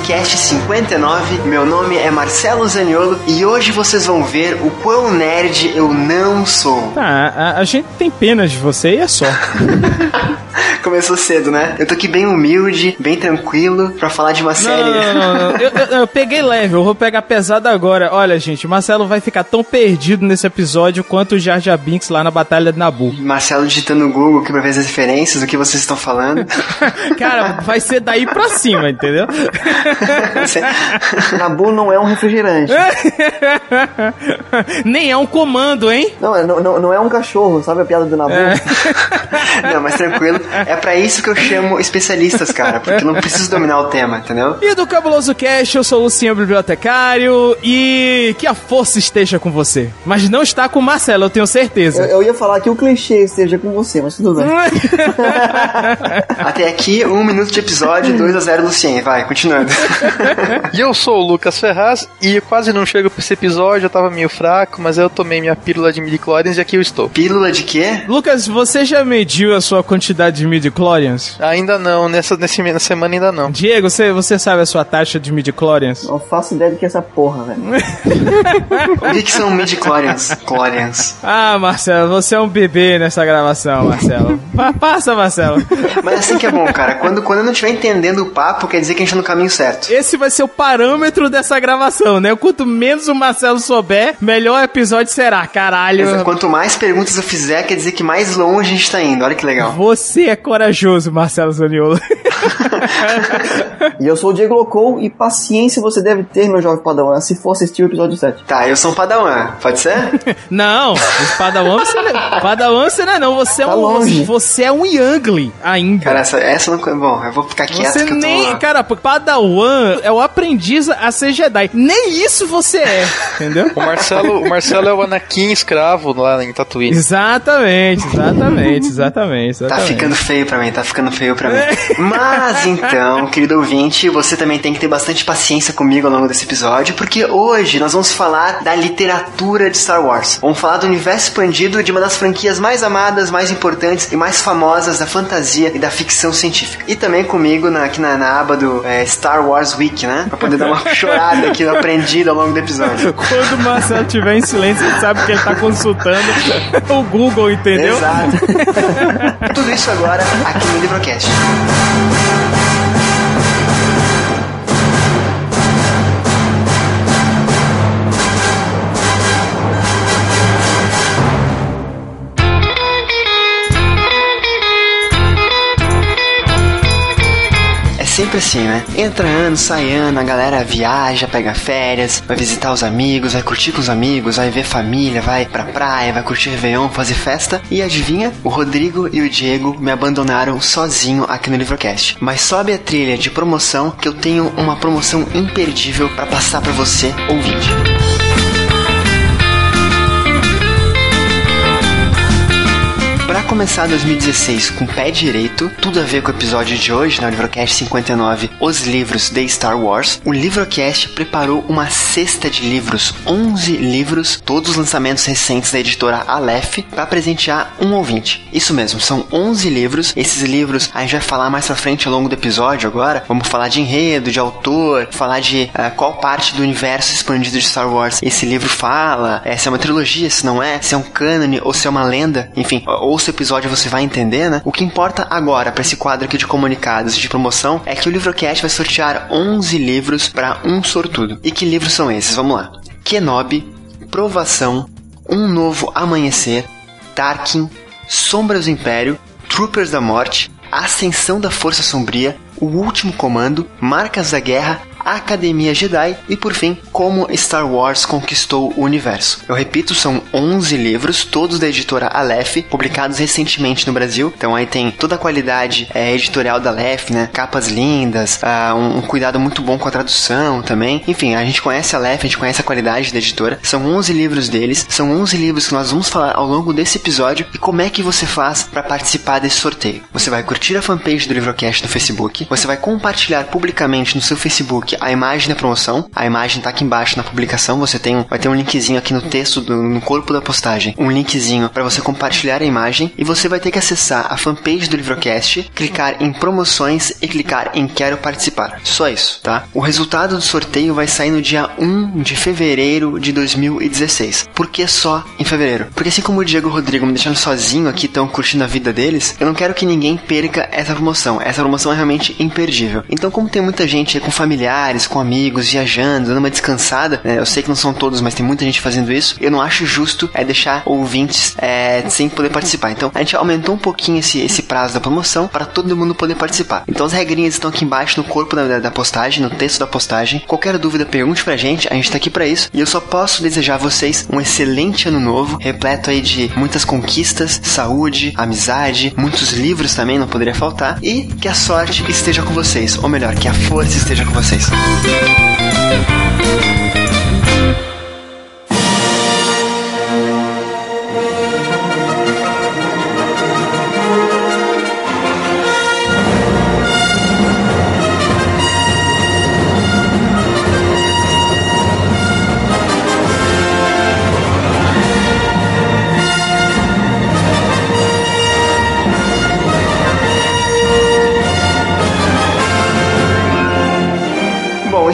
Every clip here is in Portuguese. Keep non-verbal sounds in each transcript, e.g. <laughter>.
Livrocast 59. Meu nome é Marcelo Zaniolo e hoje vocês vão ver o quão nerd eu não sou. Tá, a, a gente tem pena de você e é só. <laughs> Começou cedo, né? Eu tô aqui bem humilde, bem tranquilo, pra falar de uma Não, série. não, não, não. Eu, eu- eu peguei leve, eu vou pegar pesado agora. Olha, gente, o Marcelo vai ficar tão perdido nesse episódio quanto o Jar Jar Binks lá na Batalha de Nabu. Marcelo digitando no Google aqui pra ver as referências do que vocês estão falando. <laughs> Cara, vai ser daí pra cima, entendeu? <laughs> Nabu não é um refrigerante. <laughs> Nem é um comando, hein? Não, é- não, não, não é um cachorro, sabe a piada do Nabu? É. Não, mas tranquilo. É pra isso que eu chamo especialistas, cara, porque eu não preciso dominar o tema, entendeu? E do Cabuloso Cast, eu sou o Luciano Bibliotecário e que a força esteja com você. Mas não está com o Marcelo, eu tenho Eu, certeza. eu ia falar que o clichê esteja com você, mas tudo bem. <laughs> Até aqui, um minuto de episódio, 2 a 0 Lucien. Vai, continuando. <laughs> E eu sou o Lucas Ferraz e quase não chego pra esse episódio, eu tava meio fraco, mas eu tomei minha pílula de midichlorians e aqui eu estou. Pílula de quê? Lucas, você já mediu a sua quantidade de midi-chlorians? Ainda não, nessa, nesse, na semana ainda não. Diego, você, você sabe a sua taxa de midi-chlorians? Não faço ideia do que é essa porra, velho. <laughs> O que, que são midi-chlorians? Chlorians. Ah, Marcelo, você é um bebê nessa gravação, Marcelo. Pa- Passa, Marcelo. Mas assim que é bom, cara. Quando, quando eu não estiver entendendo o papo, quer dizer que a gente tá no caminho certo. Esse vai ser o parâmetro dessa gravação, né? Quanto menos o Marcelo souber, melhor o episódio será. Caralho. Quanto mais perguntas eu fizer, quer dizer que mais longe a gente tá indo. Olha que legal. Você é corajoso, Marcelo Zaniolo. <laughs> E eu sou o Diego Locou e paciência você deve ter, meu jovem padawan, se for assistir o episódio 7. Tá, eu sou um padawan. Pode ser? <laughs> não, Padawan você não é. Padawan você não é, não. Você é Tá um. longe. Você é um Yangli ainda. Cara, essa, essa não. Bom, eu vou ficar quieto Você que eu tô. nem. Cara, Padawan é o aprendiz a ser Jedi. Nem isso você é, entendeu? O Marcelo, o Marcelo é o Anakin escravo lá em Tatooine. Exatamente, exatamente, exatamente. Tá exatamente. ficando feio pra mim, tá ficando feio pra mim. <laughs> Mas então, querido ouvinte, você também tem que ter bastante paciência comigo ao longo desse episódio, porque hoje nós vamos falar da literatura de Star Wars. Vamos falar do universo expandido de uma das franquias mais amadas, mais importantes e mais famosas da fantasia e da ficção científica. E também comigo na- aqui na, na aba do é, Star Wars Week, né? Pra poder dar uma <laughs> chorada aqui no aprendido ao longo do episódio. Quando o Marcelo estiver em silêncio, ele sabe que ele tá consultando o Google, entendeu? Exato. <laughs> <laughs> Tudo isso agora aqui no Livrocast. Sempre assim, né? Entra ano, sai ano, a galera viaja, pega férias, vai visitar os amigos, vai curtir com os amigos, vai ver família, vai pra praia, vai curtir Réveillon, fazer festa. E adivinha? O Rodrigo e o Diego me abandonaram sozinho aqui no Livrocast. Mas sobe a trilha de promoção que eu tenho uma promoção imperdível pra passar pra você, ouvinte. Começar 2016 com o pé direito, tudo a ver com o episódio de hoje, na Livrocast 59, Os Livros de Star Wars, o Livrocast preparou uma cesta de livros, 11 livros, todos os lançamentos recentes da editora Aleph, para presentear um ouvinte. Isso mesmo, são 11 livros. Esses livros a gente vai falar mais pra frente ao longo do episódio agora. Vamos falar de enredo, de autor, falar de ah, qual parte do universo expandido de Star Wars esse livro fala, eh, se é uma trilogia, se não é, se é um cânone ou se é uma lenda. Enfim, ouça o episódio você vai entender, né? O que importa agora para esse quadro aqui de comunicados e de promoção é que o Livrocast vai sortear 11 livros para um sortudo. E que livros são esses? Vamos lá. Kenobi, Provação, Um Novo Amanhecer, Tarkin, Sombras do Império, Troopers da Morte, Ascensão da Força Sombria, O Último Comando, Marcas da Guerra, Academia Jedi e, por fim, como Star Wars conquistou o universo. Eu repito, são 11 livros, todos da editora Aleph, publicados recentemente no Brasil. Então aí tem toda a qualidade é, editorial da Aleph, né? Capas lindas, uh, um, um, cuidado muito bom com a tradução também. Enfim, a gente conhece a Aleph, a gente conhece a qualidade da editora. São 11 livros deles, são 11 livros que nós vamos falar ao longo desse episódio e como é que você faz para participar desse sorteio. Você vai curtir a fanpage do Livrocast no Facebook, você vai compartilhar publicamente no seu Facebook a imagem da promoção, a imagem tá aqui embaixo na publicação, você tem um, vai ter um linkzinho aqui no texto, do, no corpo da postagem, um linkzinho para você compartilhar a imagem e você vai ter que acessar a fanpage do Livrocast, clicar em promoções e clicar em quero participar. Só isso, tá? O resultado do sorteio vai sair no dia 1 de fevereiro de 2016. Por que só em fevereiro? Porque assim como o Diego e o Rodrigo me deixando sozinho aqui, estão curtindo a vida deles, eu não quero que ninguém perca essa promoção. Essa promoção é realmente imperdível. Então, como tem muita gente com familiares, com amigos, viajando, dando uma descansada, né? eu sei que não são todos, mas tem muita gente fazendo isso, eu não acho justo é deixar ouvintes é, sem poder participar. Então, a gente aumentou um pouquinho esse, esse prazo da promoção para todo mundo poder participar. Então, as regrinhas estão aqui embaixo no corpo da, da postagem, no texto da postagem. Qualquer dúvida, pergunte pra gente, a gente tá aqui para isso. E eu só posso desejar a vocês um excelente ano novo, repleto aí de muitas conquistas, saúde, amizade, muitos livros também, não poderia faltar. E que a sorte esteja com vocês, ou melhor, que a força esteja com vocês. thank you.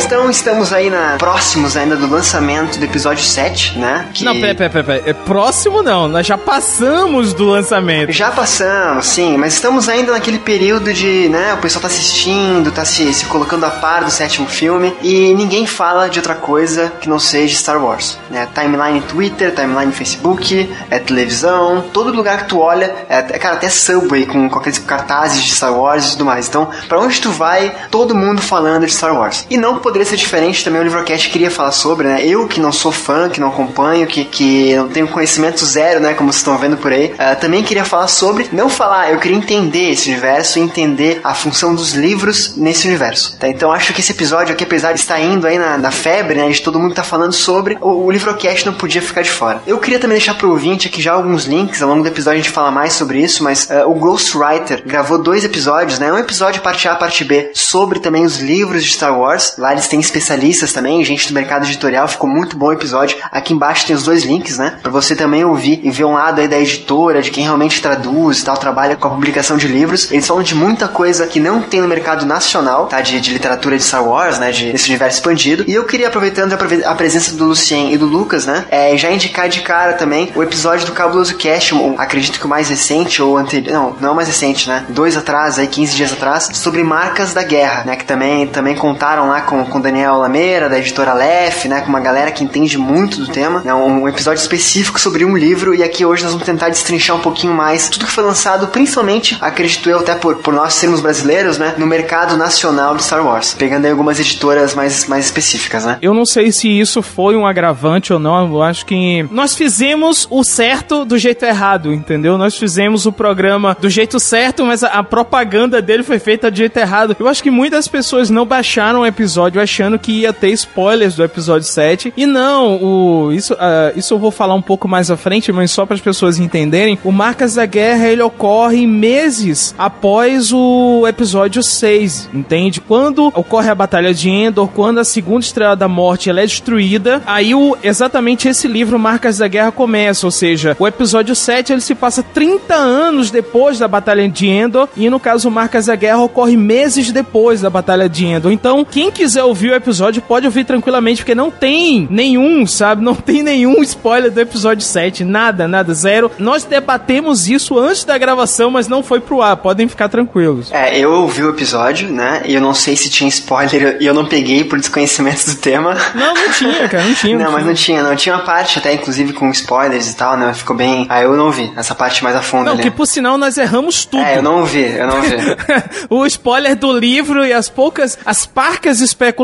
Então estamos aí na próximos ainda do lançamento do episódio 7, né? Que... Não, peraí, peraí, peraí. É próximo não, nós já passamos do lançamento. Já passamos, sim, mas estamos ainda naquele período de, né, o pessoal tá assistindo, tá se, se colocando a par do sétimo filme e ninguém fala de outra coisa que não seja Star Wars, né? Timeline Twitter, timeline Facebook, é televisão, todo lugar que tu olha, é, é cara, até Subway com, com aqueles cartazes de Star Wars e tudo mais. Então, para onde tu vai, todo mundo falando de Star Wars. E não poderia ser diferente também o Livrocast queria falar sobre, né? Eu que não sou fã, que não acompanho, que, que não tenho conhecimento zero, né? Como vocês estão vendo por aí, uh, também queria falar sobre, não falar, eu queria entender esse universo e entender a função dos livros nesse universo, tá? Então acho que esse episódio aqui, apesar de estar indo aí na, na febre, né? De todo mundo tá falando sobre, o, o Livrocast não podia ficar de fora. Eu queria também deixar pro ouvinte aqui já alguns links, ao longo do episódio a gente fala mais sobre isso, mas uh, o Ghostwriter gravou dois episódios, né? Um episódio parte A, parte B, sobre também os livros de Star Wars. Lá têm especialistas também, gente do mercado editorial, ficou muito bom o episódio. Aqui embaixo tem os dois links, né? Pra você também ouvir e ver um lado aí da editora, de quem realmente traduz e tal, trabalha com a publicação de livros. Eles falam de muita coisa que não tem no mercado nacional, tá? De, de literatura de Star Wars, né? De, desse universo expandido. E eu queria, aproveitando a, presença do Lucien e do Lucas, né? É, já indicar de cara também o episódio do Cabuloso Cast, acredito que o mais recente, ou anterior. Não, não é o mais recente, né? Dois atrás, aí, 15 dias atrás, sobre marcas da guerra, né? Que também, também contaram lá com o Daniel Lameira, da editora Lef, né, com uma galera que entende muito do tema, né, um episódio específico sobre um livro e aqui hoje nós vamos tentar destrinchar um pouquinho mais tudo que foi lançado, principalmente, acredito eu, até por, por nós sermos brasileiros, né, no mercado nacional de Star Wars, pegando aí algumas editoras mais, mais específicas, né. Eu não sei se isso foi um agravante ou não, eu acho que nós fizemos o certo do jeito errado, entendeu? Nós fizemos o programa do jeito certo, mas a, a propaganda dele foi feita do jeito errado. Eu acho que muitas pessoas não baixaram o episódio achando que que ia ter spoilers do episódio 7. E não, o, isso, uh, isso eu vou falar um pouco mais à frente, mas só para as pessoas entenderem. O Marcas da Guerra ele ocorre meses após o episódio 6, entende? Quando ocorre a Batalha de Endor, quando a segunda Estrela da Morte ela é destruída, aí o, exatamente esse livro, Marcas da Guerra, começa. Ou seja, o episódio 7 ele se passa 30 anos depois da Batalha de Endor, e no caso, Marcas da Guerra ocorre meses depois da Batalha de Endor. Então, quem quiser ouvir o episódio pode ouvir tranquilamente, porque não tem nenhum, sabe? Não tem nenhum spoiler do episódio 7. Nada, nada, zero. Nós debatemos isso antes da gravação, mas não foi pro ar. Podem ficar tranquilos. É, eu ouvi o episódio, né? E eu não sei se tinha spoiler e eu não peguei por desconhecimento do tema. Não, não tinha, cara, não tinha. <laughs> não, não mas não tinha, não. Tinha uma parte até, inclusive, com spoilers e tal, né? Ficou bem. Ah, eu não vi essa parte mais a fundo. Não, ali. que por sinal nós erramos tudo. É, eu não vi, eu não vi. <laughs> o spoiler do livro e as poucas, as parcas especulações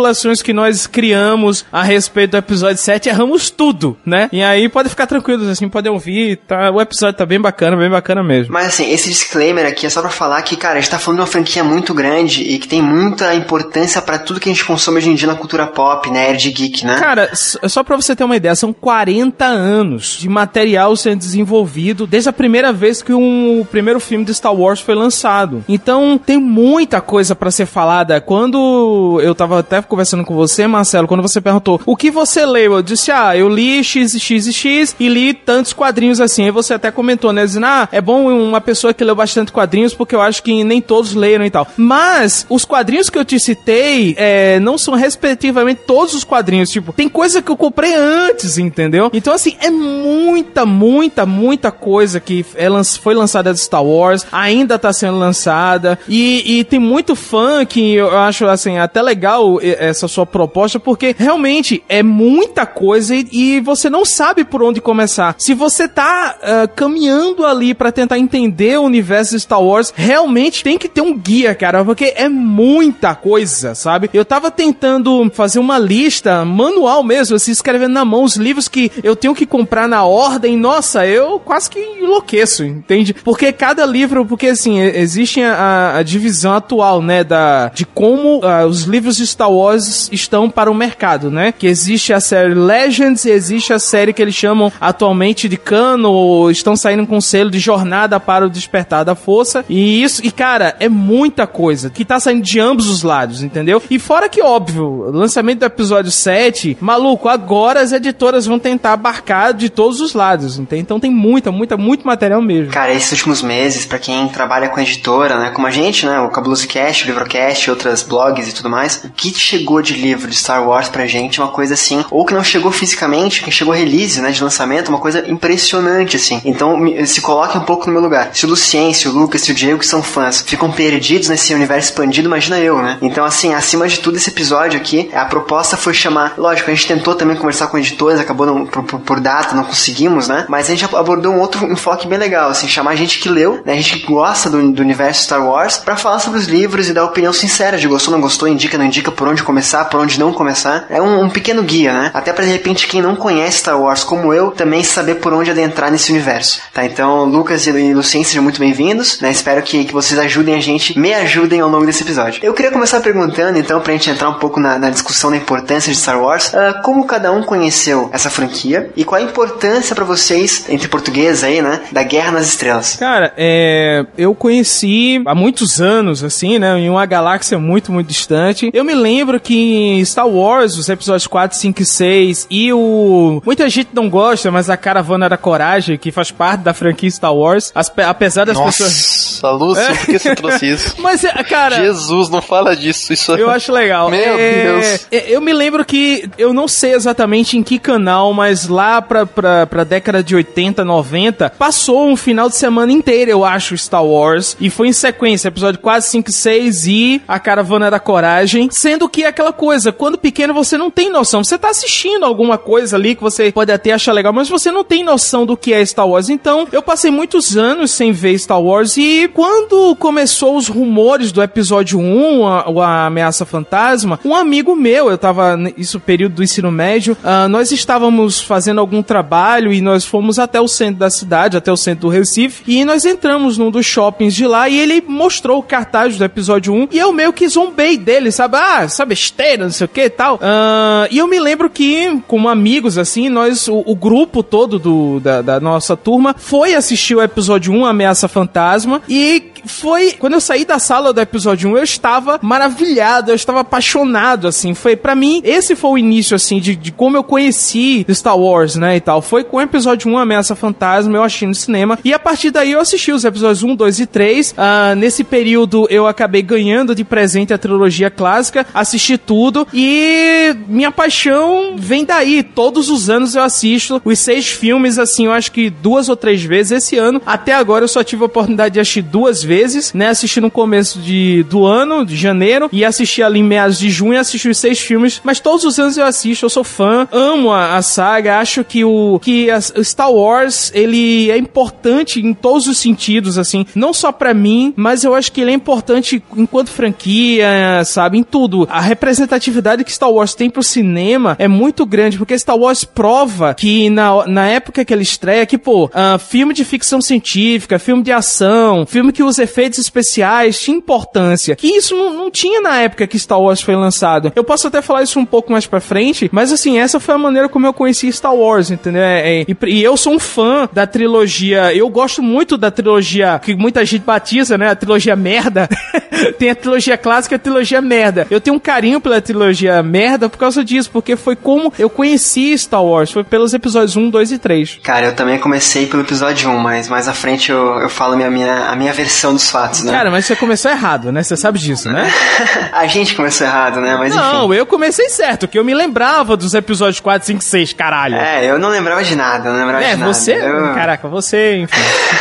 que nós criamos a respeito do episódio 7, erramos tudo, né? E aí pode ficar tranquilos, assim, podem ouvir, tá? O episódio tá bem bacana, bem bacana mesmo. Mas assim, esse disclaimer aqui é só pra falar que, cara, a gente tá falando de uma franquia muito grande e que tem muita importância pra tudo que a gente consome hoje em dia na cultura pop, né? Nerd geek, né? Cara, só pra você ter uma ideia, são 40 anos de material sendo desenvolvido desde a primeira vez que um, o primeiro filme de Star Wars foi lançado. Então tem muita coisa pra ser falada. Quando eu tava até conversando com você, Marcelo, quando você perguntou o que você leu, eu disse, ah, eu li X, X e X e li tantos quadrinhos assim. Aí você até comentou, né? Dizendo, ah, é bom uma pessoa que leu bastante quadrinhos porque eu acho que nem todos leram e tal. Mas os quadrinhos que eu te citei é, não são respectivamente todos os quadrinhos. Tipo, tem coisa que eu comprei antes, entendeu? Então, assim, é muita, muita, muita coisa que é foi lançada de Star Wars, ainda tá sendo lançada. E, e tem muito fã que eu acho, assim, até legal e- essa sua proposta, porque realmente é muita coisa e, e você não sabe por onde começar. Se você tá ah, caminhando ali pra tentar entender o universo de Star Wars, realmente tem que ter um guia, cara, porque é muita coisa, sabe? Eu tava tentando fazer uma lista manual mesmo, assim, escrevendo na mão os livros que eu tenho que comprar na ordem. Nossa, eu quase que enlouqueço, entende? Porque cada livro, porque assim, existe a, a divisão atual, né, da, de como ah, os livros de Star Wars estão para o mercado, né? Que existe a série Legends e existe a série que eles chamam atualmente de Cano, ou estão saindo com selo de Jornada para o Despertar da Força. E isso, e cara, é muita coisa que tá saindo de ambos os lados, entendeu? E fora que, óbvio, lançamento do episódio 7, maluco, agora as editoras vão tentar abarcar de todos os lados, entende? Então tem muita, muita, muito material mesmo. Cara, esses últimos meses, pra quem trabalha com editora, né, como a gente, né, o Cabuloso Cast, o Livrocast, outras blogs e tudo mais, o que chegou de livro de Star Wars pra gente uma coisa assim, ou que não chegou fisicamente, que chegou release, né, de lançamento, uma coisa impressionante, assim. Então, se coloque um pouco no meu lugar. Se o Lucien, se o Lucas, se o Diego, que são fãs, ficam perdidos nesse universo expandido, imagina eu, né? Então, assim, acima de tudo, esse episódio aqui, a proposta foi chamar, lógico, a gente tentou também conversar com editores, acabou não, por, por- data, não conseguimos, né? Mas a gente abordou um outro enfoque bem legal, assim, chamar gente que leu, né? A gente que gosta do, do universo Star Wars, pra falar sobre os livros e dar opinião sincera de gostou, não gostou, indica, não indica, por onde começar, por onde não começar. É um, um pequeno guia, né? Até pra de repente quem não conhece Star Wars como eu, também saber por onde adentrar nesse universo, tá? Então, Lucas e Lucien, sejam muito bem-vindos, né? Espero que, que vocês ajudem a gente, me ajudem ao longo desse episódio. Eu queria começar perguntando, então, pra gente entrar um pouco na, na discussão da importância de Star Wars, ah, como cada um conheceu essa franquia e qual a importância pra vocês, entre portugueses aí, né? Da Guerra nas Estrelas. Cara, é, eu conheci há muitos anos, assim, né, em uma galáxia muito, muito distante. Eu me lembro que em Star Wars, os episódios 4, 5 e 6 e o... Muita gente não gosta, mas a Caravana da Coragem, que faz parte da franquia Star Wars, as pe- apesar das pessoas... Nossa, Lúcio, por que você trouxe isso? <laughs> Mas, é, cara... Jesus, não fala disso. Isso Eu acho legal. Meu É, Deus. é, Eu me lembro que, eu não sei exatamente em que canal, mas lá pra, pra, pra década de 80, 90, passou um final de semana inteiro, eu acho, Star Wars. E foi em sequência, episódio 4, 5, 6 e A Caravana da Coragem. Sendo que é aquela coisa, quando pequeno você não tem noção. Você tá assistindo alguma coisa ali que você pode até achar legal, mas você não tem noção do que é Star Wars. Então, eu passei muitos anos sem ver Star Wars e quando começou os rumores do episódio 1, a, a Ameaça Fantasma, um amigo meu, eu tava, n- isso período do ensino médio, ah, nós estávamos fazendo algum trabalho e nós fomos até o centro da cidade, até o centro do Recife, e nós entramos num dos shoppings de lá e ele mostrou o cartaz do episódio 1 e eu meio que zombei dele, sabe? Ah, essa besteira, não sei o que e tal. Ah, e eu me lembro que, como amigos, assim, nós, o, o grupo todo do, da, da nossa turma foi assistir o episódio 1, Ameaça Fantasma, e unique foi, quando eu saí da sala do episódio 1, eu estava maravilhado, eu estava apaixonado, assim, foi, para mim, esse foi o início, assim, de, de como eu conheci Star Wars, né, e tal, foi com o episódio 1, Ameaça Fantasma, eu achei no cinema, e a partir daí eu assisti os episódios 1, 2 e 3, ah, nesse período eu acabei ganhando de presente a trilogia clássica, assisti tudo, e minha paixão vem daí, todos os anos eu assisto os seis filmes, assim, eu acho que duas ou três vezes esse ano, até agora eu só tive a oportunidade de assistir duas vezes, vezes, né? Assisti no começo de, do ano, de janeiro, e assisti ali em meados de junho, assisti os seis filmes, mas todos os anos eu assisto, eu sou fã, amo a, a saga, acho que o que a, Star Wars, ele é importante em todos os sentidos, assim, não só para mim, mas eu acho que ele é importante enquanto franquia, sabe, em tudo. A representatividade que Star Wars tem pro cinema é muito grande, porque Star Wars prova que na, na época que ele estreia, que, pô, uh, filme de ficção científica, filme de ação, filme que usa efeitos especiais, tinha importância. Que isso não, não tinha na época que Star Wars foi lançado. Eu posso até falar isso um pouco mais pra frente, mas assim, essa foi a maneira como eu conheci Star Wars, entendeu? É, é, e, e, eu sou um fã da trilogia, eu gosto muito da trilogia que muita gente batiza, né? A trilogia merda. <laughs> Tem a trilogia clássica e a trilogia merda. Eu tenho um carinho pela trilogia merda por causa disso, porque foi como eu conheci Star Wars, foi pelos episódios 1, 2 e 3. Cara, eu também comecei pelo episódio 1, mas mais à frente eu, eu falo minha, minha, a minha versão dos fatos, né? Cara, mas você começou errado, né? Você sabe disso, né? <laughs> a gente começou errado, né? Mas não, enfim. eu comecei certo, que eu me lembrava dos episódios 4, 5, 6, caralho. É, eu não lembrava de nada, eu não lembrava é, de nada. você? Eu... Caraca, você, enfim.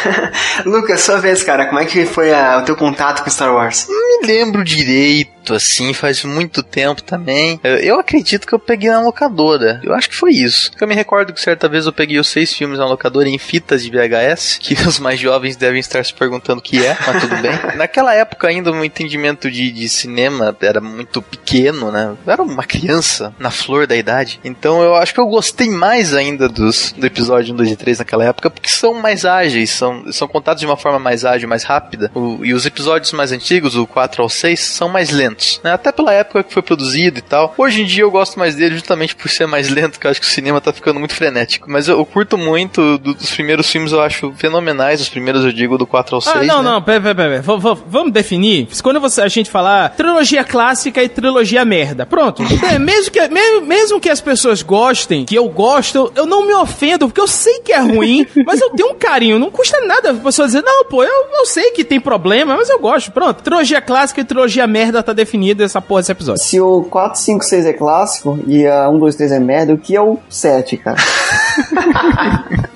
<laughs> Lucas, sua vez, cara, como é que foi a, o teu contato com Star Wars? Não me lembro direito assim, faz muito tempo também. Eu acredito que eu peguei na locadora. Eu acho que foi isso. Eu me recordo que certa vez eu peguei os seis filmes na locadora em fitas de VHS, que <laughs> os mais jovens devem estar se perguntando o que é, mas tudo bem. <laughs> Naquela época ainda o meu entendimento de, de cinema era muito pequeno, né? Eu era uma criança na flor da idade. Então eu acho que eu gostei mais ainda dos do episódio 1, 2 e 3 naquela época, porque são mais ágeis, são, são contados de uma forma mais ágil, mais rápida. O, e os episódios mais antigos, o 4 ao 6, são mais lentos, né? Até pela época que foi produzido e tal. Hoje em dia eu gosto mais dele justamente por ser mais lento, que eu acho que o cinema tá ficando muito frenético. Mas eu, eu curto muito do, dos primeiros filmes, eu acho fenomenais. Os primeiros eu digo do 4 ao 6. Ah, não, né? não, pera, pera, pera. V vamos definir. Quando você, a gente falar trilogia clássica e trilogia merda. Pronto. <laughs> É, mesmo, que, mesmo, mesmo que as pessoas gostem, que eu gosto, eu não me ofendo, porque eu sei que é ruim, <laughs> mas eu tenho um carinho. Não custa nada a pessoa dizer, não, pô, eu, eu sei que tem problema, mas eu gosto. Pronto. Trilogia clássica e trilogia merda tá definida essa porra desse episódio. Se o 4, 5, 6 é clássico e a 1, 2, 3 é merda, o que é o 7, cara? <laughs>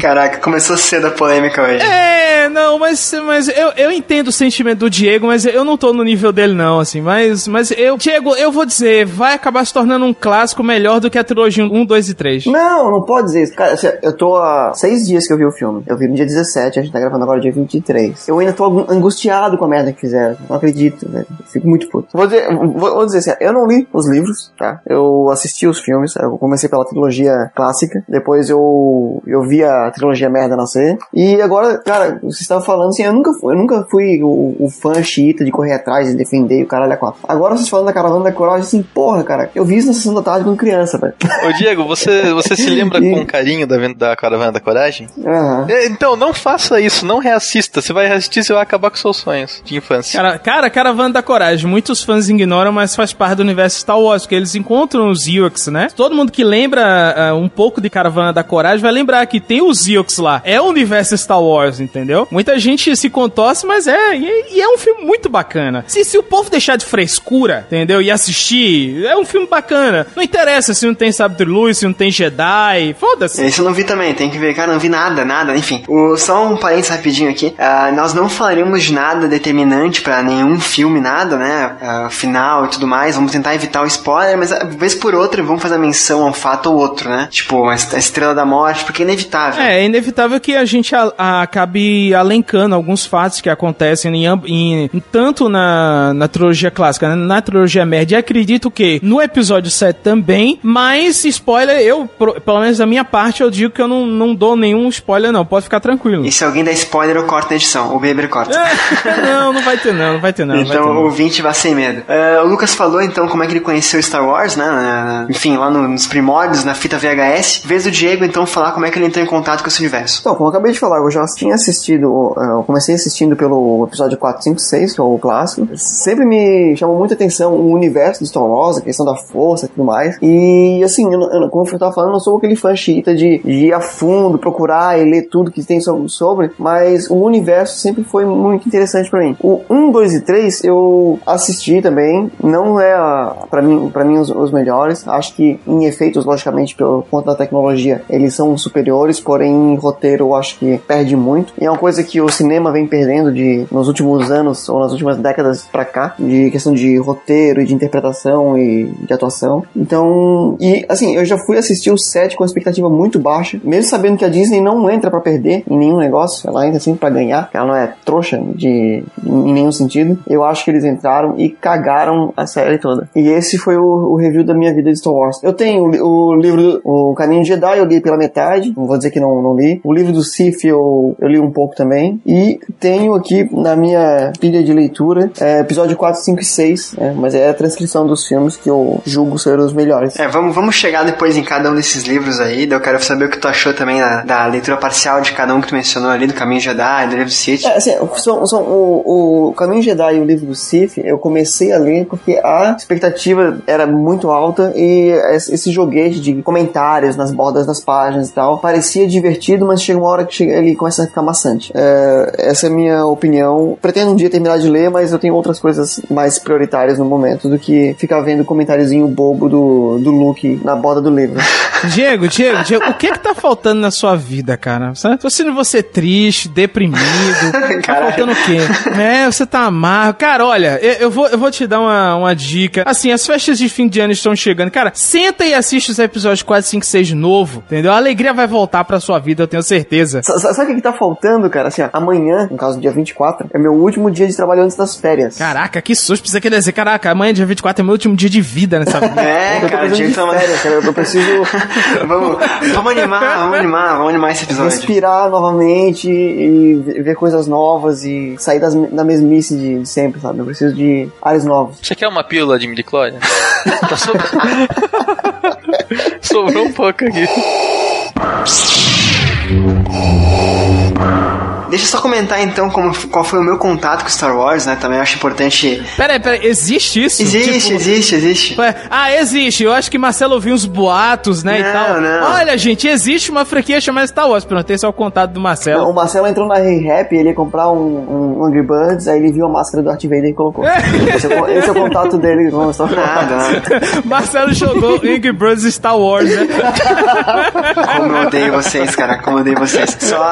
Caraca, começou cedo a polêmica hoje. É, não, mas, mas eu, eu entendo o sentimento do Diego, mas eu não tô no nível dele, não, assim. Mas, mas eu, Diego, eu vou dizer, vai acabar se tornando um clássico melhor do que a trilogia 1, 2 e 3. Não, não pode dizer isso. Cara, eu tô há seis dias que eu vi o filme. Eu vi no dia 17, a gente tá gravando agora dia 23. Eu ainda tô angustiado com a merda que fizeram. Não acredito, velho. Fico muito puto. Vou dizer, vou, vou dizer assim, eu não li os livros, tá? Eu assisti os filmes, eu comecei pela trilogia clássica, depois eu, eu vi a trilogia merda nascer. E agora, cara, você estava falando assim, eu nunca fui, eu nunca fui o, o fã xiita de correr atrás e defender o caralho a quatro. Agora vocês falando da caravana da coragem, assim, porra, cara, eu vi isso na sessão da tarde com criança, velho. Ô Diego, você, você se lembra <laughs> e... com carinho da, da caravana da coragem? Uhum. É, então, não faça isso, não reassista. Você vai reassistir, você vai acabar com seus sonhos de infância. Cara, cara, caravana da coragem, muitos fãs ignoram, mas faz parte do universo Star Wars, porque eles encontram os Ewoks, né? Todo mundo que lembra uh, um pouco de caravana da coragem vai lembrar que tem os Ewoks lá. É o universo Star Wars, entendeu? Muita gente se contorce, mas é. E, e, é um filme muito bacana. Se, se o povo deixar de frescura, entendeu? E assistir, é um filme bacana. Não interessa se não tem sabre de luz, se não tem Jedi. Foda-se. Esse eu não vi também, tem que ver. Cara, não vi nada, nada. Enfim, o, só um parênteses rapidinho aqui. Uh, nós não falaremos nada determinante para nenhum filme, nada, né? Uh, final e tudo mais. Vamos tentar evitar o spoiler, mas uh, vez por outra vamos fazer menção a um fato ou outro, né? Tipo, a estrela da morte, porque é inevitável. É, é inevitável que a gente a, a, acabe alencando alguns fatos que acontecem em, em, em tanto na, na trilogia clássica, né, na trilogia média. E acredito que no episódio 7 também, mas spoiler, eu, pelo menos da minha parte, eu digo que eu não, não dou nenhum spoiler, não. Pode ficar tranquilo. E se alguém der spoiler, eu corto na edição. O Beber corta. É, <laughs> não, não vai ter não, não vai ter não. Então ter, o ouvinte vai sem medo. Uh, o Lucas falou então como é que ele conheceu Star Wars, né? Enfim, lá no, nos primórdios, na fita VHS. Vez o Diego então falar como é que ele entrou em contato com esse universo. Então, como eu acabei de falar, eu já tinha assistido, eh, eu comecei assistindo pelo episódio 4, 5, 6, que é o clássico. Sempre me chamou muita atenção o universo de Star Wars, a questão da força e tudo mais. E assim, eu, como eu tava falando, eu não sou aquele fã xiita de, de ir a fundo, procurar e ler tudo que tem sobre, mas o universo sempre foi muito interessante para mim. O 1, 2 e 3, eu assisti também. Não é, para mim, para mim os, os, melhores. Acho que em efeitos, logicamente, pelo ponto da tecnologia, eles são superiores, porém em roteiro eu acho que perde muito. E é uma coisa que o cinema vem perdendo de nos últimos anos ou nas últimas décadas para cá, de questão de roteiro e de interpretação e de atuação. Então, e assim, eu já fui assistir o set com expectativa muito baixa, mesmo sabendo que a Disney não entra para perder em nenhum negócio, ela entra sempre para ganhar, ela não é trouxa de em nenhum sentido. Eu acho que eles entraram e cagaram a série toda. E esse foi o, o review da minha vida de Star Wars. Eu tenho o, o livro, o Caminho de Jedi, eu li pela metade, não vou dizer que não, não li. O livro do Sif eu, eu li um pouco também. E tenho aqui na minha pilha de leitura é, episódio 4, 5 e 6, é, mas é a transcrição dos filmes que eu julgo ser os melhores. É, vamos, vamos chegar depois em cada um desses livros aí, eu quero saber o que tu achou também da, da leitura parcial de cada um que tu mencionou ali, do Caminho de Jedi, do livro do Sith. É, assim, são, são o, o Caminho Jedi e o livro do Sith, eu comecei a ler porque a expectativa era muito alta e esse joguete de comentários nas bordas das páginas e tal parecia divertido, mas chega uma hora que chega, ele começa a ficar maçante. É, essa é a minha opinião. Pretendo um dia terminar de ler, mas eu tenho outras coisas mais prioritárias no momento do que ficar vendo comentáriozinho bobo do, do Luke na borda do livro. <laughs> Diego, Diego, Diego, o que é que tá faltando na sua vida, cara? Tô sendo você triste, deprimido. <laughs> tá faltando o quê? É, você tá amargo. Cara, olha, eu, vou, eu vou te dar uma, uma dica. Assim, as festas de fim de ano estão chegando. Cara, senta e assiste os episódios 4, 5, 6 de novo, entendeu? A alegria vai voltar pra sua vida, eu tenho certeza. S sabe o que tá faltando, cara? Assim, ó, amanhã, no caso, dia 24, é meu último dia de trabalho antes das férias. Caraca, que susto. Precisa querer dizer, caraca, amanhã, dia 24, é meu último dia de vida nessa <laughs> vida. é, eu cara, dia de férias, cara. Eu preciso... <laughs> vamos, vamos animar, vamos animar, vamos animar esse episódio. Respirar novamente e ver coisas novas e sair das, da mesmice de, de sempre, sabe? Eu preciso de áreas novos. Você quer uma pílula de midichlorian? <laughs> tá sobrando. Sobrou um pouco aqui. Deixa eu só comentar então como, qual foi o meu contato com Star Wars, né? Também acho importante. Peraí, peraí, existe isso? Existe, tipo... existe, existe. Ah, existe. Eu acho que Marcelo ouviu uns boatos, né? Não, e tal. Não. Olha, gente, existe uma franquia chamada Star Wars. Perguntei só o contato do Marcelo. Não, o Marcelo entrou na Rap, ele ia comprar um, um Angry Birds, aí ele viu a máscara do Darth Vader e colocou. esse, é, esse, é, o contato dele com Star Wars. Nada, nada. <laughs> Marcelo jogou Angry Birds Star Wars, né? Como eu odeio vocês, cara. Como eu odeio vocês. Só.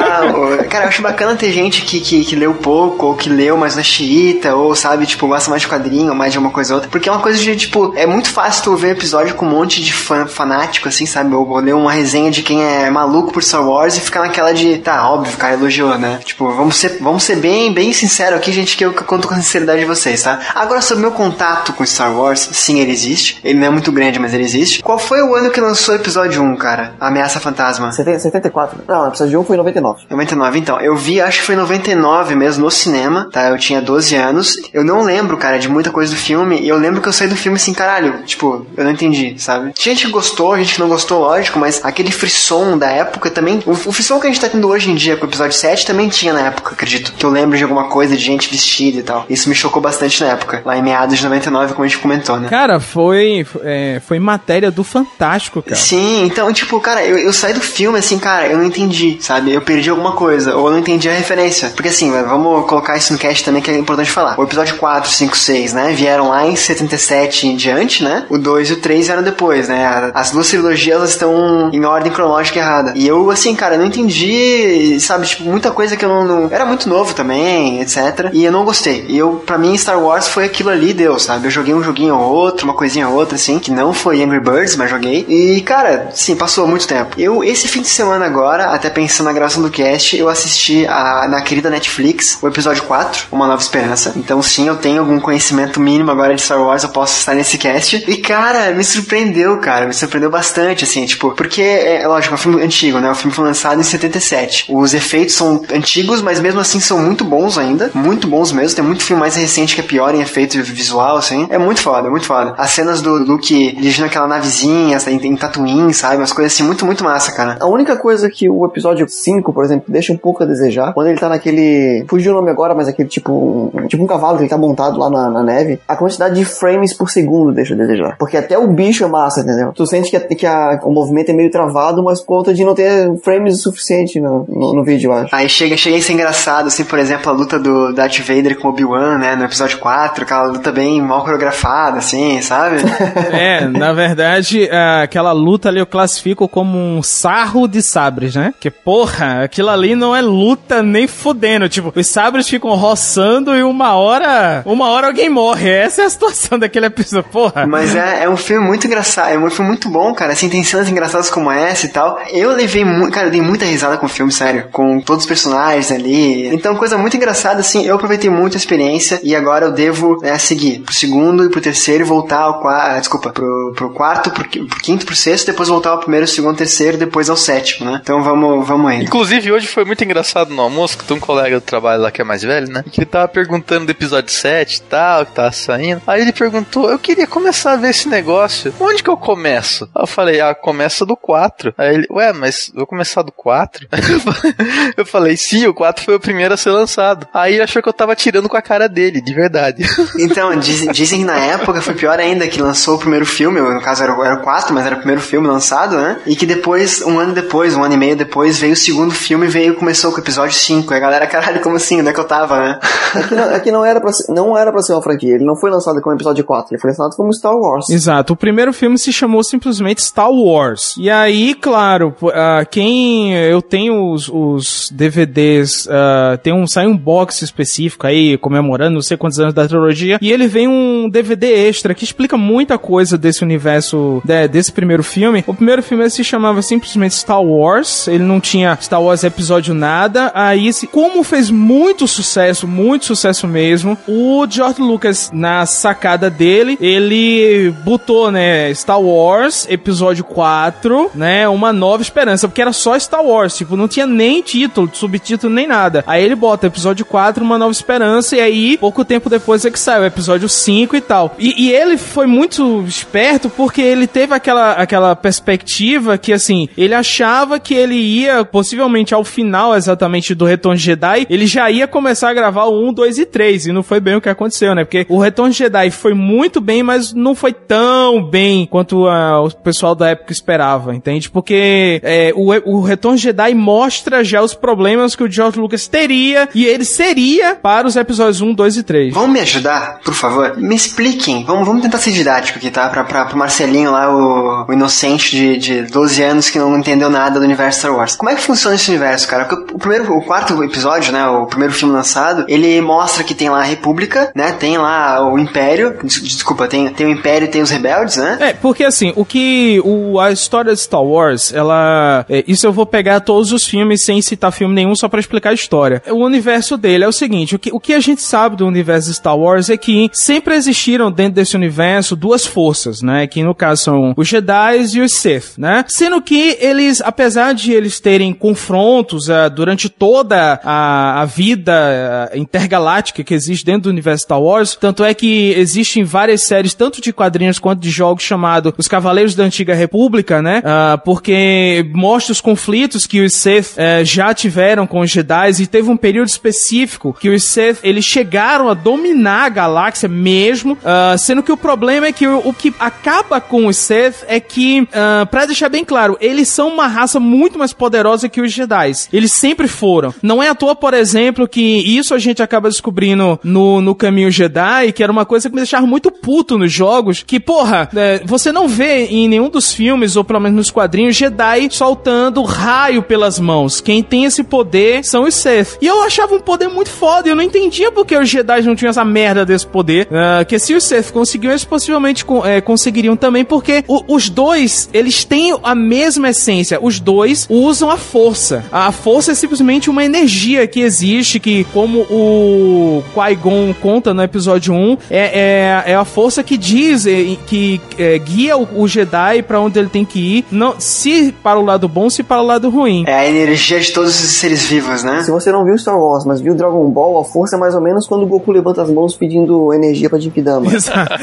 Cara, eu acho bacana ter gente que que, que leu pouco, ou que leu mais na xiita, ou sabe, tipo, gosta mais de quadrinho, ou mais de uma coisa ou outra. Porque é uma coisa de, tipo, é muito fácil tu ver episódio com um monte de fã fanático, assim, sabe? Ou, ou ler uma resenha de quem é maluco por Star Wars e ficar naquela de, tá, óbvio, ficar elogiou, né? Tipo, vamos ser, vamos ser bem, bem sincero aqui, gente, que eu, que eu conto com a sinceridade de vocês, tá? Agora, sobre o meu contato com Star Wars, sim, ele existe. Ele não é muito grande, mas ele existe. Qual foi o ano que lançou o episódio 1, cara? Ameaça Fantasma. 74. Não, o episódio 1 foi em 99. 99, então. Eu vi, acho que foi em 99 mesmo, no cinema, tá? Eu tinha 12 anos. Eu não lembro, cara, de muita coisa do filme. E eu lembro que eu saí do filme assim, caralho, tipo, eu não entendi, sabe? Tinha gente que gostou, gente que não gostou, lógico, mas aquele frisson da época também. O, o frisson que a gente tá tendo hoje em dia com o episódio 7 também tinha na época, acredito. Que eu lembro de alguma coisa de gente vestida e tal. Isso me chocou bastante na época, lá em meados de 99, como a gente comentou, né? Cara, foi. É, foi matéria do Fantástico, cara. Sim, então, tipo, cara, eu, eu saí do filme assim, cara, eu não entendi, sabe? Eu perdi alguma coisa, ou eu não entendi a referência. Porque assim, vamos colocar isso no cast também que é importante falar. O episódio 4, 5, 6, né? Vieram lá em 77 em diante, né? O 2 e o 3 vieram depois, né? As duas trilogias elas estão em ordem cronológica errada. E eu, assim, cara, não entendi, sabe? Tipo, muita coisa que eu não, não. Era muito novo também, etc. E eu não gostei. E eu, pra mim, Star Wars foi aquilo ali, deu, sabe? Eu joguei um joguinho ou outro, uma coisinha ou outra, assim, que não foi Angry Birds, mas joguei. E, cara, sim, passou muito tempo. Eu, esse fim de semana agora, até pensando na gravação do cast, eu assisti a, na querida Netflix o episódio 4, Uma Nova Esperança. Então, sim, eu tenho algum conhecimento mínimo agora de Star Wars, eu posso estar nesse cast. E, cara, me surpreendeu, cara, me surpreendeu bastante, assim, tipo, porque, é, lógico, é um filme antigo, né? O filme foi lançado em 77. Os efeitos são antigos, mas mesmo assim são muito bons ainda. Muito bons mesmo. Tem muito filme mais recente que é pior em efeito visual, assim. É muito foda, é muito foda. As cenas do Luke dirigindo aquela navezinha, em, em Tatooine, sabe? Umas coisas assim, muito, muito massa, cara. A única coisa que o episódio 5, por exemplo, deixa um pouco a desejar desejar. Quando ele tá naquele. Fugiu o nome agora, mas aquele tipo. Um, tipo um cavalo que ele tá montado lá na, na, neve. A quantidade de frames por segundo deixa a desejar. Porque até o bicho é massa, entendeu? Tu sente que, a, que a, o movimento é meio travado, mas por conta de não ter frames o suficiente no, no, no vídeo, eu acho. Aí chega, chega a ser engraçado, assim, por exemplo, a luta do Darth Vader com Obi-Wan, né, no episódio 4, aquela luta bem mal coreografada, assim, sabe? <laughs> é, na verdade, aquela luta ali eu classifico como um sarro de sabres, né? Que porra, aquilo ali não é luta nem fudendo. Tipo, os sabres ficam roçando e uma hora. Uma hora alguém morre. Essa é a situação daquele episódio, porra. Mas é, é um filme muito engraçado, é um filme muito bom, cara. Assim, tem cenas engraçadas como essa e tal. Eu levei muito. Cara, eu dei muita risada com o filme, sério. Com todos os personagens ali. Então, coisa muito engraçada, assim. Eu aproveitei muito a experiência e agora eu devo né, seguir pro segundo e pro terceiro e voltar ao quarto. Desculpa, pro, pro quarto, pro, pro quinto, pro sexto, depois voltar ao primeiro, segundo, terceiro, depois ao sétimo, né? Então vamos, vamos indo. Inclusive, hoje foi muito engraçado no almoço, que tem um colega do trabalho lá que é mais velho, né? Que ele tava perguntando do episódio 7 e tal, que tava saindo. Aí ele perguntou: Eu queria começar a ver esse negócio. Onde que eu começo? Aí eu falei: Ah, começa do 4. Aí ele: Ué, mas vou começar do 4? <laughs> eu falei: Sim, o 4 foi o primeiro a ser lançado. Aí ele achou que eu tava tirando com a cara dele, de verdade. <laughs> Então, diz, dizem que na época foi pior ainda, que lançou o primeiro filme, no caso era, era o 4, mas era o primeiro filme lançado, né? E que depois, um ano depois, um ano e meio depois, veio o segundo filme e veio, começou com o episódio 5. E a galera, caralho, como assim? Onde é que eu tava, né? É que não, é que não era, pra ser, não era pra ser uma franquia. Ele não foi lançado como episódio 4, ele foi lançado como Star Wars. Exato. O primeiro filme se chamou simplesmente Star Wars. E aí, claro, uh, quem. Eu tenho os, os DVDs, uh, tem um. Sai um box específico aí, comemorando não sei quantos anos da trilogia. E ele vem um DVD extra que explica muita coisa desse universo, de, desse primeiro filme. O primeiro filme se chamava simplesmente Star Wars. Ele não tinha Star Wars episódio nada. Aí, como fez muito sucesso, muito sucesso mesmo, o George Lucas, na sacada dele, ele botou, né, Star Wars, episódio 4, né, uma nova esperança, porque era só Star Wars, tipo, não tinha nem título, subtítulo, nem nada. Aí ele bota episódio 4, uma nova esperança, e aí, pouco tempo depois é que saiu, episódio 5 e tal. E, e ele foi muito esperto porque ele teve aquela, aquela perspectiva que, assim, ele achava que ele ia, possivelmente ao final exatamente do Retorno de Jedi, ele já ia começar a gravar o 1, 2 e 3, e não foi bem o que aconteceu, né? Porque o Retorno de Jedi foi muito bem, mas não foi tão bem quanto uh, o pessoal da época esperava, entende? Porque é, o, o Retorno de Jedi mostra já os problemas que o George Lucas teria e ele seria para os episódios 1, 2 e 3. Vamos me ajudar, por favor? Me expliquem. Vamos, vamos tentar ser didático aqui, tá? Pra, pra, pro Marcelinho lá, o, o inocente de, de 12 anos que não entendeu nada do universo Star Wars. Como é que funciona esse universo, cara? Porque o primeiro, o quarto episódio, né? O primeiro filme lançado, ele mostra que tem lá a República, né? Tem lá o Império. Desculpa, tem, tem o Império e tem os rebeldes, né? É, porque assim, o que. O, a história de Star Wars, ela. É, isso eu vou pegar todos os filmes sem citar filme nenhum, só para explicar a história. O universo dele é o seguinte: o que, o que a gente sabe do universo de Star Wars é que sempre existiram dentro desse universo duas forças, né? Que no caso são os Jedi e os Sith, né? Sendo que eles, apesar de eles terem confrontos uh, durante toda a, a vida uh, intergaláctica que existe dentro do universo Star Wars, tanto é que existem várias séries, tanto de quadrinhos quanto de jogos, chamado Os Cavaleiros da Antiga República, né? Uh, porque mostra os conflitos que os Sith já tiveram com os Jedi e teve um período específico que os Sith eles chegaram a dominar a galáxia mesmo, sendo que o problema é que o, o que acaba com os Sith é que, uh, pra deixar bem claro, eles são uma raça muito mais poderosa que os Jedi. Eles sempre foram. Não é à toa, por exemplo, que isso a gente acaba descobrindo no, no caminho Jedi, que era uma coisa que me deixava muito puto nos jogos, que, porra, é, você não vê em nenhum dos filmes, ou pelo menos nos quadrinhos, Jedi soltando raio pelas mãos. Quem tem esse poder são os Sith. E eu achava um poder muito foda, eu não entendia porque os Jedi não tinham essa merda desse poder. Uh, que se os Sith conseguiam, eles possivelmente é, conseguiriam também, porque o, os dois, eles têm a mesma essência. Os dois usam a força. A força é simplesmente uma energia que existe, que, como o Qui-Gon conta no episódio 1, é, é, é a força que diz, é, que é, guia o, o Jedi para onde ele tem que ir, não, se para o lado bom, se para o lado ruim. É a energia de todos os seres vivos, né? Se você não viu Star Wars, mas viu Dragon Ball, a força é mais ou menos quando o Goku levanta as mãos pedindo energia pra Jinkidama. <laughs> Exato.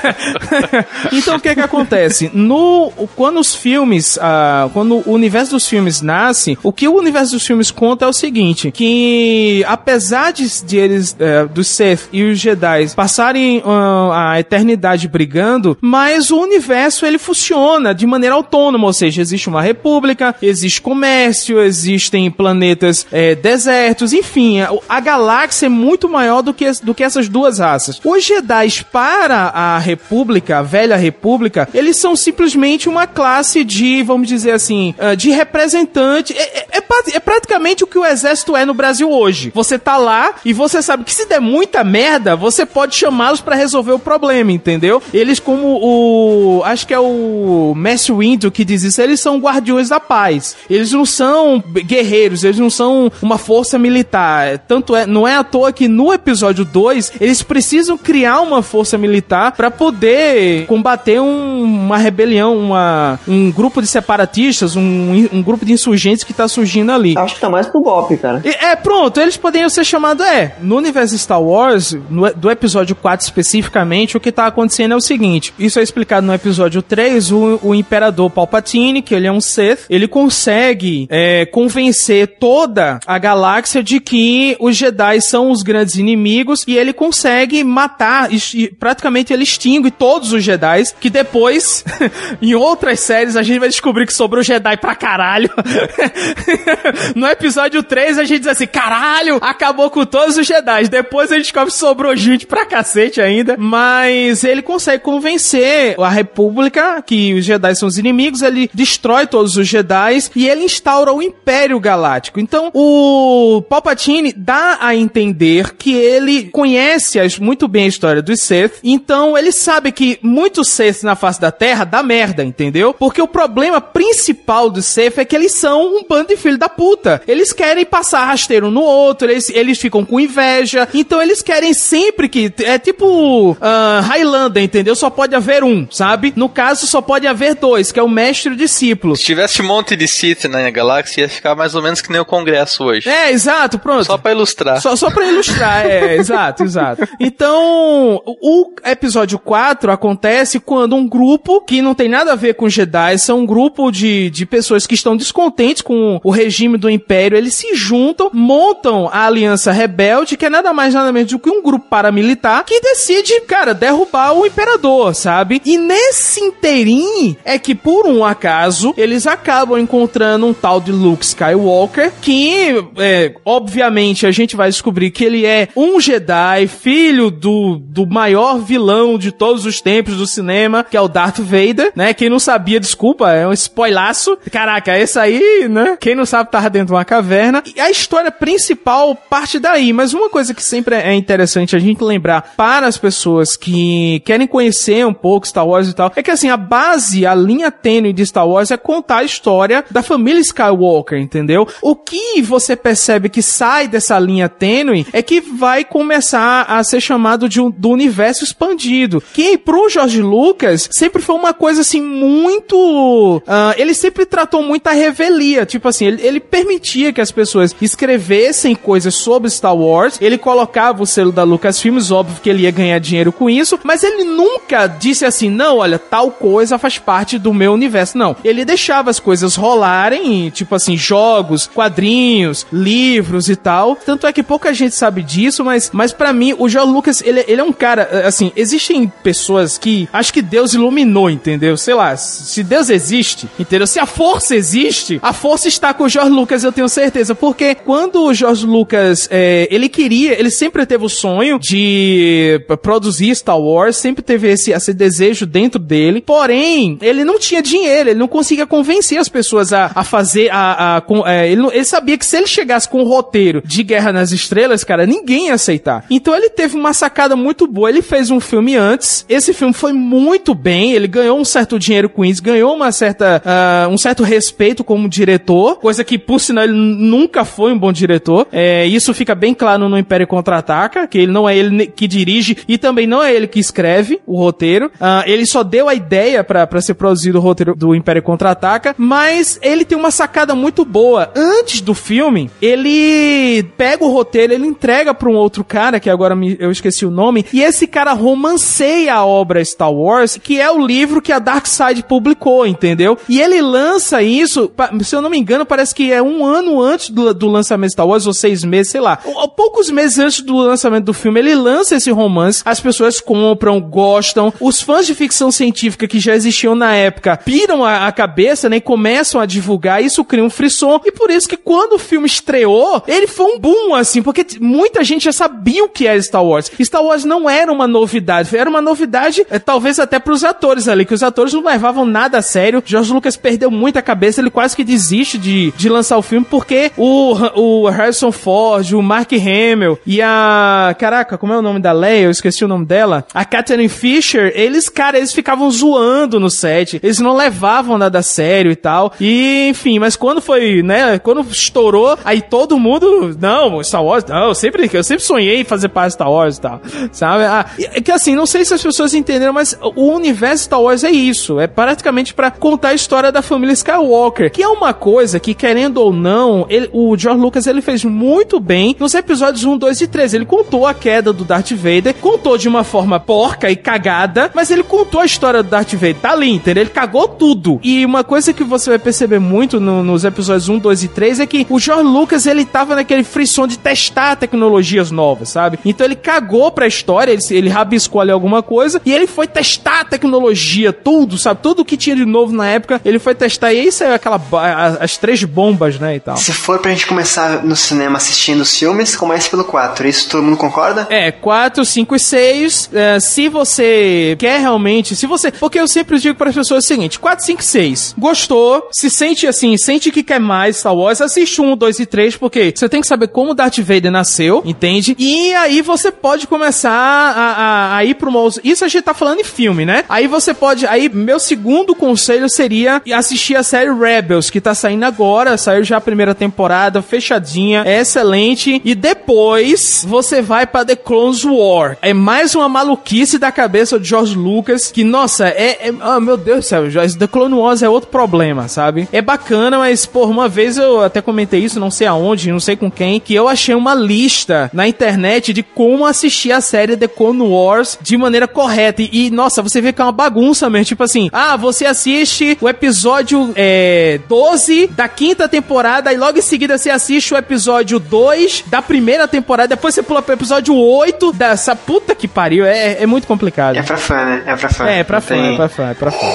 <laughs> então o que é que acontece? No, quando os filmes, ah, quando o universo dos filmes nasce, o que o universo dos filmes eles contam é o seguinte, que apesar de, de eles, é, dos e os Jedi passarem uh, a eternidade brigando, mas o universo ele funciona de maneira autônoma, ou seja, existe uma república, existe comércio, existem planetas é, desertos, enfim, a, a, galáxia é muito maior do que, do que essas duas raças. Os Jedi para a república, a velha república, eles são simplesmente uma classe de, vamos dizer assim, uh, de representante. É, é, é, é praticamente o que o exército é no Brasil hoje. Você tá lá e você sabe que se der muita merda, você pode chamá-los para resolver o problema, entendeu? Eles, como o. Acho que é o Mestre Windu que diz isso, eles são guardiões da paz. Eles não são guerreiros, eles não são uma força militar. Tanto é, não é à toa que no episódio 2 eles precisam criar uma força militar para poder combater um, uma rebelião, uma, um grupo de separatistas, um, um grupo de insurgentes que tá surgindo ali. Acho que tá mais pro golpe, cara. E, é, pronto, eles poderiam ser chamados, é, no universo Star Wars, no, do episódio 4 especificamente, o que tá acontecendo é o seguinte, isso é explicado no episódio 3, o, o Imperador Palpatine, que ele é um Sith, ele consegue é, convencer toda a galáxia de que os Jedi são os grandes inimigos e ele consegue matar, e, praticamente ele extingue todos os Jedi, que depois, <laughs> em outras séries, a gente vai descobrir que sobrou Jedi pra caralho. <laughs> no episódio 3, a gente diz assim, caralho, acabou com todos os Jedi. Depois a gente descobre que sobrou gente pra cacete ainda, mas ele consegue convencer a República que os Jedi são os inimigos, ele destrói todos os Jedi e ele instaura o Império Galáctico. Então, o Palpatine dá a entender que ele conhece muito bem a história dos Sith, então ele sabe que muitos Sith na face da Terra dá merda, entendeu? Porque o problema principal dos Sith é que eles são um bando de filho da puta. Eles querem passar rasteiro no outro, eles, eles ficam com inveja, então eles querem sempre que. É tipo uh, Highlander, entendeu? Só pode haver um, sabe? No caso, só pode haver dois, que é o mestre e o discípulo. Se tivesse um monte de Sith na galáxia, ia ficar mais ou menos que nem o Congresso hoje. É, exato, pronto. Só pra ilustrar. Só, só pra ilustrar, é, <laughs> exato, exato. Então, o episódio 4 acontece quando um grupo que não tem nada a ver com Jedi, são um grupo de, de pessoas que estão descontentes com o regime do Império, eles se juntam, montam a Aliança Rebelde, que é nada mais nada menos do que um grupo paramilitar que decide, cara, derrubar o Imperador, sabe? E nesse inteirinho é que, por um acaso, eles acabam encontrando um tal de Luke Skywalker, que, é, obviamente, a gente vai descobrir que ele é um Jedi, filho do, do maior vilão de todos os tempos do cinema, que é o Darth Vader, né? Quem não sabia, desculpa, é um spoilaço. Caraca, esse aí, né? Quem não sabe tava dentro de uma caverna. E a história principal parte daí, mas uma coisa que sempre é interessante a gente lembrar para as pessoas que querem conhecer um pouco Star Wars e tal, é que assim, a base, a linha tênue de Star Wars é contar a história da família Skywalker, entendeu? O que você percebe que sai dessa linha tênue é que vai começar a ser chamado de um, do universo expandido, que pro George Lucas sempre foi uma coisa assim muito, uh, ele sempre tratou muito a revelia, tipo assim, ele, ele permitia que as pessoas escrevessem coisas sobre Star Wars, ele colocava o selo da Lucasfilms, óbvio que ele ia ganhar dinheiro com isso, mas ele nunca disse assim, não, olha, tal coisa faz parte do meu universo, não. Ele deixava as coisas rolarem, tipo assim, jogos, quadrinhos, livros e tal. Tanto é que pouca gente sabe disso, mas, mas para mim, o George Lucas, ele, ele é um cara, assim, existem pessoas que acho que Deus iluminou, entendeu? Sei lá, se Deus existe, entendeu? Se a força existe, a força está com o George Lucas, eu tenho certeza. Porque quando o George Lucas, é, ele queria, ele sempre teve o sonho de produzir Star Wars, sempre teve esse, esse desejo dentro dele. Porém, ele não tinha dinheiro, ele não conseguia convencer as pessoas a, a fazer, a, a, é, ele, ele sabia que se ele chegasse com um roteiro de Guerra nas Estrelas, cara, ninguém ia aceitar. Então ele teve uma sacada muito boa. Ele fez um filme antes. Esse filme foi muito bem. Ele ganhou um certo dinheiro com isso, ganhou uma certa, uh, um certo respeito como diretor, coisa que por sinal ele nunca foi um bom diretor. É, isso fica bem claro no Império Contra-Ataca, que ele não é ele que dirige e também não é ele que escreve o roteiro. Uh, ele só deu a ideia para ser produzido o roteiro do Império Contra-Ataca, mas ele tem uma sacada muito boa. Antes do filme, ele pega o roteiro, ele entrega para um outro cara, que agora me, eu esqueci o nome, e esse cara romanceia a obra Star Wars, que é o livro que a Dark Side publicou, entendeu? E ele lança isso, se eu não me engano, parece que é um ano ano antes do, do lançamento de Star Wars, ou seis meses, sei lá. Ou, poucos meses antes do lançamento do filme, ele lança esse romance, as pessoas compram, gostam, os fãs de ficção científica que já existiam na época piram a, a cabeça, né, e começam a divulgar, isso cria um frisson, e por isso que quando o filme estreou, ele foi um boom, assim, porque muita gente já sabia o que era Star Wars. Star Wars não era uma novidade, era uma novidade, é, talvez até pros atores ali, que os atores não levavam nada a sério. George Lucas perdeu muita cabeça, ele quase que desiste de, de lançar o filme, porque o, o Harrison Ford, o Mark Hamill e a. Caraca, como é o nome da Leia? Eu esqueci o nome dela. A Catherine Fisher, eles, cara, eles ficavam zoando no set. Eles não levavam nada a sério e tal. E, enfim, mas quando foi, né? Quando estourou, aí todo mundo. Não, Star Wars, não, eu sempre, eu sempre sonhei em fazer parte de Star Wars e tal. Sabe? Ah, é que assim, não sei se as pessoas entenderam, mas o universo Star Wars é isso. É praticamente para contar a história da família Skywalker. Que é uma coisa que, querendo ou não, ele, o George Lucas ele fez muito bem nos episódios 1, 2 e 3. Ele contou a queda do Darth Vader, contou de uma forma porca e cagada, mas ele contou a história do Darth Vader. Tá ali, entendeu? Ele cagou tudo. E uma coisa que você vai perceber muito no, nos episódios 1, 2 e 3 é que o George Lucas ele tava naquele frisson de testar tecnologias novas, sabe? Então ele cagou pra história, ele, ele rabiscou ali alguma coisa e ele foi testar a tecnologia, tudo, sabe? Tudo que tinha de novo na época, ele foi testar. E aí saiu aquela, as três bombas, né? E tal. Se for pra gente começar no cinema assistindo os filmes, comece pelo 4. Isso todo mundo concorda? É, 4, 5 e 6. É, se você quer realmente, se você. Porque eu sempre digo para as pessoas o seguinte: 4, 5 e 6. Gostou, se sente assim, sente que quer mais Star Wars, assiste 1, 2 e 3, porque você tem que saber como Darth Vader nasceu, entende? E aí você pode começar a, a, a ir pra uma. Isso a gente tá falando em filme, né? Aí você pode. Aí, meu segundo conselho seria assistir a série Rebels, que tá saindo agora, saiu já a primeira temporada, fechadinha, é excelente. E depois você vai pra The Clones War. É mais uma maluquice da cabeça de George Lucas, que, nossa, é. é oh, meu Deus do céu, The Clone Wars é outro problema, sabe? É bacana, mas, por uma vez eu até comentei isso, não sei aonde, não sei com quem, que eu achei uma lista na internet de como assistir a série The Clone Wars de maneira correta. E, e nossa, você vê que é uma bagunça mesmo. Tipo assim, ah, você assiste o episódio é, 12 da quinta temporada, e logo em seguida você assiste o episódio 2 da primeira temporada, depois você pula pro episódio 8 dessa puta que pariu. É, é muito complicado. É pra fã, né? É pra fã. É, é pra fã, tem... é pra fã, é pra fã.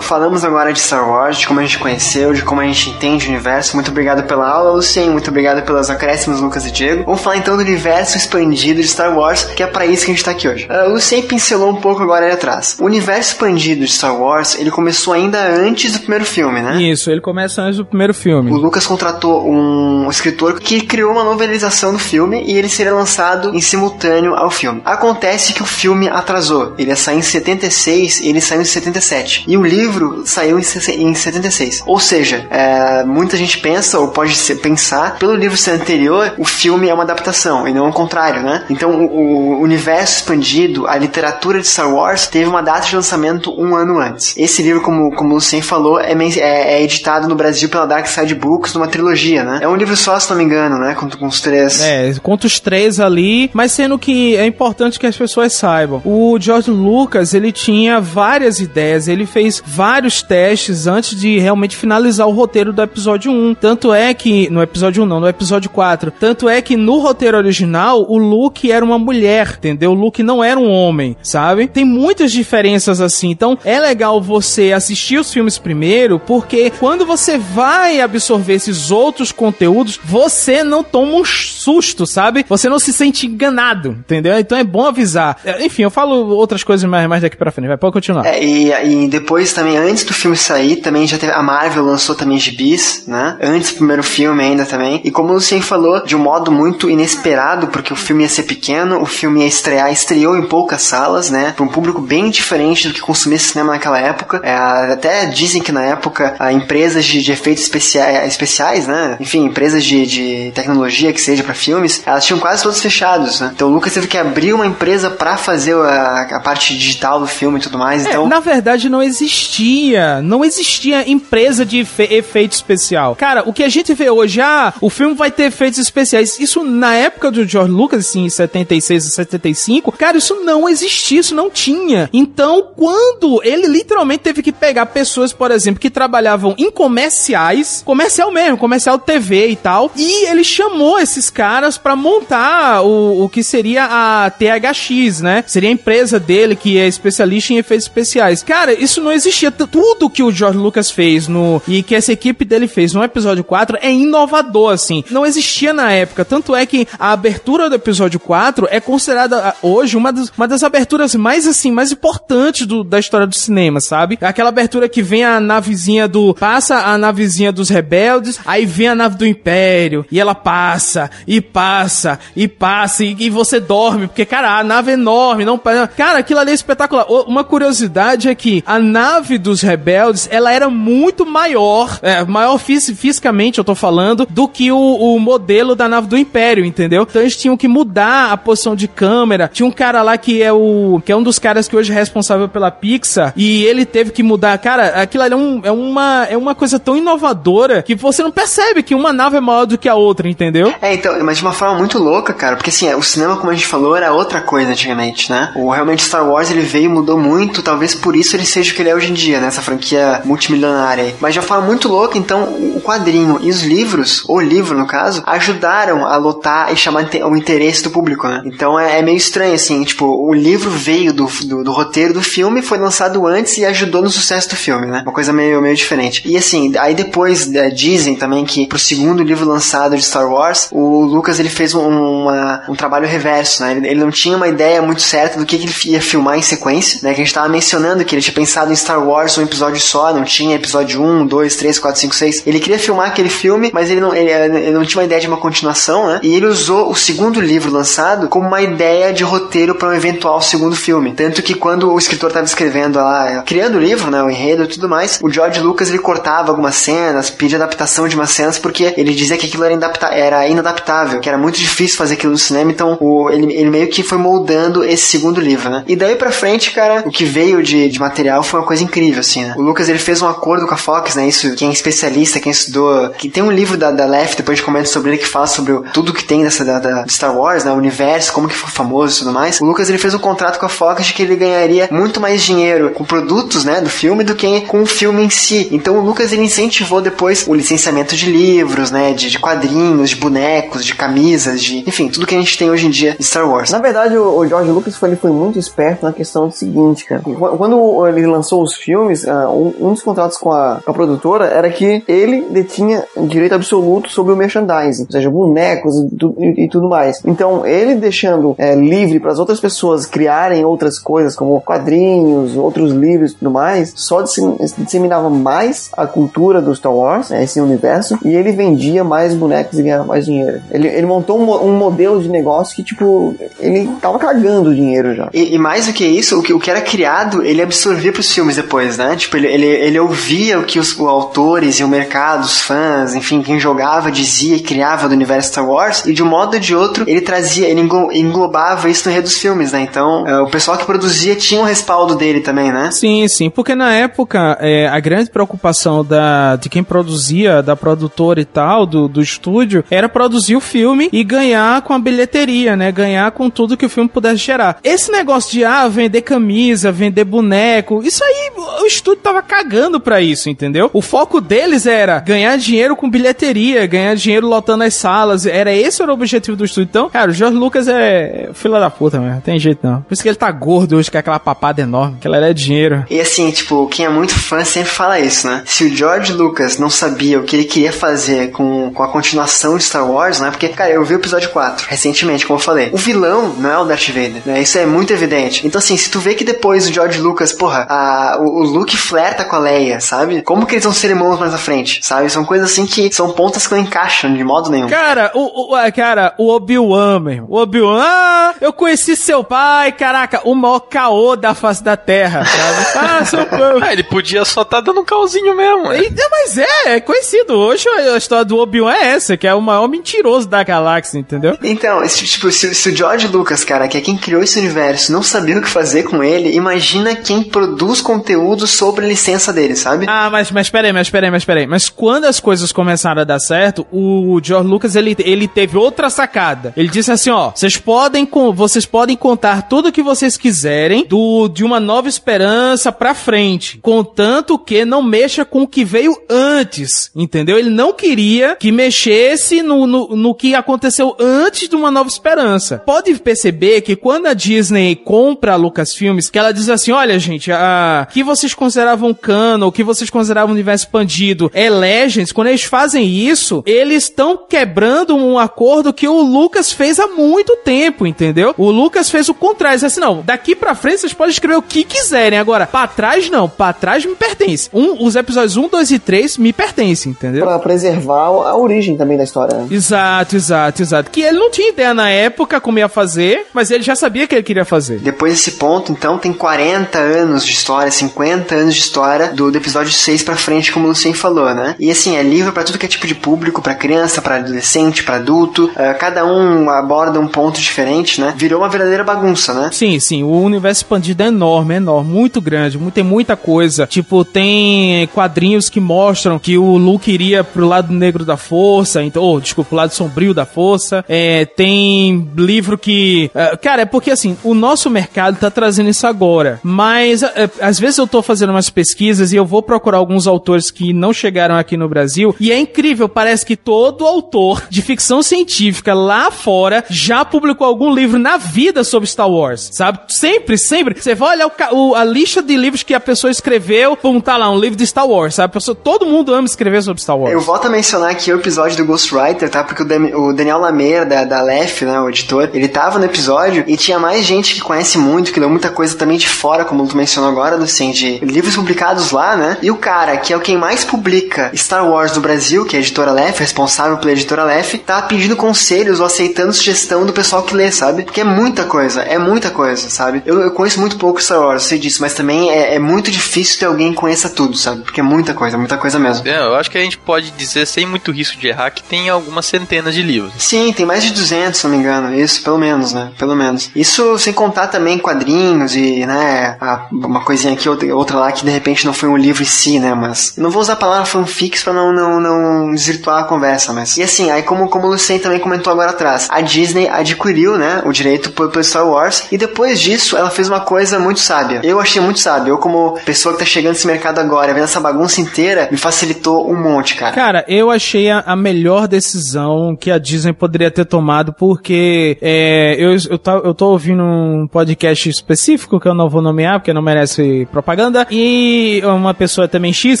Falamos agora de Star Wars, de como a gente conheceu, de como a gente entende o universo. Muito obrigado pela aula, Lucien. Muito obrigado pelas acréscimos, Lucas e Diego. Vamos falar então do universo expandido de Star Wars, que é para isso que a gente tá aqui hoje. Uh, Lucien pincelou um pouco agora ali atrás. O universo expandido de Star Wars, ele começou ainda antes do primeiro filme, né? Isso, ele começa antes do primeiro filme. O Lucas contratou um escritor que criou uma novelização do filme e ele seria lançado em simultâneo ao filme. Acontece que o filme atrasou. Ele ia sair em 76 e ele saiu em 77. E o livro saiu em, em 76. Ou seja, é, muita gente pensa, ou pode ser, pensar, pelo livro ser anterior, o filme é uma adaptação, e não o contrário, né? Então, o, o universo expandido, a literatura de Star Wars, teve uma data de lançamento um ano antes. Esse livro, como, como o Lucien falou, é, é, é, editado no Brasil pela Dark Side Books, numa trilogia, né? É um livro só, se não me engano, né? Com, com os três. É, conta os três ali, mas sendo que é importante que as pessoas saibam. O George Lucas, ele tinha várias ideias, ele fez vários testes antes de realmente finalizar o roteiro do episódio 1. Tanto é que. No episódio 1, não, no episódio 4. Tanto é que no roteiro original, o Luke era uma mulher, entendeu? O Luke não era um homem, sabe? Tem muitas diferenças assim. Então é legal você assistir os filmes primeiro, porque quando você vai absorver esses outros conteúdos, você não toma um susto, sabe? Você não se sente enganado, entendeu? Então é bom avisar. Enfim, eu falo outras coisas mais, mais daqui pra frente. Vai, pode continuar. É, e, e depois também antes do filme sair, também já teve. A Marvel lançou também gibis, né? Antes do primeiro filme ainda também. E como o Lucien falou, de um modo muito inesperado, porque o filme ia ser pequeno, o filme ia estrear, estreou em poucas salas, né? Para um público bem diferente do que consumia cinema naquela época. É, até dizem que na época a empresas de, de efeitos especiais, especiais, né? Enfim, empresas de, de tecnologia que seja para filmes, elas tinham quase todos fechados, né? Então o Lucas teve que abrir uma empresa para fazer a, a, parte digital do filme e tudo mais. É, então... na verdade, não existia não existia empresa de efeito especial. Cara, o que a gente vê hoje, ah, o filme vai ter efeitos especiais. Isso na época do George Lucas, assim, em 76 e 75, cara, isso não existia, isso não tinha. Então, quando ele literalmente teve que pegar pessoas, por exemplo, que trabalhavam em comerciais, comercial mesmo, comercial TV e tal, e ele chamou esses caras para montar o, o que seria a THX, né? Seria a empresa dele que é especialista em efeitos especiais. Cara, isso não existia. Tudo que o George Lucas fez no e que essa equipe dele fez no episódio 4 é inovador, assim. Não existia na época. Tanto é que a abertura do episódio 4 é considerada ah, hoje uma das, uma das aberturas mais, assim, mais importantes do, da história do cinema, sabe? Aquela abertura que vem a navezinha do. Passa a navezinha dos rebeldes, aí vem a nave do Império, e ela passa, e passa, e passa, e, e você dorme, porque, cara, a nave é enorme, não. Cara, aquilo ali é espetacular. Uma curiosidade é que a nave dos rebeldes, ela era muito maior, é, maior fis fisicamente, eu tô falando, do que o, o modelo da nave do Império, entendeu? Então eles tinham que mudar a posição de câmera. Tinha um cara lá que é o. que é um dos caras que hoje é responsável pela Pixar, e ele teve que mudar. Cara, aquilo ali é, um, é, uma, é uma coisa tão inovadora que você não percebe que uma nave é maior do que a outra, entendeu? É, então, mas de uma forma muito louca, cara, porque assim, o cinema, como a gente falou, era outra coisa antigamente, né? O realmente Star Wars ele veio mudou muito, talvez por isso ele seja o que ele é hoje em dia, né? Essa franquia multimilionária aí. Mas de uma forma muito louca, então, o quadrinho e os livros, ou livro no caso, ajudaram a lotar e chamar o interesse do público, né? Então é, é meio estranho, assim, tipo, o livro veio do, do, do, roteiro do filme, foi lançado antes e ajudou no sucesso do filme, né? Uma coisa meio, meio diferente. E assim, aí depois é, dizem também que pro segundo livro lançado de Star Wars, o Lucas ele fez um, uma, um trabalho reverso, né? Ele, ele, não tinha uma ideia muito certa do que, que ele ia filmar em sequência, né? Que a gente tava mencionando que ele tinha pensado em Star Wars um episódio só, não tinha episódio 1, 2, 3, 4, 5, 6. Ele queria filmar aquele filme, mas ele não, ele, ele não tinha uma ideia de uma continuação, né? E ele usou o segundo livro lançado como uma ideia de roteiro para um eventual segundo filme. Tanto que quando o escritor estava escrevendo lá, criando o livro, né, o enredo e tudo mais, o George Lucas ele cortava algumas cenas, pedia adaptação de umas cenas porque ele dizia que aquilo era, era inadaptável, que era muito difícil fazer aquilo no cinema, então o, ele, ele meio que foi moldando esse segundo livro, né? E daí pra frente, cara, o que veio de, de material foi uma coisa incrível, assim, né? O Lucas ele fez um acordo com a Fox, né? Isso, quem é especialista, quem estudou, que tem um livro da, da Left, depois a gente comenta sobre ele, que fala sobre o, tudo que tem dessa da, da Star Wars, né? O universo, como que foi famoso e tudo mais. O Lucas ele fez um contrato com a Fox de que ele ganharia muito mais dinheiro com produtos, né, do filme do que com o filme em si. Então o Lucas ele incentivou depois o licenciamento de livros, né, de, de quadrinhos, de bonecos, de camisas, de, enfim, tudo que a gente tem hoje em dia de Star Wars. Na verdade, o, o George Lucas foi, ele foi muito esperto na questão do seguinte, cara. Quando ele lançou os filmes, uh, um, dos contratos com a, com a, produtora era que ele detinha direito absoluto sobre o merchandising, ou seja, bonecos e, e, tudo mais. Então, ele deixando é, livre para as outras pessoas criarem outras coisas, como quadrinhos, outros livros e tudo mais, só disseminava mais a cultura do Star Wars, né, esse universo, e ele vendia mais bonecos e ganhava mais dinheiro. Ele, ele montou um, um modelo de negócio que, tipo, ele tava cagando o dinheiro já. E, e, mais do que isso, o que, o que era criado, ele absorvia pros filmes depois, né? Tipo, ele, ele, ele ouvia o que os, os autores e o mercado, os fãs, enfim, quem jogava, dizia e criava do universo Star Wars, e de um modo ou de outro, ele trazia, ele englobava isso no rei dos filmes, né? Então, é, o pessoal que produzia tinha um respaldo dele também, né? Sim, sim, porque na época, é, a grande preocupação da, de quem produzia, da produtora e tal, do, do estúdio, era produzir o filme e ganhar com a bilheteria, né? Ganhar com tudo que o filme pudesse gerar. Esse negócio de, ah, vender camisa, vender boneco, isso aí, o estúdio tava cagando pra isso, entendeu? O foco deles era ganhar dinheiro com bilheteria, ganhar dinheiro lotando as salas, era esse era o objetivo do estúdio. Então, cara, o George Lucas é fila da puta, mesmo, tem jeito não. Por isso que ele tá gordo hoje, com aquela papada enorme, que ela é dinheiro. E assim, tipo, quem é muito fã sempre fala isso, né? Se o George Lucas não sabia o que ele queria fazer com, com a continuação de Star Wars, né? Porque, cara, eu vi o episódio 4 recentemente, como eu falei. O vilão não é o Darth Vader, né? Isso é muito evidente. Então, assim, se tu vê que depois o George Lucas, porra, a, o, o Luke flerta com a Leia, sabe? Como que eles vão ser irmãos mais à frente, sabe? São coisas assim que são pontas que não encaixam de modo nenhum. Cara, o, o cara, o Obi-Wan, meu. O Obi-Wan, ah, eu conheci seu pai, caraca, o maior caô da face da Terra, sabe? <laughs> Ah, seu pai. ah, ele podia só estar tá dando um caosinho mesmo. E, mas é, é conhecido. Hoje a história do Obi-Wan é essa, que é o maior mentiroso da galáxia, entendeu? Então, tipo, se, se, o George Lucas, cara, que é quem criou esse universo, não sabia o que fazer com ele, imagina quem produz conteúdo conteúdo sobre licença dele, sabe? Ah, mas, mas peraí, mas peraí, mas peraí. Mas quando as coisas começaram a dar certo, o George Lucas, ele, ele teve outra sacada. Ele disse assim, ó, vocês podem, vocês podem contar tudo o que vocês quiserem do, de uma nova esperança pra frente. Contanto que não mexa com o que veio antes, entendeu? Ele não queria que mexesse no, no, no que aconteceu antes de uma nova esperança. Pode perceber que quando a Disney compra a Lucasfilmes, que ela diz assim, olha gente, a, que vocês consideravam canon, o que vocês consideravam universo expandido é Legends, quando eles fazem isso, eles estão quebrando um acordo que o Lucas fez há muito tempo, entendeu? O Lucas fez o contrário, assim, não, daqui pra frente vocês podem escrever o que quiserem, agora, pra trás não, pra trás me pertence. Um, os episódios 1, 2 e 3 me pertencem, entendeu? Pra preservar a origem também da história. né? Exato, exato, exato. Que ele não tinha ideia na época como ia fazer, mas ele já sabia que ele queria fazer. Depois desse ponto, então, tem 40 anos de história, 50 anos de história do, do episódio 6 pra frente, como o Lucien falou, né? E assim, é livre pra tudo que é tipo de público, pra criança, pra adolescente, pra adulto. eh, cada um aborda um ponto diferente, né? Virou uma verdadeira bagunça, né? Sim, sim, o universo expandido é enorme, é enorme, muito grande, tem muita coisa. Tipo, tem quadrinhos que mostram que o Luke iria pro lado negro da força, então, oh, desculpa, pro lado sombrio da força. É, tem livro que. é, cara, é porque assim, o nosso mercado tá trazendo isso agora. Mas é, às vezes eu tô fazendo umas pesquisas e eu vou procurar alguns autores que não chegaram aqui no Brasil. E é incrível, parece que todo autor de ficção científica lá fora já publicou algum livro na vida sobre Star Wars, sabe? Sempre, sempre. Você vai olhar o o- a lista de livros que a pessoa escreveu, pum, tá lá, um livro de Star Wars, sabe? Pessoa, todo mundo ama escrever sobre Star Wars. Eu volto a mencionar aqui o episódio do Ghostwriter, tá? Porque o, Demi- o Daniel Lameira, da, da Lef, né, o editor, ele tava no episódio e tinha mais gente que conhece muito, que leu muita coisa também de fora, como tu mencionou agora, Lucien, de livros publicados lá, né? E o cara, que é o quem mais publica Star Wars do Brasil, que é a editora Lef, responsável pela editora Lef, tá pedindo conselhos ou aceitando sugestão do pessoal que lê, sabe? Porque é muita coisa, é muita coisa, sabe? Eu, eu conheço muito pouco Star Wars, eu sei disso, mas também é, é muito difícil ter alguém que conheça tudo, sabe? Porque é muita coisa, muita coisa mesmo. É, eu acho que a gente pode dizer, sem muito risco de errar, que tem algumas centenas de livros. Sim, tem mais de 200, se não me engano. Isso, pelo menos, né? Pelo menos. Isso sem contar também quadrinhos e, né, a- uma coisinha aqui, outra, lá, que de repente não foi um livro em si, né? Mas. Não vou usar a palavra fanfics pra não, não, não desvirtuar a conversa, mas. E assim, aí como, como o Lucien também comentou agora atrás, a Disney adquiriu, né, o direito pelo Star Wars, e depois disso ela fez uma coisa muito sábia. Eu achei muito sábio. Eu, como pessoa que tá chegando nesse mercado agora, vendo essa bagunça inteira, me facilitou um monte, cara. Cara, eu achei a, a melhor decisão que a Disney poderia ter tomado, porque é, eu, eu, tá- eu tô ouvindo um podcast específico que eu não vou nomear, porque não merece propaganda, e uma pessoa também X,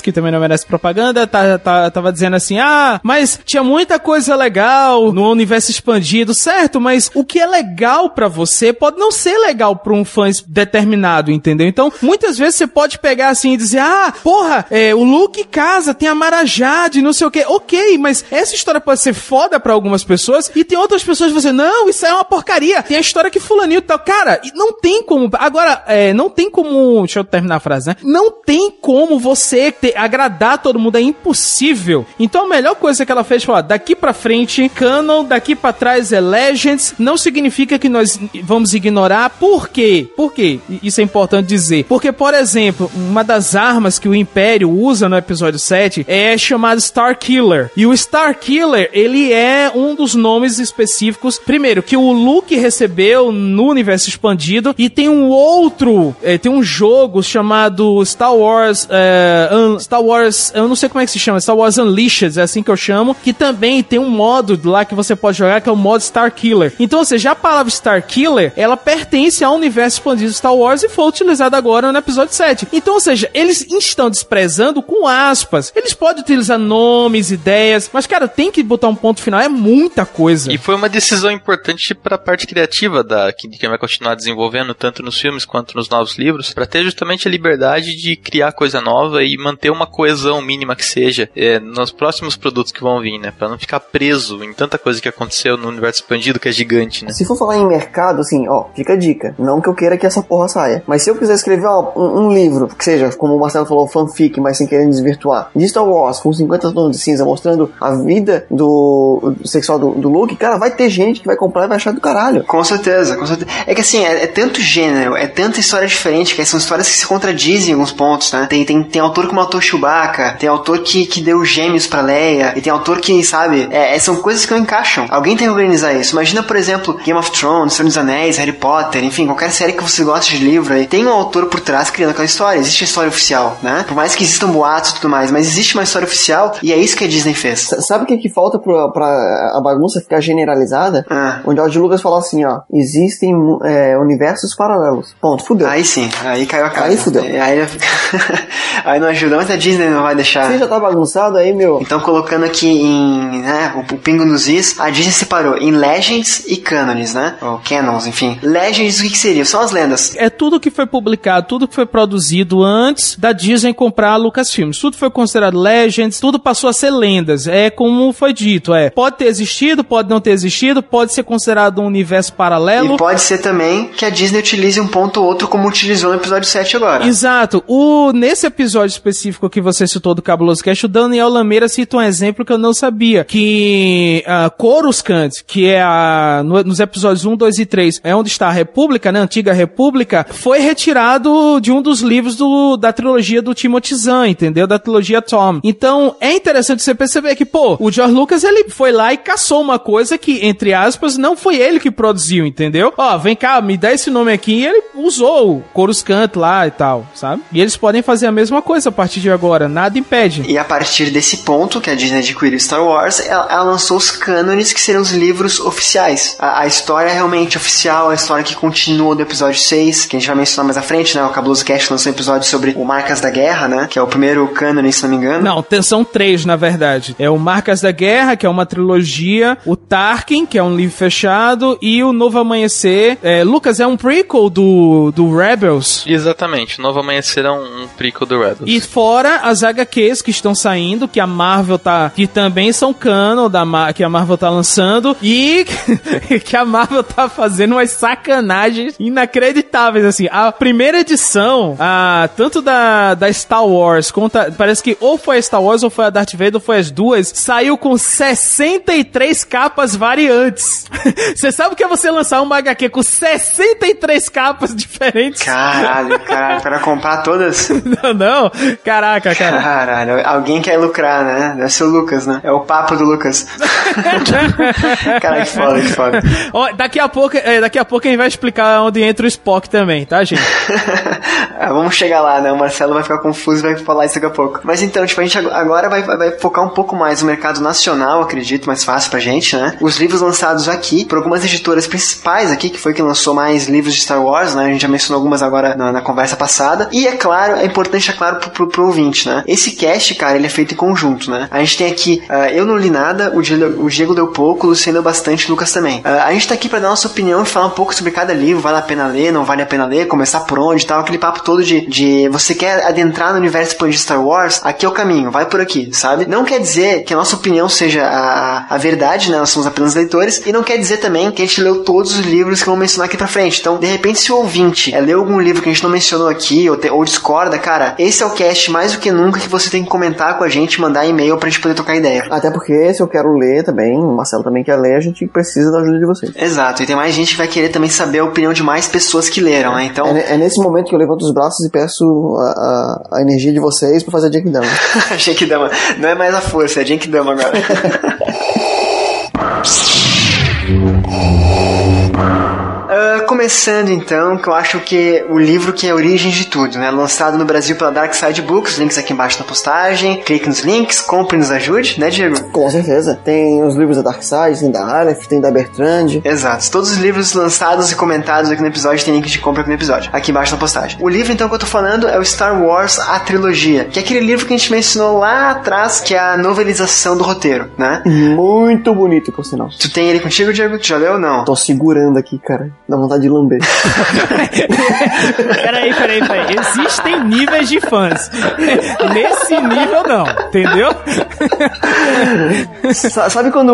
que também não merece propaganda, tá, tá- tava dizendo assim, ah, mas tinha muita coisa legal no universo expandido, certo, mas o que é legal pra você pode não ser legal pra um fã determinado, entendeu? Então, muitas vezes você pode pegar assim e dizer, ah, porra, é, o Luke casa, tem a Marajade, não sei o que. Ok, mas essa história pode ser foda pra algumas pessoas e tem outras pessoas que você, não, isso é uma porcaria. Tem a história que fulaninho tal. Cara, e não tem como. Agora, é, não tem como. Deixa eu terminar a frase, né? Não tem como você ter, agradar todo mundo, é impossível. Então a melhor coisa que ela fez foi, ó, daqui pra frente, canon, daqui pra trás é Legends. Não significa que nós vamos ignorar. Por quê? Por quê? Isso é importante dizer. Porque, por exemplo, uma das armas que o Império usa no episódio 7 é chamado Star Killer. E o Star Killer, ele é um dos nomes específicos, primeiro, que o Luke recebeu no universo expandido, e tem um outro, é, tem um jogo chamado Star Wars, é, Star Wars, eu não sei como é que se chama, Star Wars Unleashed, é assim que eu chamo, que também tem um modo lá que você pode jogar, que é o modo Star Killer. Então, ou seja, a palavra Star Killer, ela pertence ao universo expandido Star Wars e foi utilizada agora no episódio 7. Então, ou seja, eles estão desprezando com aspas. Eles podem utilizar nomes, ideias, mas, cara, tem que botar um ponto final, é muita coisa. E foi uma decisão importante para a parte criativa da que de quem vai continuar desenvolvendo tanto nos filmes quanto nos novos livros, para ter justamente a liberdade de criar coisa nova e manter uma coesão mínima que seja é, nos próximos produtos que vão vir, né? Para não ficar preso em tanta coisa que aconteceu no universo expandido que é gigante, né? Se for falar em mercado, assim, ó, fica a dica. Não que eu queira que essa porra saia. Mas se eu quiser escrever ó, um, um livro, que seja, como o Marcelo falou, fanfic, mas sem querer desvirtuar, de Star Wars, com 50 tons de cinza, mostrando a vida do, do sexual do, do Luke, cara, vai ter gente que vai comprar e vai achar do caralho. Com certeza, com certeza. É que assim, é, é tanto gênero, é tanta história diferente, que são histórias que se contra a Disney em alguns pontos, né? Tem, tem, tem autor que matou Chewbacca, tem autor que, que deu gêmeos pra Leia, e tem autor que, sabe, é, é, são coisas que não encaixam. Alguém tem que organizar isso. Imagina, por exemplo, Game of Thrones, Senhor dos Anéis, Harry Potter, enfim, qualquer série que você goste de livro aí, tem um autor por trás criando aquela história. Existe a história oficial, né? Por mais que existam boatos e tudo mais, mas existe uma história oficial e é isso que a Disney fez. Sabe o que, que falta pra, pra a bagunça ficar generalizada? Ah. Onde o George Lucas fala assim, ó, existem é, universos paralelos. Ponto, fudeu. Aí sim, aí caiu a casa. Aí fudeu. Aí, <laughs> aí não ajuda, mas a Disney não vai deixar. Você já tá bagunçado aí, meu. Então, colocando aqui em, né, o, o pingo nos is, a Disney separou em Legends e Canones, né? Ou Canons, enfim. Legends, o que que seria? São as lendas. É tudo que foi publicado, tudo que foi produzido antes da Disney comprar a Lucasfilms. Tudo foi considerado Legends, tudo passou a ser lendas. É como foi dito, é. Pode ter existido, pode não ter existido, pode ser considerado um universo paralelo. E pode ser também que a Disney utilize um ponto ou outro como utilizou no episódio 7 agora. Exato. O, nesse episódio específico que você citou do Cabuloso Cast, o Daniel Lameira cita um exemplo que eu não sabia. Que uh, Coruscant, que é a, no- nos episódios 1, 2 e 3, é onde está a República, né? Antiga República, foi retirado de um dos livros do, da trilogia do Timothy Zahn, entendeu? Da trilogia Tom. Então, é interessante você perceber que, pô, o George Lucas, ele foi lá e caçou uma coisa que, entre aspas, não foi ele que produziu, entendeu? Ó, vem cá, me dá esse nome aqui, e ele usou o Coruscant lá e tal, sabe? E eles podem fazer a mesma coisa a partir de agora, nada impede. E a partir desse ponto que a Disney adquiriu Star Wars, ela, ela lançou os cânones que seriam os livros oficiais. A, a história é realmente oficial, a história que continua do episódio 6, que a gente vai mencionar mais à frente, né? O Cabuloso Cast lançou um episódio sobre o Marcas da Guerra, né? Que é o primeiro cânone, se não me engano. Não, tem- são três, na verdade. É o Marcas da Guerra, que é uma trilogia, o Tarkin, que é um livro fechado, e o Novo Amanhecer. É, Lucas, é um prequel do, do Rebels. Exatamente, Novo Amanhecer é um, um prequel do Rebels. E fora as HQs que estão saindo, que a Marvel tá. que também são canon da que a Marvel tá lançando. E <laughs> que a Marvel tá fazendo umas sacanagens inacreditáveis, assim. A primeira edição, a, tanto da, da Star Wars quanto. a- parece que ou foi a Star Wars ou foi a Darth Vader ou foi as duas, saiu com 63 capas variantes. <laughs> Você sabe o que é você lançar uma HQ com 63 capas diferentes? Caralho, caralho, para comprar todas. <laughs> Não, não. Caraca, cara. Caralho, alguém quer lucrar, né? Deve ser o Lucas, né? É o papo do Lucas. <laughs> Caralho, que foda, que foda. Ó, daqui a pouco, é, daqui a pouco a gente vai explicar onde entra o Spock também, tá, gente? <laughs> Ah, Vamos chegar lá, né? O Marcelo vai ficar confuso e vai falar isso daqui a pouco. Mas então, tipo, a gente ag- agora vai, vai focar um pouco mais no mercado nacional, acredito, mais fácil pra gente, né? Os livros lançados aqui, por algumas editoras principais aqui, que foi quem lançou mais livros de Star Wars, né? A gente já mencionou algumas agora na, na conversa passada. E é claro, é importante, é claro, pro, pro, pro ouvinte, né? Esse cast, cara, ele é feito em conjunto, né? A gente tem aqui, ah, eu não li nada, o Diego, o Diego deu pouco, o Luciano deu bastante, o Lucas também. Ah, a gente tá aqui pra dar nossa opinião e falar um pouco sobre cada livro, vale a pena ler, não vale a pena ler, começar por onde e tal, aquele papo todo de, de você quer adentrar no universo expandido de Star Wars, aqui é o caminho, vai por aqui, sabe? Não quer dizer que a nossa opinião seja a, a verdade, né? Nós somos apenas leitores, e não quer dizer também que a gente leu todos os livros que vamos mencionar aqui pra frente. Então, de repente, se o ouvinte é, leu algum livro que a gente não mencionou aqui, ou, te- ou discorda, cara, esse é o cast mais do que nunca que você tem que comentar com a gente, mandar e-mail pra gente poder trocar ideia. Até porque se eu quero ler também, o Marcelo também quer ler, a gente precisa da ajuda de vocês. Exato, e tem mais gente que vai querer também saber a opinião de mais pessoas que leram, né? Então, É, é nesse momento que eu levanto os braços e peço a, a, a energia de vocês pra fazer a Jack Dama. <laughs> Genkidama. Não é mais a força, é Genkidama agora. <laughs> Começando então, que eu acho que o livro que é a origem de tudo, né? Lançado no Brasil pela Dark Side Books, links aqui embaixo na postagem. Clique nos links, compre e nos ajude, né, Diego? Com certeza. Tem os livros da Dark Side, tem da Aleph, tem da Bertrand. Exato. Todos os livros lançados e comentados aqui no episódio tem link de compra aqui no episódio, aqui embaixo na postagem. O livro então que eu tô falando é o Star Wars A Trilogia, que é aquele livro que a gente mencionou lá atrás, que é a novelização do roteiro, né? Muito bonito, por sinal. Tu tem ele contigo, Diego? Tu já leu ou não? Tô segurando aqui, cara. Dá vontade de lamber. <laughs> Peraí, peraí, peraí. Existem níveis de fãs. Nesse nível, não. Entendeu? <laughs> Sa- Sabe quando.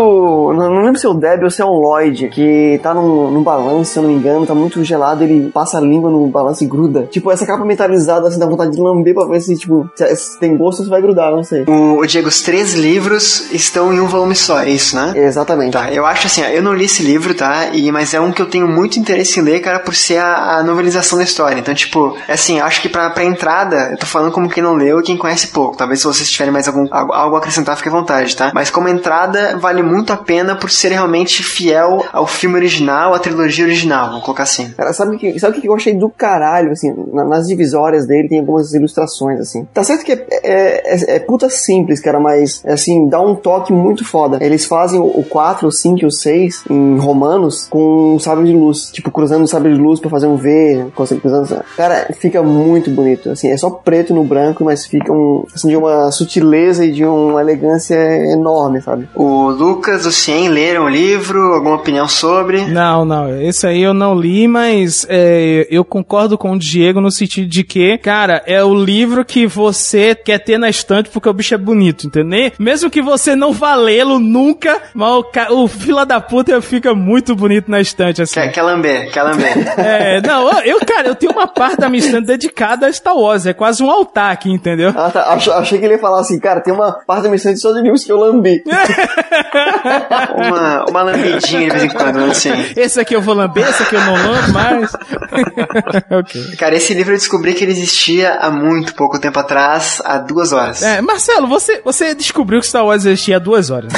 Não, lembro se é o Deb ou se é o Lloyd, que tá num, num balanço, se eu não me engano, tá muito gelado, ele passa a língua no balanço e gruda. Tipo, essa capa metalizada, assim, dá vontade de lamber pra ver se, tipo, se, se tem gosto ou se vai grudar, não sei. O, o Diego, os três livros estão em um volume só, é isso, né? Exatamente. Tá, eu acho assim, ó, eu não li esse livro, tá? E, mas é um que eu tenho muito interesse em ler, cara, por ser a, a novelização da história. Então, tipo, assim, acho que pra, pra entrada, eu tô falando como quem não leu e quem conhece pouco. Talvez se vocês tiverem mais algum, algo, a acrescentar, fique à vontade, tá? Mas como entrada, vale muito a pena por ser realmente fiel ao filme original, à trilogia original, vamos colocar assim. Cara, sabe o que, sabe que eu achei do caralho, assim, na- nas divisórias dele tem algumas ilustrações, assim. Tá certo que é, é, é- é puta simples, cara, mas, assim, dá um toque muito foda. Eles fazem o, o 4, o 5 e o 6 em romanos com um sabre de luz. Tipo, cruzando o sabre de luz pra fazer um V, consegue cruzando. Cara, fica muito bonito, assim, é só preto no branco, mas fica um, assim, de uma sutileza e de uma elegância enorme, sabe? O Lucas, o Cien leram o livro, alguma opinião sobre? Não, não, esse aí eu não li, mas é, eu concordo com o Diego no sentido de que, cara, é o livro que você quer ter na estante porque o bicho é bonito, entendeu? Mesmo que você não vá lê-lo nunca, mas o, o fila da puta fica muito bonito na estante, assim. Quer, quer lamber, quer lamber. <laughs> É, não, eu, cara, eu tenho uma parte da minha estante dedicada a Star Wars, é quase um altar aqui, entendeu? Ah, tá. Ach- achei que ele ia falar assim, cara, tem uma parte da minha estante só de livros que eu lambi. <laughs> uma, uma lambidinha de vez em quando, assim. Esse aqui eu vou lamber, esse aqui eu não lambo mais. <laughs> ok. Cara, esse livro eu descobri que ele existia há muito pouco tempo atrás, há duas horas. É, Marcelo, você, você descobriu que Star Wars existia há duas horas.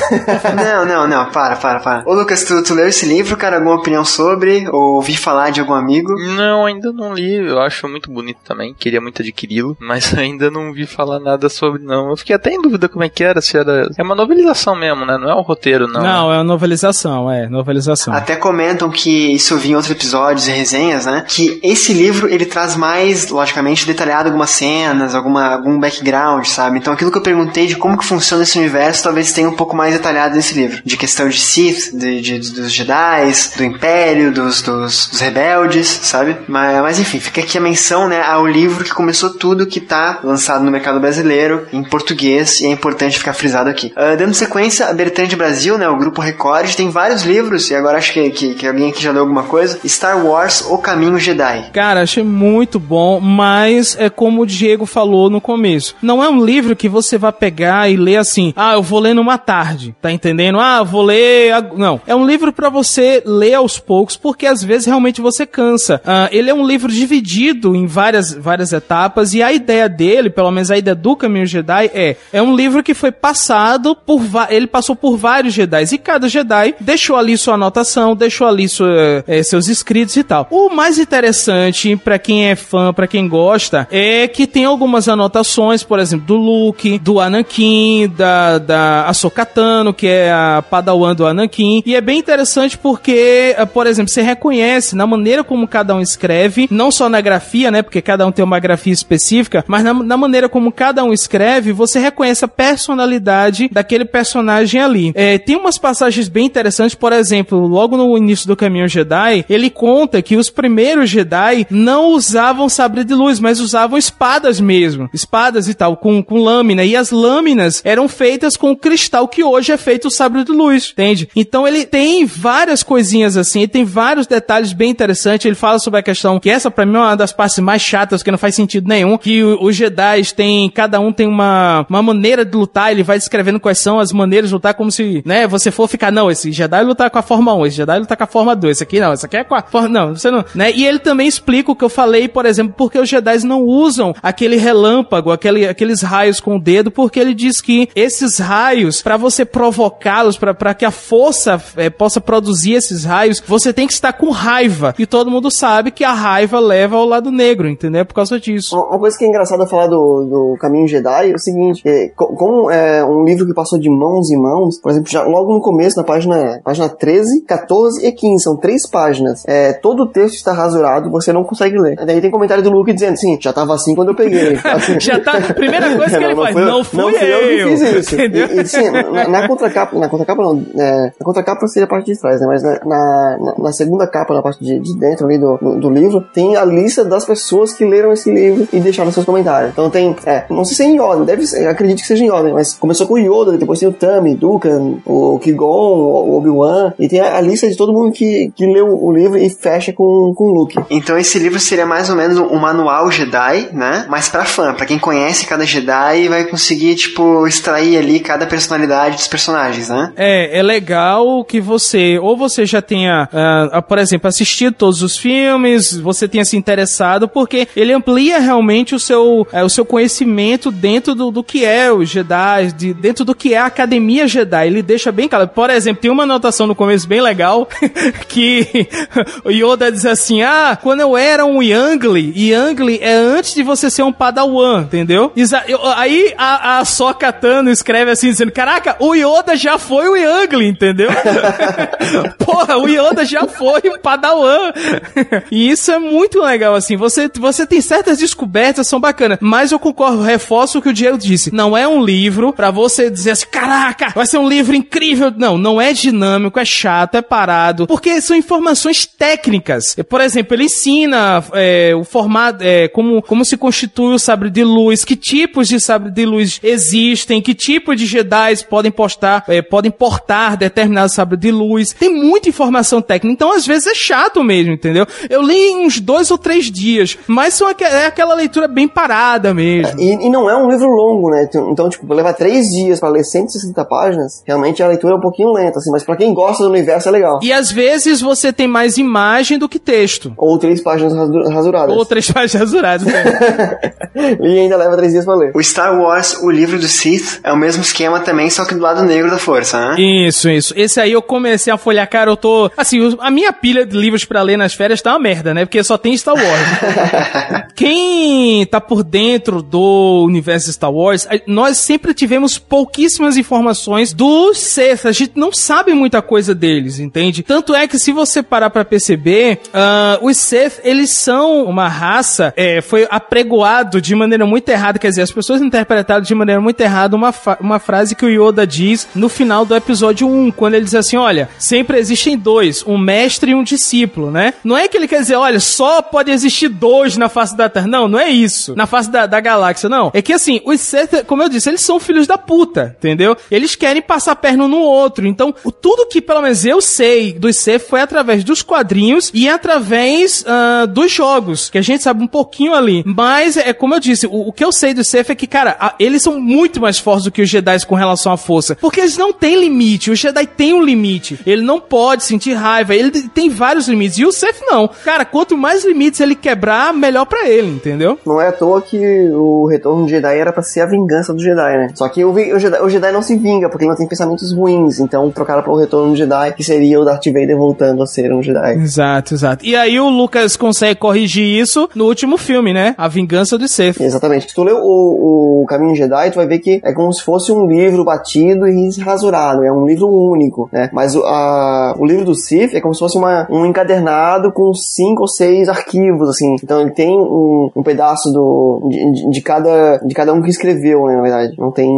Não, não, não, para, para, para. Ô Lucas, tu, tu leu esse livro, cara? Alguma opinião sobre? Ou ouvi falar de algum amigo? Não, ainda não li. Eu acho muito bonito também. Queria muito adquiri-lo. <laughs> Mas ainda não vi falar nada sobre, não. Eu fiquei até em dúvida como é que era. Se era. É uma novelização mesmo, né? Não é um roteiro, não. Não, é uma novelização, é, novelização. Até comentam que isso eu vi em outros episódios e resenhas, né? Que esse livro ele traz mais, logicamente, detalhado algumas cenas, alguma, algum background, sabe? Então aquilo que eu perguntei de como que funciona esse universo talvez tenha um pouco mais detalhado nesse livro. De questão de Sith, de, de- dos Jedi, do Império, dos, dos, dos rebeldes, sabe? Mas, mas enfim, fica aqui a menção, né, ao livro que começou tudo, que tá lançado no mercado brasileiro, em português, e é importante ficar frisado aqui. Ah, dando sequência, a Bertrand Brasil, né, o grupo Record, tem vários livros, e agora acho que, que, que alguém aqui já leu alguma coisa, Star Wars, O Caminho Jedi. Cara, achei muito bom, mas é como o Diego falou no começo. Não é um livro que você vai pegar e ler assim, ah, eu vou ler numa tarde, tá entendendo? Ah, vou ler. ag-" Não. É um livro pra você ler aos poucos, porque às vezes realmente você cansa. Ah, ele é um livro dividido em várias, várias etapas, e a ideia dele, pelo menos a ideia do Caminho Jedi, é: é um livro que foi passado por. Ele passou por vários Jedi, e cada Jedi deixou ali sua anotação, deixou ali sua, eh, seus escritos e tal. O mais interessante pra quem é fã, pra quem gosta, é que tem algumas anotações, por exemplo, do Luke, do Anakin, da, da Ahsoka que é a padawan do Anakin, e é bem interessante porque, eh, por exemplo, você reconhece na maneira como cada um escreve, não só na grafia, né, porque cada um tem uma grafia específica, mas na, na maneira como cada um escreve, você reconhece a personalidade daquele personagem ali. É, tem umas passagens bem interessantes, por exemplo, logo no início do Caminho Jedi, ele conta que os primeiros Jedi não usavam sabre de luz, mas usavam espadas mesmo, espadas e tal, com, com lâmina, e as lâminas eram feitas com o cristal que hoje é feito o sabre de luz, entende? Então ele tem várias coisinhas assim, tem vários detalhes bem interessantes, ele fala sobre a questão, que essa pra mim é uma das partes mais chatas, que não faz sentido nenhum, que os Jedi têm, cada um tem uma, uma maneira de lutar, ele vai descrevendo quais são as maneiras de lutar, como se, né, você for ficar, não, esse Jedi lutar com a forma 1, esse Jedi lutar com a forma 2, esse aqui não, esse aqui é com a forma, não, você não, né, e ele também explica o que eu falei, por exemplo, porque os Jedi não usam aquele relâmpago, aquele, aqueles raios com o dedo, porque ele diz que esses raios, pra você provocá-los, pra que a força eh, possa produzir esses raios, você tem que estar com raiva, e todo mundo sabe que a raiva leva ao lado negro, entendeu? Por causa disso. Uma coisa que é engraçada falar do, do Caminho Jedi é o seguinte, é, co- como é um livro que passou de mãos em mãos, por exemplo, já logo no começo, na página, página 13, 14 e 15, são três páginas, é, todo o texto está rasurado, você não consegue ler. Daí tem comentário do Luke dizendo, sim, já tava assim quando eu peguei. Assim, <laughs> Já tá, primeira coisa que ele faz, fui eu- não fui não fui eu que eu. fiz isso. <laughs> Entendeu? E, e, sim, na, na contracapa, na contracapa não, é, na contracapa seria a parte de trás, né? Mas na, na, na- na segunda capa, na parte de, de dentro ali do, do livro, tem a lista das pessoas que leram esse livro e deixaram seus comentários. Então tem, é, não sei se é em ordem, deve ser, acredito que seja em ordem, mas começou com o Yoda, depois tem o Tami, Dukan, o Kigon, o Obi-Wan, e tem a, a lista de todo mundo que, que leu o livro e fecha com, com o Luke. Então esse livro seria mais ou menos um manual Jedi, né? Mas pra fã, pra quem conhece cada Jedi vai conseguir, tipo, extrair ali cada personalidade dos personagens, né? É, é legal que você, ou você já tenha, ah, por exemplo, assistido todos os filmes, você tenha se interessado, porque ele amplia realmente o seu, é, o seu conhecimento dentro do, do que é o Jedi, de, dentro do que é a Academia Jedi. Ele deixa bem claro. Por exemplo, tem uma anotação no começo bem legal <laughs> que o Yoda diz assim: Ah, quando eu era um Youngly, Youngly é antes de você ser um Padawan, entendeu? Aí a, a Soka Tano escreve assim, dizendo: Caraca, o Yoda já foi o Youngly, entendeu? <laughs> Porra, o Yoda já foi o Padawan. <laughs> e isso é muito legal, assim. Você, você tem certas descobertas, são bacanas. Mas eu concordo, reforço o que o Diego disse. Não é um livro para você dizer assim: Caraca, vai ser um livro incrível. Não, não é dinâmico, é chato, é parado. Porque são informações técnicas. Por exemplo, ele ensina é, o formato, é, como, como se constitui o sabre de luz, que tipos de sabre de luz existem, que tipo de Jedi podem postar, é, podem portar determinado sabre de luz. Tem muita informação técnica, então às vezes é chato mesmo, entendeu? Eu li em uns dois ou três dias, mas são, é aquela leitura bem parada mesmo. E, e não é um livro longo, né? Então, tipo, levar três dias para ler 160 páginas, realmente a leitura é um pouquinho lenta, assim, mas para quem gosta do universo é legal. E às vezes você tem mais imagem do que texto. Ou três páginas rasuradas. Ou três <laughs> páginas rasuradas, né? <laughs> e ainda leva três dias pra ler. O Star Wars, o livro do Sith, é o mesmo esquema também, só que do lado negro da força, né? Isso, isso. Esse aí eu comecei a folhear, cara, eu tô... Assim, a minha pilha de livros para ler nas férias tá uma merda, né? Porque só tem Star Wars. <laughs> Quem tá por dentro do universo Star Wars, nós sempre tivemos pouquíssimas informações do Sith. A gente não sabe muita coisa deles, entende? Tanto é que se você parar para perceber, uh, os Sith, eles são uma raça, é, foi apregoado de maneira muito errada, quer dizer, as pessoas interpretaram de maneira muito errada uma, uma frase que o Yoda diz no final do episódio 1, quando ele diz assim, olha, sempre existem dois, um mestre e um discípulo, né? Não é que ele quer dizer, olha, só pode existir dois na face da Terra. Não, não é isso. Na face da, da galáxia, não. É que assim, os Sith, como eu disse, eles são filhos da puta, entendeu? Eles querem passar a perna um no outro. Então, o, tudo que pelo menos eu sei dos Sith foi através dos quadrinhos e através uh, dos jogos, que a gente sabe um pouquinho ali. Mas, é como eu disse, o, o que eu sei dos Sith é que, cara, a, eles são muito mais fortes do que os Jedi com relação à força. Porque eles não têm limite. O Jedi tem um limite. Ele não pode sentir raiva. Ele tem vários limites. E o Sith não. Cara, quanto mais limites ele quebrar, melhor para ele, entendeu? Não é à toa que o retorno do Jedi era para ser a vingança do Jedi, né? Só que o, o, Jedi, o Jedi não se vinga, porque ele não tem pensamentos ruins. Então trocaram para o retorno do Jedi, que seria o Darth Vader voltando a ser um Jedi. Exato, exato. E aí o Lucas consegue corrigir isso no último filme, né? A Vingança do Sith. Exatamente. Se tu lê o, o Caminho Jedi, tu vai ver que é como se fosse um livro batido e rasurado. É um livro único, né? Mas o, a, o livro do Sith é como se fosse uma, um encadernado com cinco ou seis arquivos, assim. Então ele tem um, um pedaço do, de, de, cada, de cada um que escreveu, né? Na verdade. Não tem.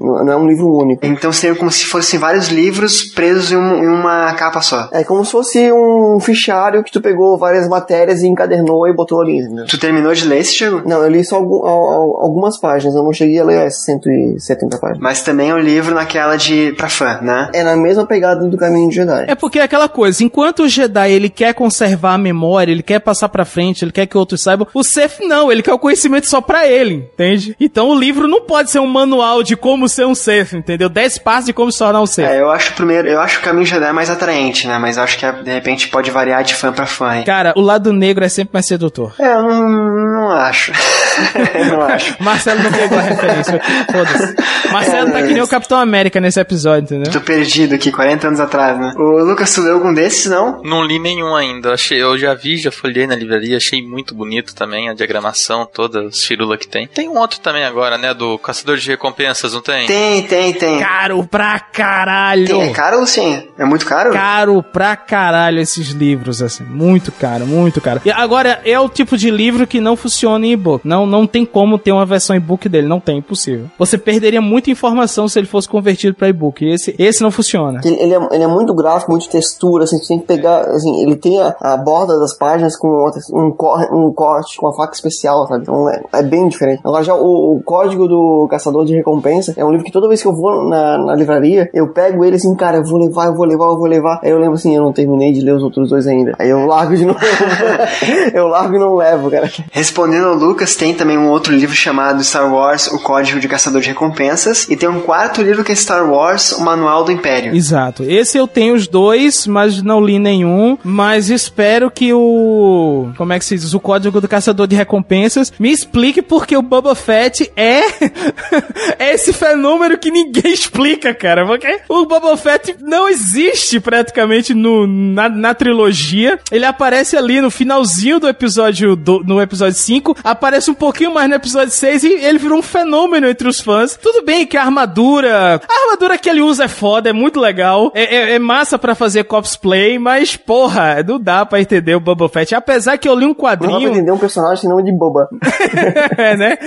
Não é um livro único. Então seria como se fossem vários livros presos em, um, em uma capa só. É como se fosse um fichário que tu pegou várias matérias e encadernou e botou ali, né? Tu terminou de ler esse jogo? Não, eu li só algum, algumas páginas, eu não cheguei a ler as 170 páginas. Mas também é um livro naquela de pra fã, né? É na mesma pegada do Caminho de Jedi. É porque é aquela coisa, enquanto o Jedi ele quer conservar a memória, ele quer passar pra frente, ele quer que outros saibam, o Seth não, ele quer o conhecimento só pra ele, entende? Então o livro não pode ser um manual de como ser um Sith, entendeu? 10 passos de como se tornar um Sith. É, eu acho primeiro, eu acho o Caminho de Jedi mais atraente, né? Mas acho que de repente pode variar de fã pra fã. Hein? Cara, o lado negro é sempre mais sedutor. É, eu não, não acho. <laughs> não acho. <laughs> Marcelo não pegou a referência foda-se. Marcelo é, tá que nem o Capitão América nesse episódio, entendeu? Tô perdido aqui, 40 anos atrás, né? O Lucas, tu leu algum desses, não? Não li nenhum ainda. Achei, eu já vi, já folhei na livraria, achei muito bonito também a diagramação toda, os firula que tem. Tem um outro também agora, né? Do Caçador de Recompensas, não tem? Tem, tem, tem. Caro pra caralho! Tem, é caro sim? É muito caro? Caro pra caralho esses livros, assim. Muito caro, muito caro. E agora, é o tipo de livro que não funciona em e-book. Não, não tem como ter uma versão e-book dele. Não tem, impossível. Você perderia muita informação se ele fosse convertido pra e-book. Esse, esse não funciona. Ele, ele, é, ele, é, muito gráfico, muito textura, assim, você tem que pegar, assim, ele tem a, a borda das páginas com um, cor, um corte com uma faca especial, sabe? Então é, é bem diferente. Agora já o, o, Código do Caçador de Recompensa é um livro que toda vez que eu vou na, na livraria, eu pego ele assim, cara, eu vou levar, eu vou levar, eu vou levar. Aí eu lembro assim, eu não terminei de ler os outros dois ainda. Aí eu largo de novo. <laughs> eu largo e não levo, cara. Respondendo ao Lucas, tem também um outro livro chamado Star Wars, O Código de Caçador de Recompensas. E tem um quarto livro que é Star Wars, O Manual do Império. Exato. Esse eu tenho os dois, mas não li nenhum. Mas espero que o. Como é que se diz? O Código do Caçador de Recompensas me explique porque o Boba Fett é. <laughs> é esse fenômeno que ninguém explica, cara. Porque o Boba Fett não existe praticamente no, na, na trilogia. Ele aparece ali no finalzinho do episódio do, no episódio 5, aparece um pouquinho mais no episódio 6 e ele virou um fenômeno entre os fãs. Tudo bem que a armadura. A armadura que ele usa é foda, é muito legal. É, é, é massa para fazer cosplay, mas porra, não dá pra entender o Boba Fett. Apesar que eu li um Não dá pra quadrinho. entender um personagem sem nome de boba. <laughs> é, né?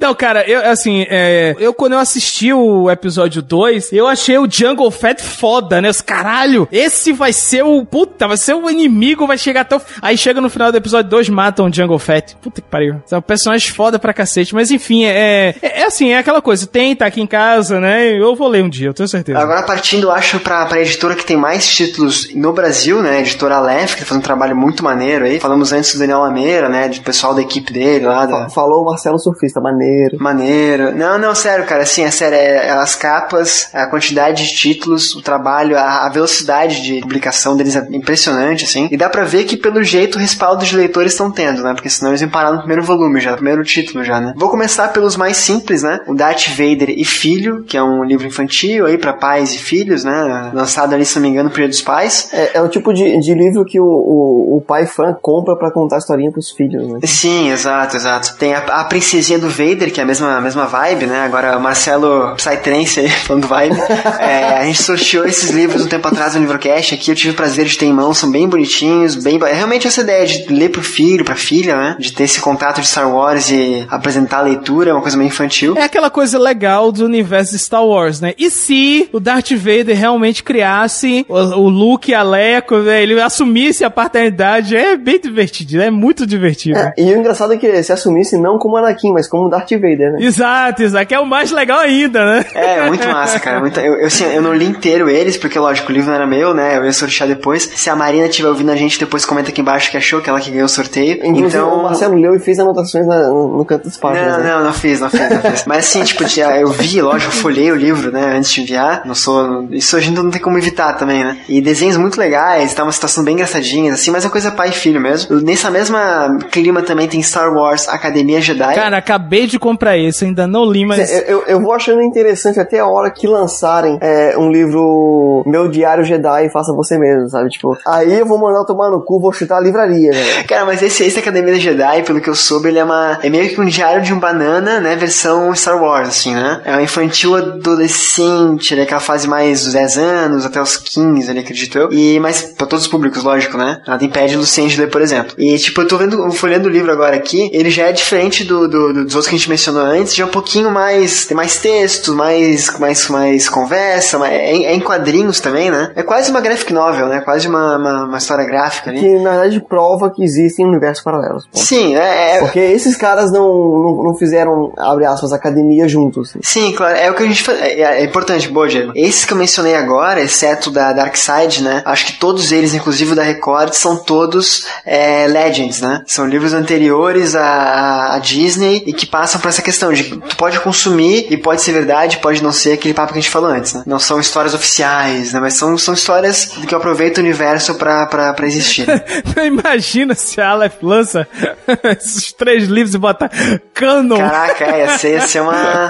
Não, cara, eu, assim, é, eu quando eu assisti o episódio 2, eu achei o Jungle Fett foda, né? Os caralho, esse vai ser o, puta, vai ser o inimigo, vai chegar até o... Aí chega no final do episódio 2, matam o Jungle Fett. Puta que pariu. Personagens foda pra cacete, mas enfim, é, é, é assim, é aquela coisa, tem, tá aqui em casa, né? Eu vou ler um dia, eu tenho certeza. Agora partindo, acho, pra, pra editora que tem mais títulos no Brasil, né? Editora Aleph, que tá fazendo um trabalho muito maneiro aí. Falamos antes do Daniel Lameira, né? Do pessoal da equipe dele lá. Da... Falou o Marcelo Surfista, maneiro. Maneiro. Não, não, sério, cara. Assim, é sério. É, as capas, a quantidade de títulos, o trabalho, a, a velocidade de publicação deles é impressionante, assim. E dá pra ver que, pelo jeito, o respaldo de leitores estão tendo, né? Porque senão eles iam parar no primeiro volume já, primeiro título já, né? Vou começar pelos mais simples, né? O Darth Vader e Filho, que é um livro infantil aí pra pais e filhos, né? Lançado ali, se não me engano, no Dia dos Pais. É, é o tipo de, de livro que o, o, o pai fã compra pra contar a historinha pros filhos, né? Sim, exato, exato. Tem a, a princesinha do Vader, que é a mesma, a mesma vibe, né? Agora o Marcelo Psytrance aí, <laughs> falando vibe. É, a gente sorteou esses livros um tempo atrás no Livrocast aqui, eu tive o prazer de ter em mão, são bem bonitinhos, bem... É realmente essa ideia de ler pro filho, pra filha, né? De ter esse contato de Star Wars e apresentar a leitura, é uma coisa meio infantil. É aquela coisa legal do universo de Star Wars, né? E se o Darth Vader realmente criasse o, o Luke e a Leco, né? ele assumisse a paternidade, é bem divertido, é muito divertido. É, e o engraçado é que se assumisse não como Anakin, mas como Darth Vader, né? Exato, exato, que é o mais legal ainda, né? É, muito massa, cara. Muito, eu, eu, assim, eu não li inteiro eles, porque, lógico, o livro não era meu, né? Eu ia sortear depois. Se a Marina estiver ouvindo a gente, depois comenta aqui embaixo que achou, que ela que ganhou o sorteio. Inclusive, então... o Marcelo leu e fez anotações na- no, canto dos páginas. Não, né? não, não fiz, não fiz, não fiz. <laughs> Mas assim, tipo, eu vi, lógico, eu folhei o livro, né, antes de enviar. Não sou. Isso a gente não tem como evitar também, né? E desenhos muito legais, tá uma situação bem engraçadinha, assim, mas é coisa pai e filho mesmo. Nessa mesma clima também tem Star Wars Academia Jedi. Cara, acabei de comprar esse, ainda não li, mas. Eu, eu, eu vou achando interessante até a hora que lançarem é, um livro Meu Diário Jedi Faça Você Mesmo, sabe? Tipo, aí eu vou mandar eu tomar no cu, vou chutar a livraria, né? Cara, mas esse, esse Academia Jedi, pelo que eu soube, ele é uma. É meio que um diário de um banana, né? Versão Star Wars, assim, né? É um infantil adolescente, né? Aquela fase mais dos 10 anos, até os 15, ali, acredito eu. E, mas pra todos os públicos, lógico, né? Nada impede Luciene de ler, por exemplo. E, tipo, eu tô vendo, folhando o livro agora aqui, ele já é diferente do, do- do- dos outros que a gente mencionou antes, já é um pouquinho mais. Tem mais texto, mais, mais, mais conversa, mais, é, em- é em quadrinhos também, né? É quase uma graphic novel, né? Quase uma, uma, uma história gráfica ali. Que na verdade prova que existem universos paralelos. pô. Sim, é, é, Porque esses caras não, não, não fizeram, abre aspas, academia juntos. assim. Sim, claro, é o que a gente fa- é, é importante, boa, Diego. Esses que eu mencionei agora, exceto da Dark Side, né? Acho que todos eles, inclusive o da Record, são todos é, Legends, né? São livros anteriores à, à Disney e que passam por essa questão de que tu pode consumir e pode ser verdade, pode não ser aquele papo que a gente falou antes, né? Não são histórias oficiais, né? Mas são, são histórias que aproveita o universo pra, pra, pra existir. <laughs> Imagina se a Aleph lança <laughs> esses três livros e bota canon. Caraca, é, ia ser, ia ser uma...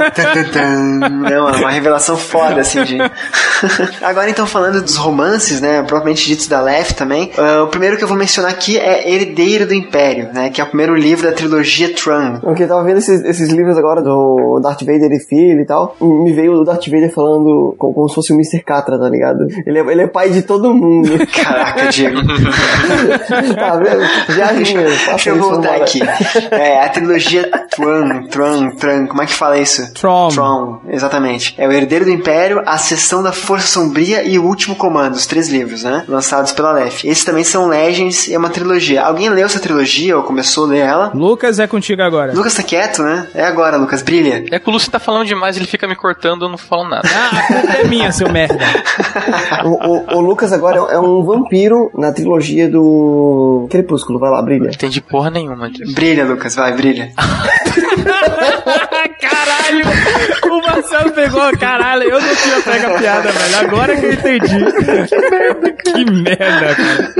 Tum. É uma, revelação foda, assim, de... <laughs> Agora, então, falando dos romances, né, propriamente ditos da Lef também, ah, o primeiro que eu vou mencionar aqui é Herdeiro do Império, né, que é o primeiro livro da trilogia Tron. Porque eu tava vendo esses, esses livros agora do Darth Vader e filho e tal. Me veio o Darth Vader falando como, como se fosse o Mr. Catra, tá ligado? Ele é, ele é pai de todo mundo. <laughs> Caraca, Diego. <laughs> tá vendo? Viaginha. Deixa eu voltar aqui. É, a trilogia Tron, Tron, Tron, como é que fala isso? Tron. Tron, exatamente. É o Herdeiro do Império, a Sessão da Força Sombria e o Último Comando, os três livros, né? Lançados pela Lef. Esses também são Legends e é uma trilogia. Alguém leu essa trilogia ou começou a ler ela? Lucas é contigo agora. Lucas tá quieto, né? É agora, Lucas, brilha. É que o Lúcio tá falando demais, ele fica me cortando, eu não falo nada. Ah, a culpa é minha, seu merda. <laughs> O, o- o Lucas agora é um vampiro na trilogia do Crepúsculo. Vai lá, brilha. Não entendi porra nenhuma disso. Brilha, Lucas. Lucas, vai, brilha. Caralho! O Marcelo pegou, caralho, eu não tinha pego a piada, velho. Agora que eu entendi. que merda, cara.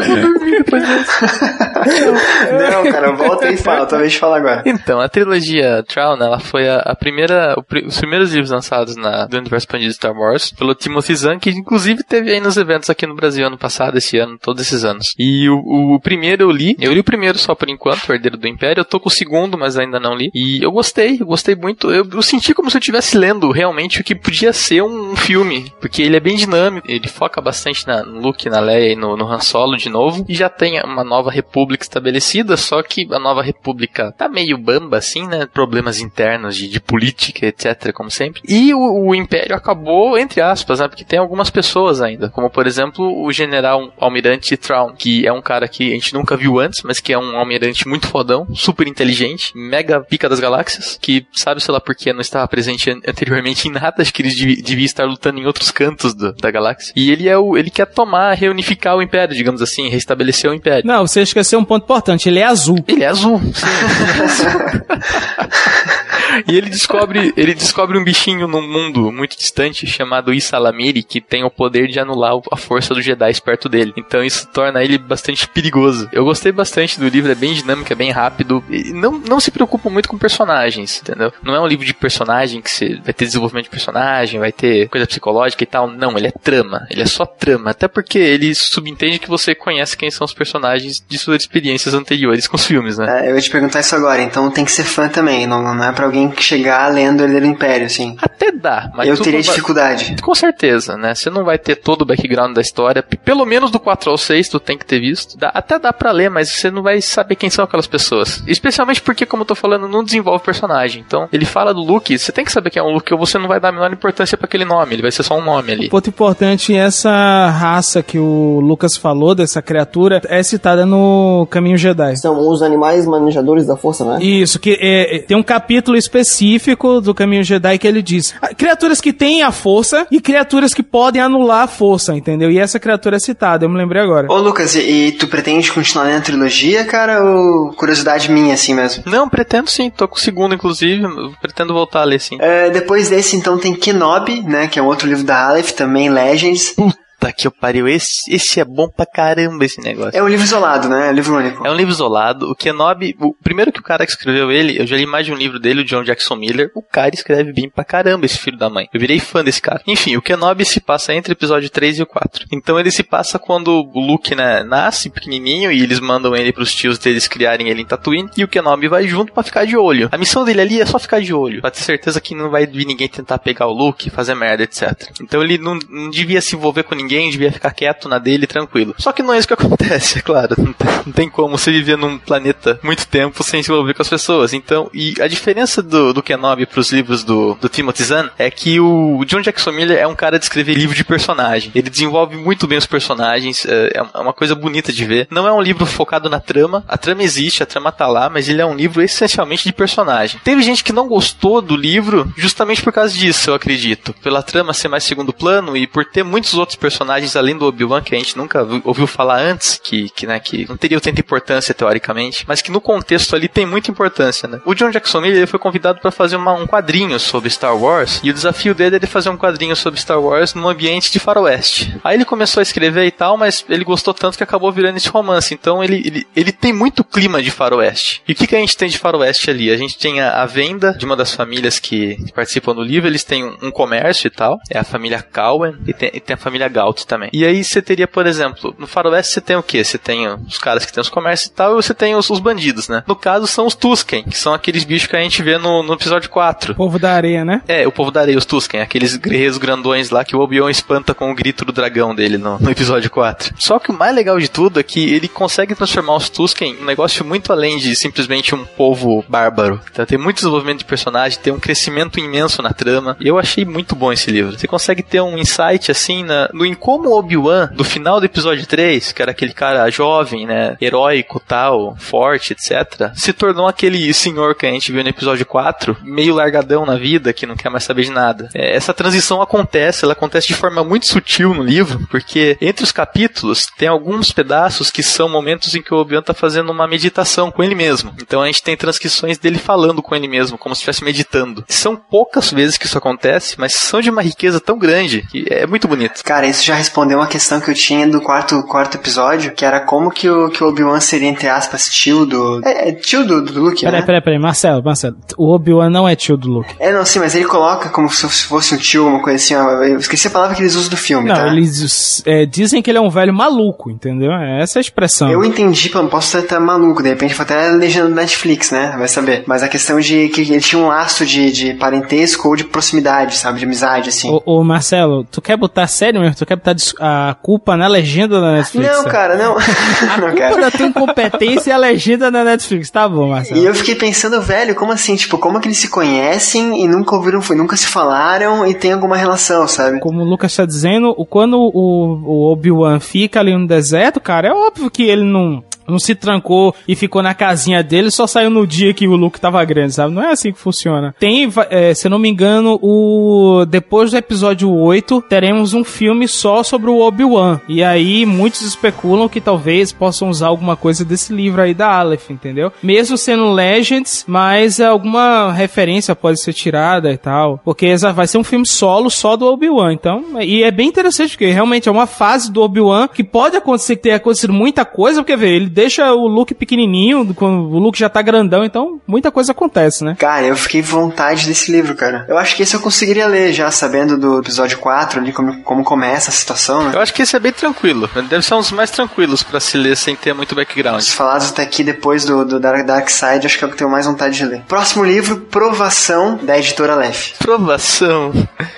Não, cara, volta e fala, talvez fala agora. Então, a trilogia Traun, ela foi a, a primeira, o os primeiros livros lançados na, do universo expandido de Star Wars pelo Timothy Zahn, que inclusive teve aí nos eventos aqui no Brasil ano passado, esse ano, todos esses anos. E o, o primeiro eu li, eu li o primeiro só por enquanto, o Herdeiro do Império, eu tô com o segundo, mas ainda não li. E eu gostei, eu gostei muito, eu, eu senti como se eu estivesse lendo realmente o que podia ser um, filme, porque ele é bem dinâmico, ele foca bastante na, no Luke, na Leia e no, no Han Solo de novo, e já tem uma nova república estabelecida, só que a nova república tá meio bamba assim, né? Problemas internos de, de política, etc, como sempre. E o, o Império acabou, entre aspas, né? Porque tem algumas pessoas ainda, como por exemplo o general almirante Traun, que é um cara que a gente nunca viu antes, mas que é um almirante muito fodão, super inteligente, mega pica das galáxias, que sabe, sei lá por que não estava presente an- anteriormente em nada, acho que ele devi- devia estar lutando em outros cantos do- da galáxia. E ele é o, ele quer tomar, reunificar o Império, digamos assim, restabelecer o Império. Não, você esqueceu um ponto importante. Ele é azul. Ele é azul. <laughs> <laughs> <laughs> e ele descobre, ele descobre um bichinho num mundo muito distante chamado Isalamiri que tem o poder de anular a força dos Jedi perto dele. Então isso torna ele bastante perigoso. Eu gostei bastante do livro, é bem dinâmico, é bem rápido. E não, não se preocupa muito com personagens, entendeu? Não é um livro de personagem que você vai ter desenvolvimento de personagem, vai ter coisa psicológica e tal. Não, ele é trama. Ele é só trama. Até porque ele subentende que você conhece quem são os personagens de suas experiências anteriores com os filmes, né? É, eu ia te perguntar isso agora, então tem que ser fã também, não, não é pra alguém que chegar lendo Herdeiro do Império, assim. Até dá, mas eu teria vai- dificuldade. Com certeza, né? Você não vai ter todo o background da história. Pelo menos do 4 ao 6 tu tem que ter visto. Dá- até dá pra ler, mas você não vai saber quem são aquelas pessoas. Especialmente porque, como eu tô falando, não desenvolve personagem. Então, ele fala do Luke, você tem que saber quem é o Luke, ou você não vai dar a menor importância pra aquele nome. Ele vai ser só um nome ali. Ponto importante, essa raça que o Lucas falou, dessa criatura, é citada no Caminho Jedi. São os animais manejadores da força, né? Isso, que é, é, tem um capítulo específico do Caminho Jedi que ele diz: ah, criaturas que têm a força e criaturas que podem anular a força, entendeu? E essa criatura é citada, eu me lembrei agora. Ô Lucas, e, e tu pretende continuar lendo a trilogia, cara, ou curiosidade minha, assim mesmo? Não, pretendo sim. Tô com o segundo, inclusive. Pretendo voltar a ler sim. É, depois desse, então, tem Kenobi, né, que é um outro livro da Aleph, também Legends. Puta que eu pariu. Esse, esse é bom pra caramba, esse negócio. É um livro isolado, né, é um livro único. É um livro isolado. O Kenobi, o primeiro que o cara que escreveu ele, eu já li mais de um livro dele, o John Jackson Miller. O cara escreve bem pra caramba, esse filho da mãe. Eu virei fã desse cara. Enfim, o Kenobi se passa entre o episódio 3 e o 4. Então ele se passa quando o Luke, né, nasce pequenininho e eles mandam ele pros tios deles criarem ele em Tatooine e o Kenobi vai junto pra ficar de olho. A missão dele ali é só ficar de olho, pra ter certeza que não vai vir ninguém tentar pegar o Luke, fazer merda, etc. Então ele não, não devia se envolver com ninguém, devia ficar quieto na dele, tranquilo. Só que não é isso que acontece, é claro. Não tem, não tem como você viver num planeta muito tempo sem se envolver com as pessoas. Então, e a diferença do, do Kenobi pros livros do, do Timothy Zahn é que o John Jackson Miller é um cara de escrever livro de personagem. Ele desenvolve muito bem os personagens, é, é uma coisa bonita de ver. Não é um livro focado na trama. A trama existe, a trama tá lá, mas ele é um livro essencialmente de personagem. Teve gente que não gostou do livro justamente por causa disso, eu acredito. Pela trama ser mais segundo plano e por ter muitos outros personagens além do Obi-Wan que a gente nunca vi- ouviu falar antes, que, que, né, que não teriam tanta importância teoricamente, mas que no contexto ali tem muita importância, né? O John Jackson Miller ele foi convidado para fazer uma- um quadrinho sobre Star Wars e o desafio dele era fazer um quadrinho sobre Star Wars num ambiente de faroeste. Aí ele começou a escrever e tal, mas ele gostou tanto que acabou virando esse romance. Então ele, ele, ele tem muito clima de faroeste. E o que, que a gente tem de faroeste ali? A gente tem a, a venda de uma das famílias que participam do livro, eles têm um, um comércio e tal, é a família Cowen e tem, e tem a família Galt também. E aí você teria, por exemplo, no faroeste você tem o quê? Você tem os caras que têm os comércios e tal, e você tem os, os bandidos, né? No caso são os Tusken, que são aqueles bichos que a gente vê no, no episódio 4. Povo da areia, né? É, o povo da areia, os Tusken, aqueles guerreiros grandões lá que o Obi-Wan espanta com o grito do dragão dele no, no episódio 4. Só que o mais legal de tudo é que ele consegue transformar os Tusken em um negócio muito além de simplesmente um povo bárbaro. Então tem muito desenvolvimento de personagem, tem um crescimento imenso na trama. E eu achei muito bom esse livro. Você consegue ter um insight assim na- no como Obi-Wan, do final do episódio 3, que era aquele cara jovem, né, heróico, tal, forte, etc., se tornou aquele senhor que a gente viu no episódio 4, meio largadão na vida, que não quer mais saber de nada. É, essa transição acontece, ela acontece de forma muito sutil no livro, porque entre os capítulos tem alguns pedaços que são momentos em que o Obi-Wan tá fazendo uma meditação com ele mesmo. Então a gente tem transcrições dele falando com ele mesmo, como se estivesse meditando. São poucas vezes que isso acontece, mas são de uma riqueza tão grande que é muito bonito. Cara, isso já respondeu uma questão que eu tinha do quarto, quarto episódio, que era como que o, que o Obi-Wan seria, entre aspas, tio do... É, é tio do, do Luke, Peraí, né? peraí, peraí, Marcelo, Marcelo. O Obi-Wan não é tio do Luke. É, não, sim, mas ele coloca como se fosse um tio, uma coisa assim, ó, eu esqueci a palavra que eles usam do filme, Não, tá? eles é, dizem que ele é um velho maluco, entendeu? É Essa é a expressão. Eu entendi, pô, posso estar maluco, de repente foi até legenda do Netflix, né? Vai saber. Mas a questão de que ele tinha um laço de, de parentesco ou de proximidade, sabe? De amizade, assim. Ô, ô, Marcelo, tu quer botar sério mesmo? Tu quer dis- a culpa na legenda da Netflix? não, cara, não. A <laughs> não, culpa cara. da tua incompetência é a legenda da Netflix. Tá bom, Marcelo. E eu fiquei pensando, velho, como assim? Tipo, como que eles se conhecem e nunca ouviram, nunca se falaram e tem alguma relação, sabe? Como o Lucas tá dizendo, quando o, o Obi-Wan fica ali no deserto, cara, é óbvio que ele não, não se trancou e ficou na casinha dele, só saiu no dia que o Luke tava grande, sabe? Não é assim que funciona. Tem, é, se eu não me engano, o depois do episódio 8, teremos um filme só sobre o Obi-Wan. E aí muitos especulam que talvez possam usar alguma coisa desse livro aí da Aleph, entendeu? Mesmo sendo Legends, mas alguma referência pode ser tirada e tal. Porque vai ser um filme solo só do Obi-Wan. Então, e é bem interessante, porque realmente é uma fase do Obi-Wan que pode acontecer que tenha acontecido muita coisa, porque vê, ele deixa o Luke pequenininho, quando o Luke já tá grandão, então muita coisa acontece, né? Cara, eu fiquei com vontade desse livro, cara. Eu acho que esse eu conseguiria ler já, sabendo do episódio 4 ali, como, como começa a situação, né? Eu acho que esse é bem tranquilo. Deve ser um dos mais tranquilos pra se ler sem ter muito background. Os falados até aqui depois do, do Dark, Dark Side, acho que é o que eu tenho mais vontade de ler. Próximo livro, Provação, da editora Lef. Provação.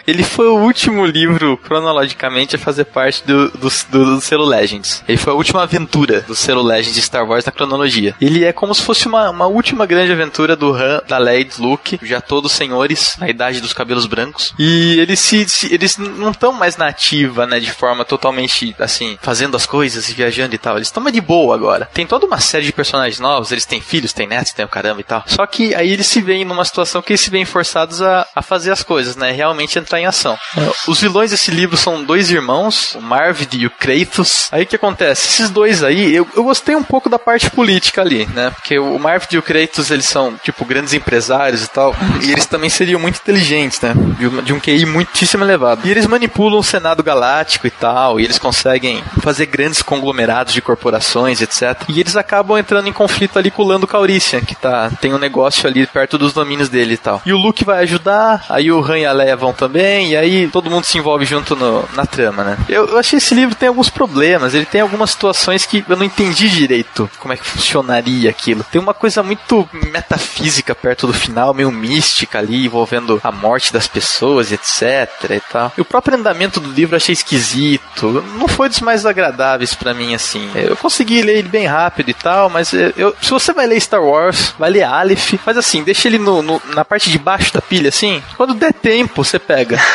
Ele foi o último livro, cronologicamente, a fazer parte do, do, do, do selo Legends. Ele foi a última aventura do selo Legends de Star Wars na cronologia. Ele é como se fosse uma, uma última grande aventura do Han, da Leia e do Luke, já todos senhores, na idade dos cabelos brancos. E eles se, se- eles não estão mais na ativa, né, de forma totalmente, assim, fazendo as coisas e viajando e tal. Eles estão mais de boa agora. Tem toda uma série de personagens novos, eles têm filhos, têm netos, têm o caramba e tal. Só que aí eles se veem numa situação que eles se veem forçados a, a fazer as coisas, né, realmente entrar em ação. Os vilões desse livro são dois irmãos, o Marvid e o Kratos. Aí o que acontece? Esses dois aí, eu, eu gostei um pouco da parte política ali, né, porque o Marvid e o Kratos, eles são, tipo, grandes empresários e tal, e eles também seriam muito inteligentes, né, de de um QI muitíssimo elevado. E eles manipulam o Senado Galáctico e tal, e eles conseguem fazer grandes conglomerados de corporações, etc. E eles acabam entrando em conflito ali com o Lando Calrissian, que tá, tem um negócio ali perto dos domínios dele e tal. E o Luke vai ajudar, aí o Han e a Leia vão também, e aí todo mundo se envolve junto no- na trama, né? Eu, eu achei esse livro tem alguns problemas, ele tem algumas situações que eu não entendi direito como é que funcionaria aquilo. Tem uma coisa muito metafísica perto do final, meio mística ali, envolvendo a morte das pessoas, etc e tal. E o próprio andamento do livro eu achei esquisito, não foi dos mais agradáveis pra mim, assim. Eu consegui ler ele bem rápido e tal, mas eu, eu- se você vai ler Star Wars, vai ler Aleph, faz assim, deixa ele no, no- na parte de baixo da pilha, assim, quando der tempo, você pega. <laughs>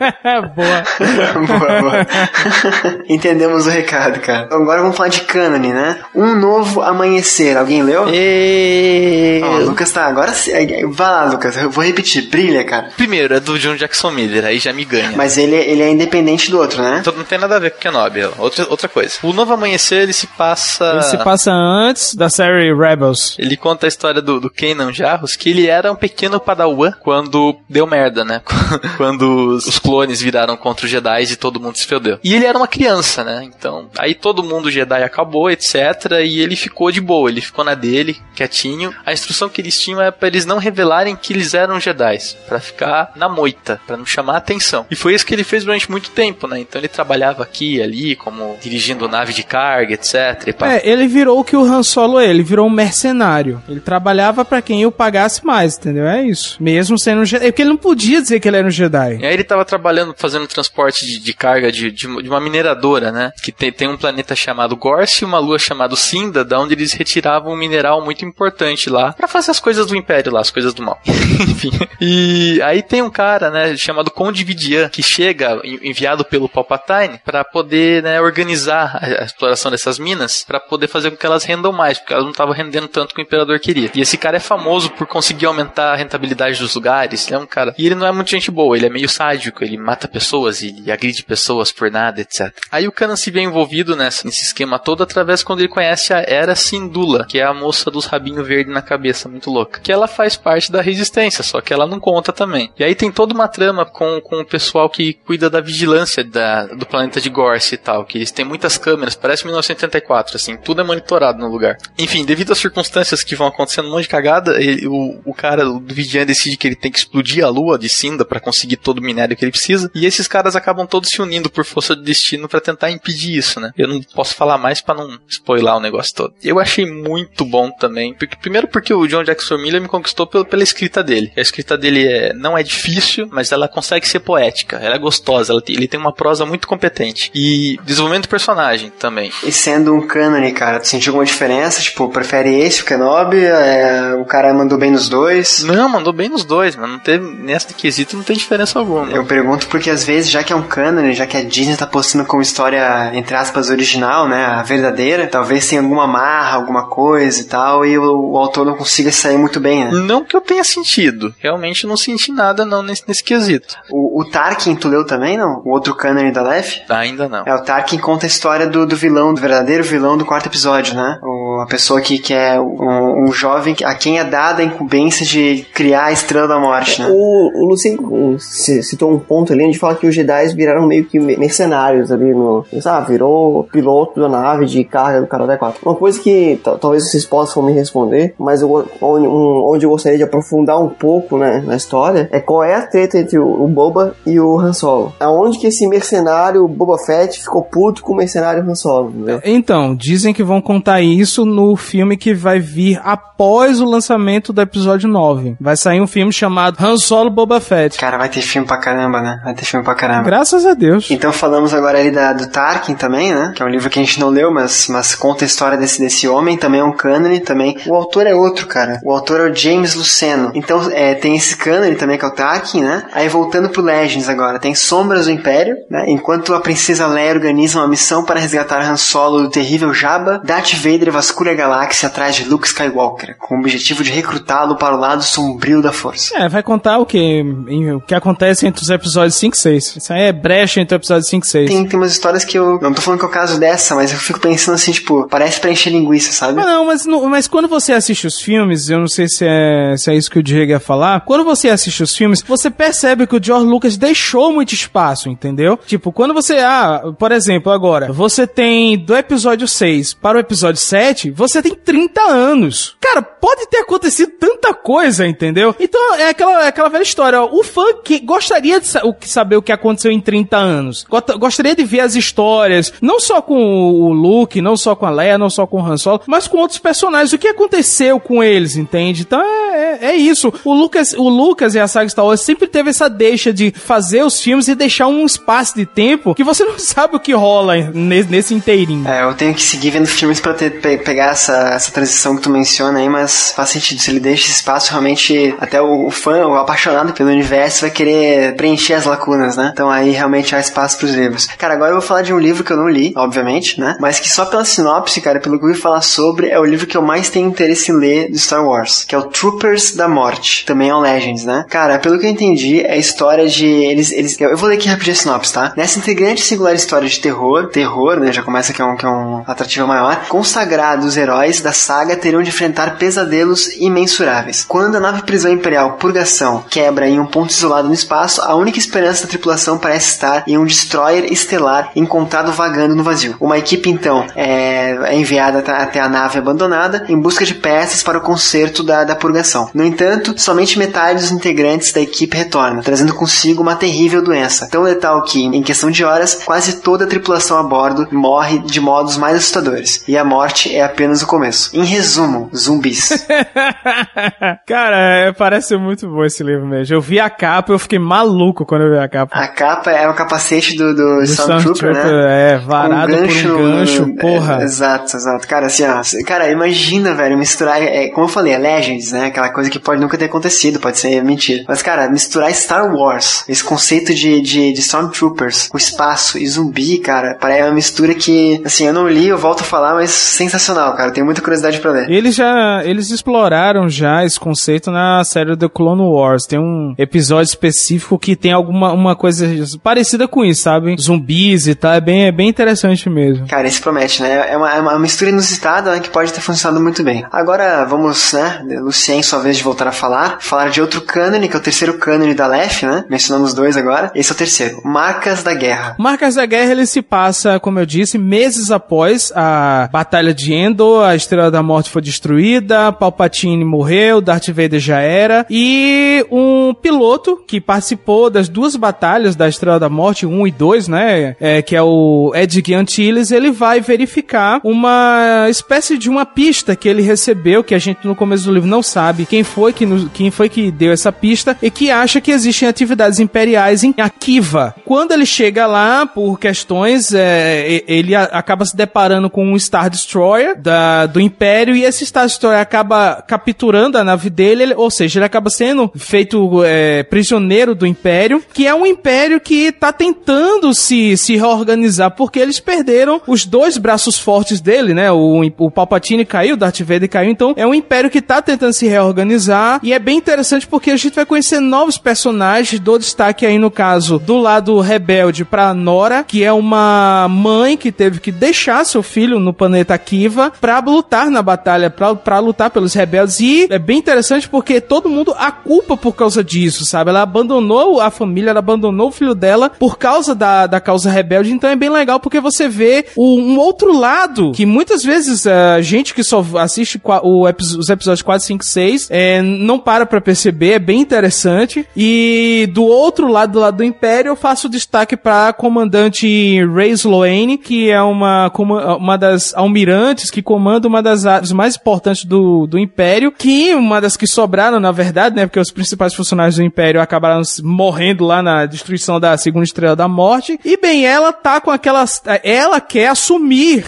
<laughs> Boa. boa, boa. <laughs> Entendemos o recado, cara. Agora vamos falar de Né? Um Novo Amanhecer. Alguém leu? E... Ó, o Lucas tá. Agora sim. Vai lá, Lucas. Eu vou repetir. Brilha, cara. Primeiro, é do John Jackson Miller, aí já me ganha. Mas ele, ele é independente do outro, né? Então não tem nada a ver com Kenobi, é outra, outra coisa. O Novo Amanhecer, ele se passa... Ele se passa antes da série Rebels. Ele conta a história do, do Kanan Jarrus, que ele era um pequeno padawan quando deu merda, né? <laughs> quando os, os clones viraram contra os Jedi e todo mundo se fodeu. E ele era uma criança, né? Então, aí todo mundo Jedi acabou, etc. E ele ficou de boa, ele ficou na dele, quietinho. A instrução que eles tinham é pra eles não revelarem que eles eram Jedi, pra ficar na moita, pra não chamar atenção. E foi isso que ele fez durante muito tempo, né? Então ele trabalhava aqui e ali, como dirigindo nave de carga, etc. É, ele virou o que o Han Solo é, ele virou um mercenário. Ele trabalhava pra quem o pagasse mais, entendeu? É isso. Mesmo sendo um Jedi. Porque ele não podia dizer que ele era um Jedi. E aí ele tava trabalhando, fazendo transporte de, de carga de, de, de uma mineradora, né? Que tem, tem um planeta chamado Gorse e uma lua chamada Cinda, da onde eles retiravam um mineral muito importante lá para fazer as coisas do Império lá, as coisas do mal. <laughs> Enfim. E aí tem um cara, né, chamado Conde Vidian, que chega enviado pelo Palpatine para poder, né, organizar a, exploração dessas minas para poder fazer com que elas rendam mais, porque elas não estavam rendendo tanto que o imperador queria. E esse cara é famoso por conseguir aumentar a rentabilidade dos lugares. Ele é um cara. E ele não é muito gente boa, ele é meio sádico, ele mata pessoas e agride pessoas por nada, etc. Aí o Kanan se vê envolvido nessa, nesse esquema todo através quando ele conhece a Era Sindula, que é a moça dos rabinhos verdes na cabeça, muito louca. Que ela faz parte da resistência, só que ela não conta também. E aí tem toda uma trama com, com o pessoal que cuida da vigilância da, do planeta de Gorse e tal, que eles têm muitas câmeras, parece 1984, assim, tudo é monitorado no lugar. Enfim, devido às circunstâncias que vão acontecendo um monte de cagada, ele, o, o cara do Vidian decide que ele tem que explodir a lua de Cinda para conseguir todo o minério que ele precisa, e esses caras acabam todos se unindo por força de destino para tentar impedir isso, né? Eu não posso falar mais para não spoiler o negócio todo. Eu achei muito bom também, porque primeiro porque o John Jackson Miller me conquistou pela, pela escrita dele. A escrita dele é, não é difícil, mas ela consegue ser poética, ela é gostosa, ela, ele tem uma prosa muito competente. E desenvolvimento do personagem também. E sendo um cânone, cara, tu sentiu alguma diferença? Tipo, prefere esse, o Kenobi? É, o cara mandou bem nos dois? Não, mandou bem nos dois, mas não teve, nessa quesito não tem diferença alguma. Eu pergunto porque às vezes, já que é um cânone, já que a Disney tá postando como história, entre aspas, original, né, a verdadeira, talvez tenha alguma marra, alguma coisa e tal, e o, o autor não consiga sair muito bem, né? Não que eu tenha sentido. Realmente não senti nada não nesse, nesse quesito. O, o Tarkin tu leu também, não? O outro cânone da Lef? Ainda não. É, o Tarkin conta a história do, do vilão, do verdadeiro vilão do quarto episódio, né? O, a pessoa que, que é um, um jovem a quem é dada a incumbência de criar a Estrela da Morte, né? O, o Luciano citou um ponto ali onde fala que os Jedi viraram meio que mercenários ali no... Ah, virou piloto da nave de carga do Karate 4. Uma coisa que talvez vocês possam me responder, mas eu, onde, um, onde eu gostaria de aprofundar um pouco né, na história é qual é a treta entre o, o Boba e o Han Solo. Aonde que esse mercenário Boba Fett ficou puto com o mercenário Han Solo, entendeu? Então, dizem que vão contar isso no filme que vai vir após o lançamento do episódio 9. Vai sair um filme chamado Han Solo Boba Fett. Cara, vai ter filme pra caramba, né? Vai ter filme pra caramba. Graças a Deus. Então falamos agora ali da, do Tarkin também, né? Que é um livro que a gente não leu, mas, mas conta a história desse, desse homem, também é um cânone também. O autor é outro, cara. O autor é o James Luceno. Então é, tem esse cânone também que é o Tarkin, né? Aí voltando pro Legends agora, tem Sombras do Império, né? Enquanto a princesa Leia organiza uma missão para resgatar Han Solo do terrível Jabba, Darth Vader vasculha a galáxia atrás de Luke Skywalker, com o objetivo de recrutá-lo para o lado sombrio da força. É, vai contar o que o que acontece entre os episódios 5 e 6. Isso aí é brecha entre o episódio 5 e 6. Tem, tem umas histórias que eu não tô falando que é o caso dessa, mas eu fico pensando assim, tipo, parece pra encher linguiça, sabe? Ah, não, mas, mas quando você assiste os filmes, eu não sei se é, se é isso que o Diego ia falar, quando você assiste os filmes, você percebe que o George Lucas deixou muito espaço, entendeu? Tipo, quando você, ah, por exemplo, agora, você tem do episódio 6 para o episódio 7, você tem 30 anos. Cara, pode ter acontecido tanta coisa, entendeu? Então, é aquela, é aquela velha história, ó, o fã que gostaria de saber o que aconteceu em 30 anos, gostaria de ver as histórias, não só com o Luke, não só com a Leia, não só com o Han Solo, mas com outros personagens, o que aconteceu com eles, entende? Então, é, é, é isso. O Lucas, o Lucas e a saga Star Wars sempre teve essa deixa de fazer os filmes e deixar um espaço de tempo que você <laughs> não sabe o que rola nesse, nesse inteirinho. É, eu tenho que seguir vendo filmes pra ter, pe pegar essa, essa transição que tu menciona aí, mas faz sentido. Se ele deixa esse espaço, realmente, até o, o fã, o apaixonado pelo universo, vai querer preencher as lacunas, né? Então aí realmente há espaço pros livros. Cara, agora eu vou falar de um livro que eu não li, obviamente, né? Mas que só pela sinopse, cara, pelo que eu ouvi falar sobre, é o livro que eu mais tenho interesse em ler do Star Wars, que é o Troopers da Morte. Também é um Legends, né? Cara, pelo que eu entendi, é a história de. Eles. eles eu vou ler aqui rapidinho a sinopse, tá? Nessa integrante singular história de terror, terror, né? Já começa que é um, que é um atrativo maior. Consagrados heróis da saga terão de enfrentar pesadelos imensuráveis. Quando a nave prisão imperial Purgação quebra em um ponto isolado no espaço, a única esperança da tripulação parece estar em um destroyer estelar encontrado vagando no vazio. Uma equipe então é, é enviada até a nave abandonada em busca de peças para o conserto da, da purgação. No entanto, somente metade dos integrantes da equipe retorna, trazendo consigo uma terrível doença, tão letal que, em questão de horas, quase toda a tripulação a bordo morre de modos mais assustadores. E a morte é apenas o começo. Em resumo, zumbis. <laughs> Cara, é, parece muito bom esse livro mesmo. Eu vi a capa, eu fiquei maluco quando eu vi a capa. A capa é o capacete do, do, Do Stormtrooper, né? É, varado por um gancho, porra. É, exato, exato. Cara, assim, ó, cara, imagina, velho, misturar, é, como eu falei, é Legends, né? Aquela coisa que pode nunca ter acontecido, pode ser mentira. Mas, cara, misturar Star Wars, esse conceito de, de, de Stormtroopers, o espaço e zumbi, cara, parece uma mistura que, assim, eu não li, eu volto a falar, mas sensacional, cara. Tenho muita curiosidade pra ler. Eles já, eles exploraram já esse conceito na série The Clone Wars. Tem um episódio específico que tem alguma uma coisa parecida com isso, sabe? Zumbis e tal, é bem, é bem interessante mesmo. Cara, esse promete, né? É uma, é uma mistura inusitada né, que pode ter funcionado muito bem. Agora vamos, né? Lucien, sua vez de voltar a falar. Falar de outro cânone, que é o terceiro cânone da Lef, né? Mencionamos dois agora. Esse é o terceiro. Marcas da Guerra. Marcas da Guerra ele se passa, como eu disse, meses após a Batalha de Endor, a Estrela da Morte foi destruída, Palpatine morreu, Darth Vader já era, e um piloto que participou das duas batalhas da Estrela da Morte, 1 e 2, né, é, que é o Ed Antilles, ele vai verificar uma espécie de uma pista que ele recebeu, que a gente no começo do livro não sabe quem foi que, quem foi que deu essa pista, e que acha que existem atividades imperiais em Akiva. Quando ele chega lá, por questões, é, ele acaba se deparando com um Star Destroyer da, do Império, e esse Star Destroyer acaba capturando a nave dele, ele- ou seja, ele acaba sendo feito é, prisioneiro do Império, que é um Império que tá tentando se, se reorganizar, porque eles perderam os dois braços fortes dele, né? O, o Palpatine caiu, o Darth Vader caiu, então é um Império que tá tentando se reorganizar, e é bem interessante porque a gente vai conhecer novos personagens, dou destaque aí no caso do lado rebelde pra Nora, que é uma mãe que teve que deixar seu filho no planeta Kiva pra lutar na batalha, pra, pra lutar pelos rebeldes, e é bem interessante porque todo mundo a culpa por causa disso, sabe? Ela abandonou a família, ela abandonou o filho dela por causa da, da causa rebelde, então é bem legal porque você vê um outro lado que muitas vezes a gente que só assiste o os episódios 4, 5, 6 é, não para pra perceber, é bem interessante. E do outro lado, do lado do Império, eu faço destaque pra comandante Ray Sloane, que é uma, uma das almirantes que comanda uma das áreas mais importantes do, do Império, que uma das que sobraram, na verdade, né, porque os principais funcionários do Império acabaram morrendo lá na destruição da segunda estrela da morte. E bem, ela tá com aquelas, ela quer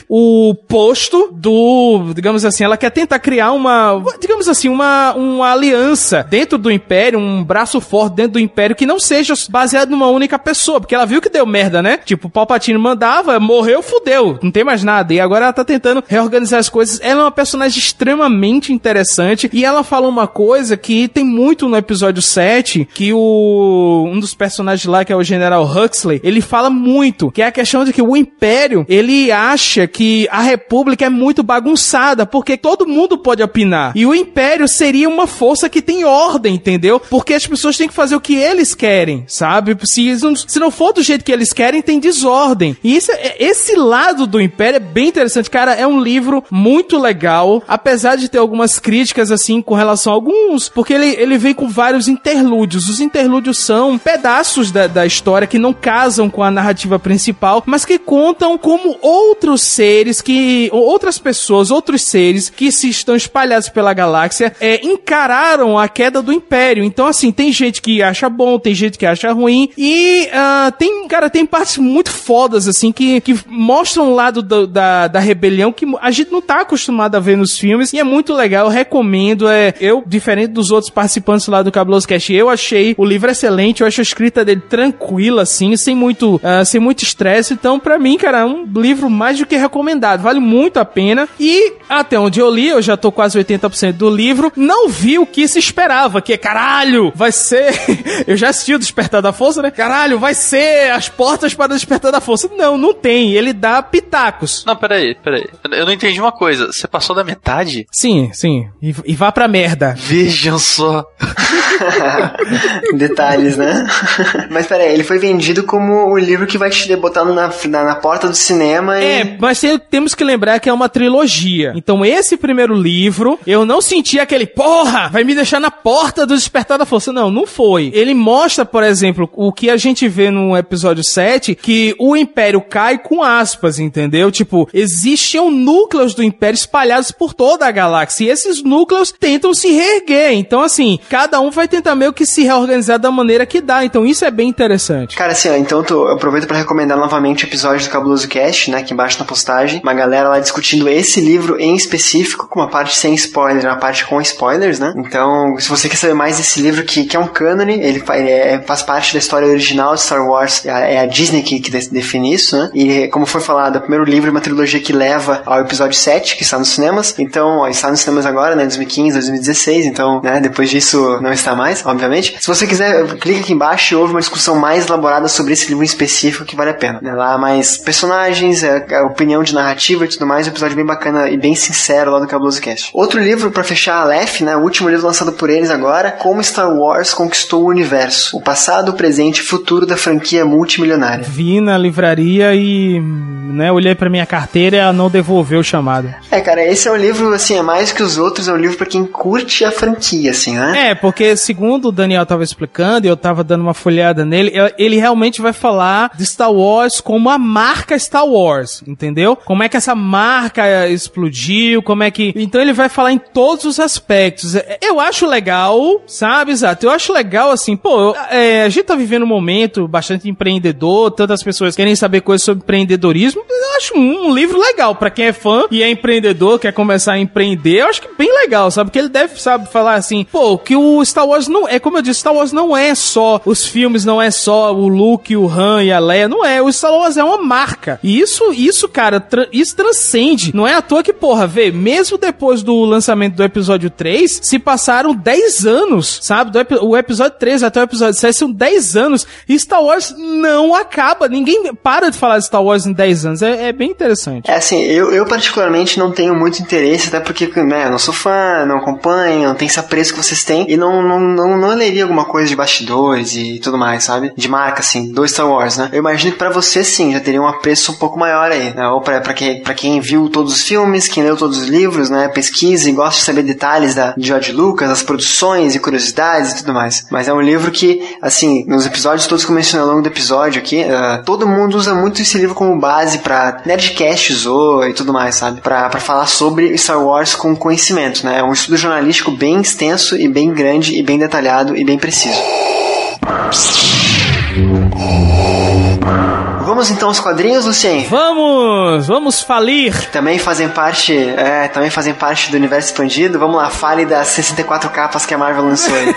o posto do, digamos assim, ela quer tentar criar uma, digamos assim, uma, uma aliança dentro do Império, um braço forte dentro do Império que não seja baseado numa única pessoa, porque ela viu que deu merda, né? Tipo, o Palpatine mandava, morreu, fudeu, não tem mais nada. E agora ela tá tentando reorganizar as coisas. Ela é uma personagem extremamente interessante e ela fala uma coisa que tem muito no episódio 7, que o um dos personagens lá, que é o General Huxley, ele fala muito, que é a questão de que o Império, ele acha que a República é muito bagunçada, porque todo mundo pode opinar. E o Império seria uma força que tem ordem, entendeu? Porque as pessoas têm que fazer o que eles querem, sabe? Se, se não for do jeito que eles querem, tem desordem. E isso, é- esse lado do Império é bem interessante. Cara, é um livro muito legal, apesar de ter algumas críticas, assim, com relação a alguns, porque ele, ele vem com vários interlúdios. Os interlúdios são pedaços da, da história que não casam com a narrativa principal, mas que contam como outros seres que, outras pessoas, outros seres que se estão espalhados pela galáxia, é, encararam a queda do Império. Então, assim, tem gente que acha bom, tem gente que acha ruim, e ah, tem, cara, tem partes muito fodas, assim, que, que mostram um lado do- da, da rebelião que a gente não tá acostumado a ver nos filmes, e é muito legal, eu recomendo, é, eu, diferente dos outros participantes lá do Cabuloso Cast, eu achei o livro excelente, eu acho a escrita dele tranquila, assim, sem muito, ah, sem muito estresse, então, pra mim, cara, é um livro mais do que recomendado, vale muito a pena, e até onde eu li, eu já tô quase 80% do livro, não vi o que se esperava, que é, caralho, vai ser, <laughs> eu já assisti o Despertar da Força, né, caralho, vai ser as portas para o Despertar da Força, não, não tem, ele dá pitacos. Não, peraí, peraí. Eu não entendi uma coisa. Você passou da metade? Sim, sim, e, e vá pra merda. Vejam só. <laughs> Detalhes, né? <laughs> Mas peraí, ele foi vendido como o livro que vai te botar na, na, na porta do cinema e. É, mas tem- temos que lembrar que é uma trilogia. Então, esse primeiro livro, eu não senti aquele, porra, vai me deixar na porta do despertar da força. Não, não foi. Ele mostra, por exemplo, o que a gente vê no episódio 7, que o Império cai com aspas, entendeu? Tipo, existiam núcleos do Império espalhados por toda a galáxia, e esses núcleos tentam se reerguer. Então, assim, cada um vai tentar meio que se reorganizar da maneira que dá. Então, isso é bem interessante. Cara, assim, ó, então eu aproveito para recomendar novamente o episódio do Cabuloso Cast, né, aqui embaixo na postagem. Uma galera lá discutindo esse livro em específico, com uma parte sem spoiler, uma parte com spoilers, né? Então, se você quer saber mais desse livro, que, que é um cânone, ele, ele é, faz parte da história original de Star Wars, é a Disney que, que define isso, né? E, como foi falado, é o primeiro livro é uma trilogia que leva ao episódio 7, que está nos cinemas. Então, ó, está nos cinemas agora, né, 2015, 2016, então, né, depois disso não está mais, obviamente. Se você quiser, clica aqui embaixo e houve uma discussão mais elaborada sobre esse livro em específico que vale a pena. Né? Lá mais personagens, a, é, a opinião de narrativa e tudo mais, um episódio bem bacana e bem sincero lá do Cabuloso Cast. Outro livro para fechar a Aleph, né, o último livro lançado por eles agora, Como Star Wars Conquistou o Universo, o passado, presente e futuro da franquia multimilionária. Vi na livraria e, né, olhei para minha carteira e ela não devolveu o chamado. É, cara, esse é um livro, assim, é mais que os outros, é um livro para quem curte a franquia, assim, né? É, porque segundo o Daniel tava explicando, e eu tava dando uma folhada nele, ele realmente vai falar de Star Wars como a marca Star Wars, entendeu? Como é que essa marca explodiu, como é que... Então ele vai falar em todos os aspectos. Eu acho legal, sabe, Exato? Eu acho legal, assim, pô, é, a gente tá vivendo um momento bastante empreendedor, tantas pessoas querem saber coisas sobre empreendedorismo. Eu acho um livro legal para quem é fã e é empreendedor, quer começar a empreender. Eu acho que bem legal, sabe? Porque ele deve, sabe, falar assim, pô, que o Star Wars não é, como eu disse, Star Wars não é só os filmes, não é só o Luke, o Han e a Leia, não é. O Star Wars é uma marca. E isso, isso, cara, tra isso transcende. Não é à toa que, porra, vê, mesmo depois do lançamento do episódio 3, se passaram 10 anos, sabe? Do ep o episódio 3 até o episódio 7 são 10 anos e Star Wars não acaba. Ninguém para de falar de Star Wars em 10 anos. É, é bem interessante. É assim, eu, eu particularmente não tenho muito interesse, até porque, né, não sou fã, não acompanho, não tenho esse apreço que vocês têm e não, não, não, não leria alguma coisa de bastidores e tudo mais, sabe? De marca, assim, do Star Wars, né? Eu imagino que pra você, sim, já teria um apreço um pouco maior aí, né? Ou pra, pra, quem, pra quem viu todos os filmes, quem leu todos os livros, né? Pesquisa e gosta de saber detalhes da de George Lucas, das produções e curiosidades e tudo mais. Mas é um livro que, assim, nos episódios todos que eu mencionei ao longo do episódio aqui, uh, todo mundo usa muito esse livro como base pra Nerdcast usou e tudo mais, sabe? Pra, falar sobre Star Wars com conhecimento, né? É um estudo jornalístico bem extenso e bem grande e bem detalhado e bem preciso. Vamos então aos quadrinhos, Lucien? Vamos! Vamos falir! Também fazem parte, é, também fazem parte do universo expandido. Vamos lá, fale das 64 capas que a Marvel lançou aí.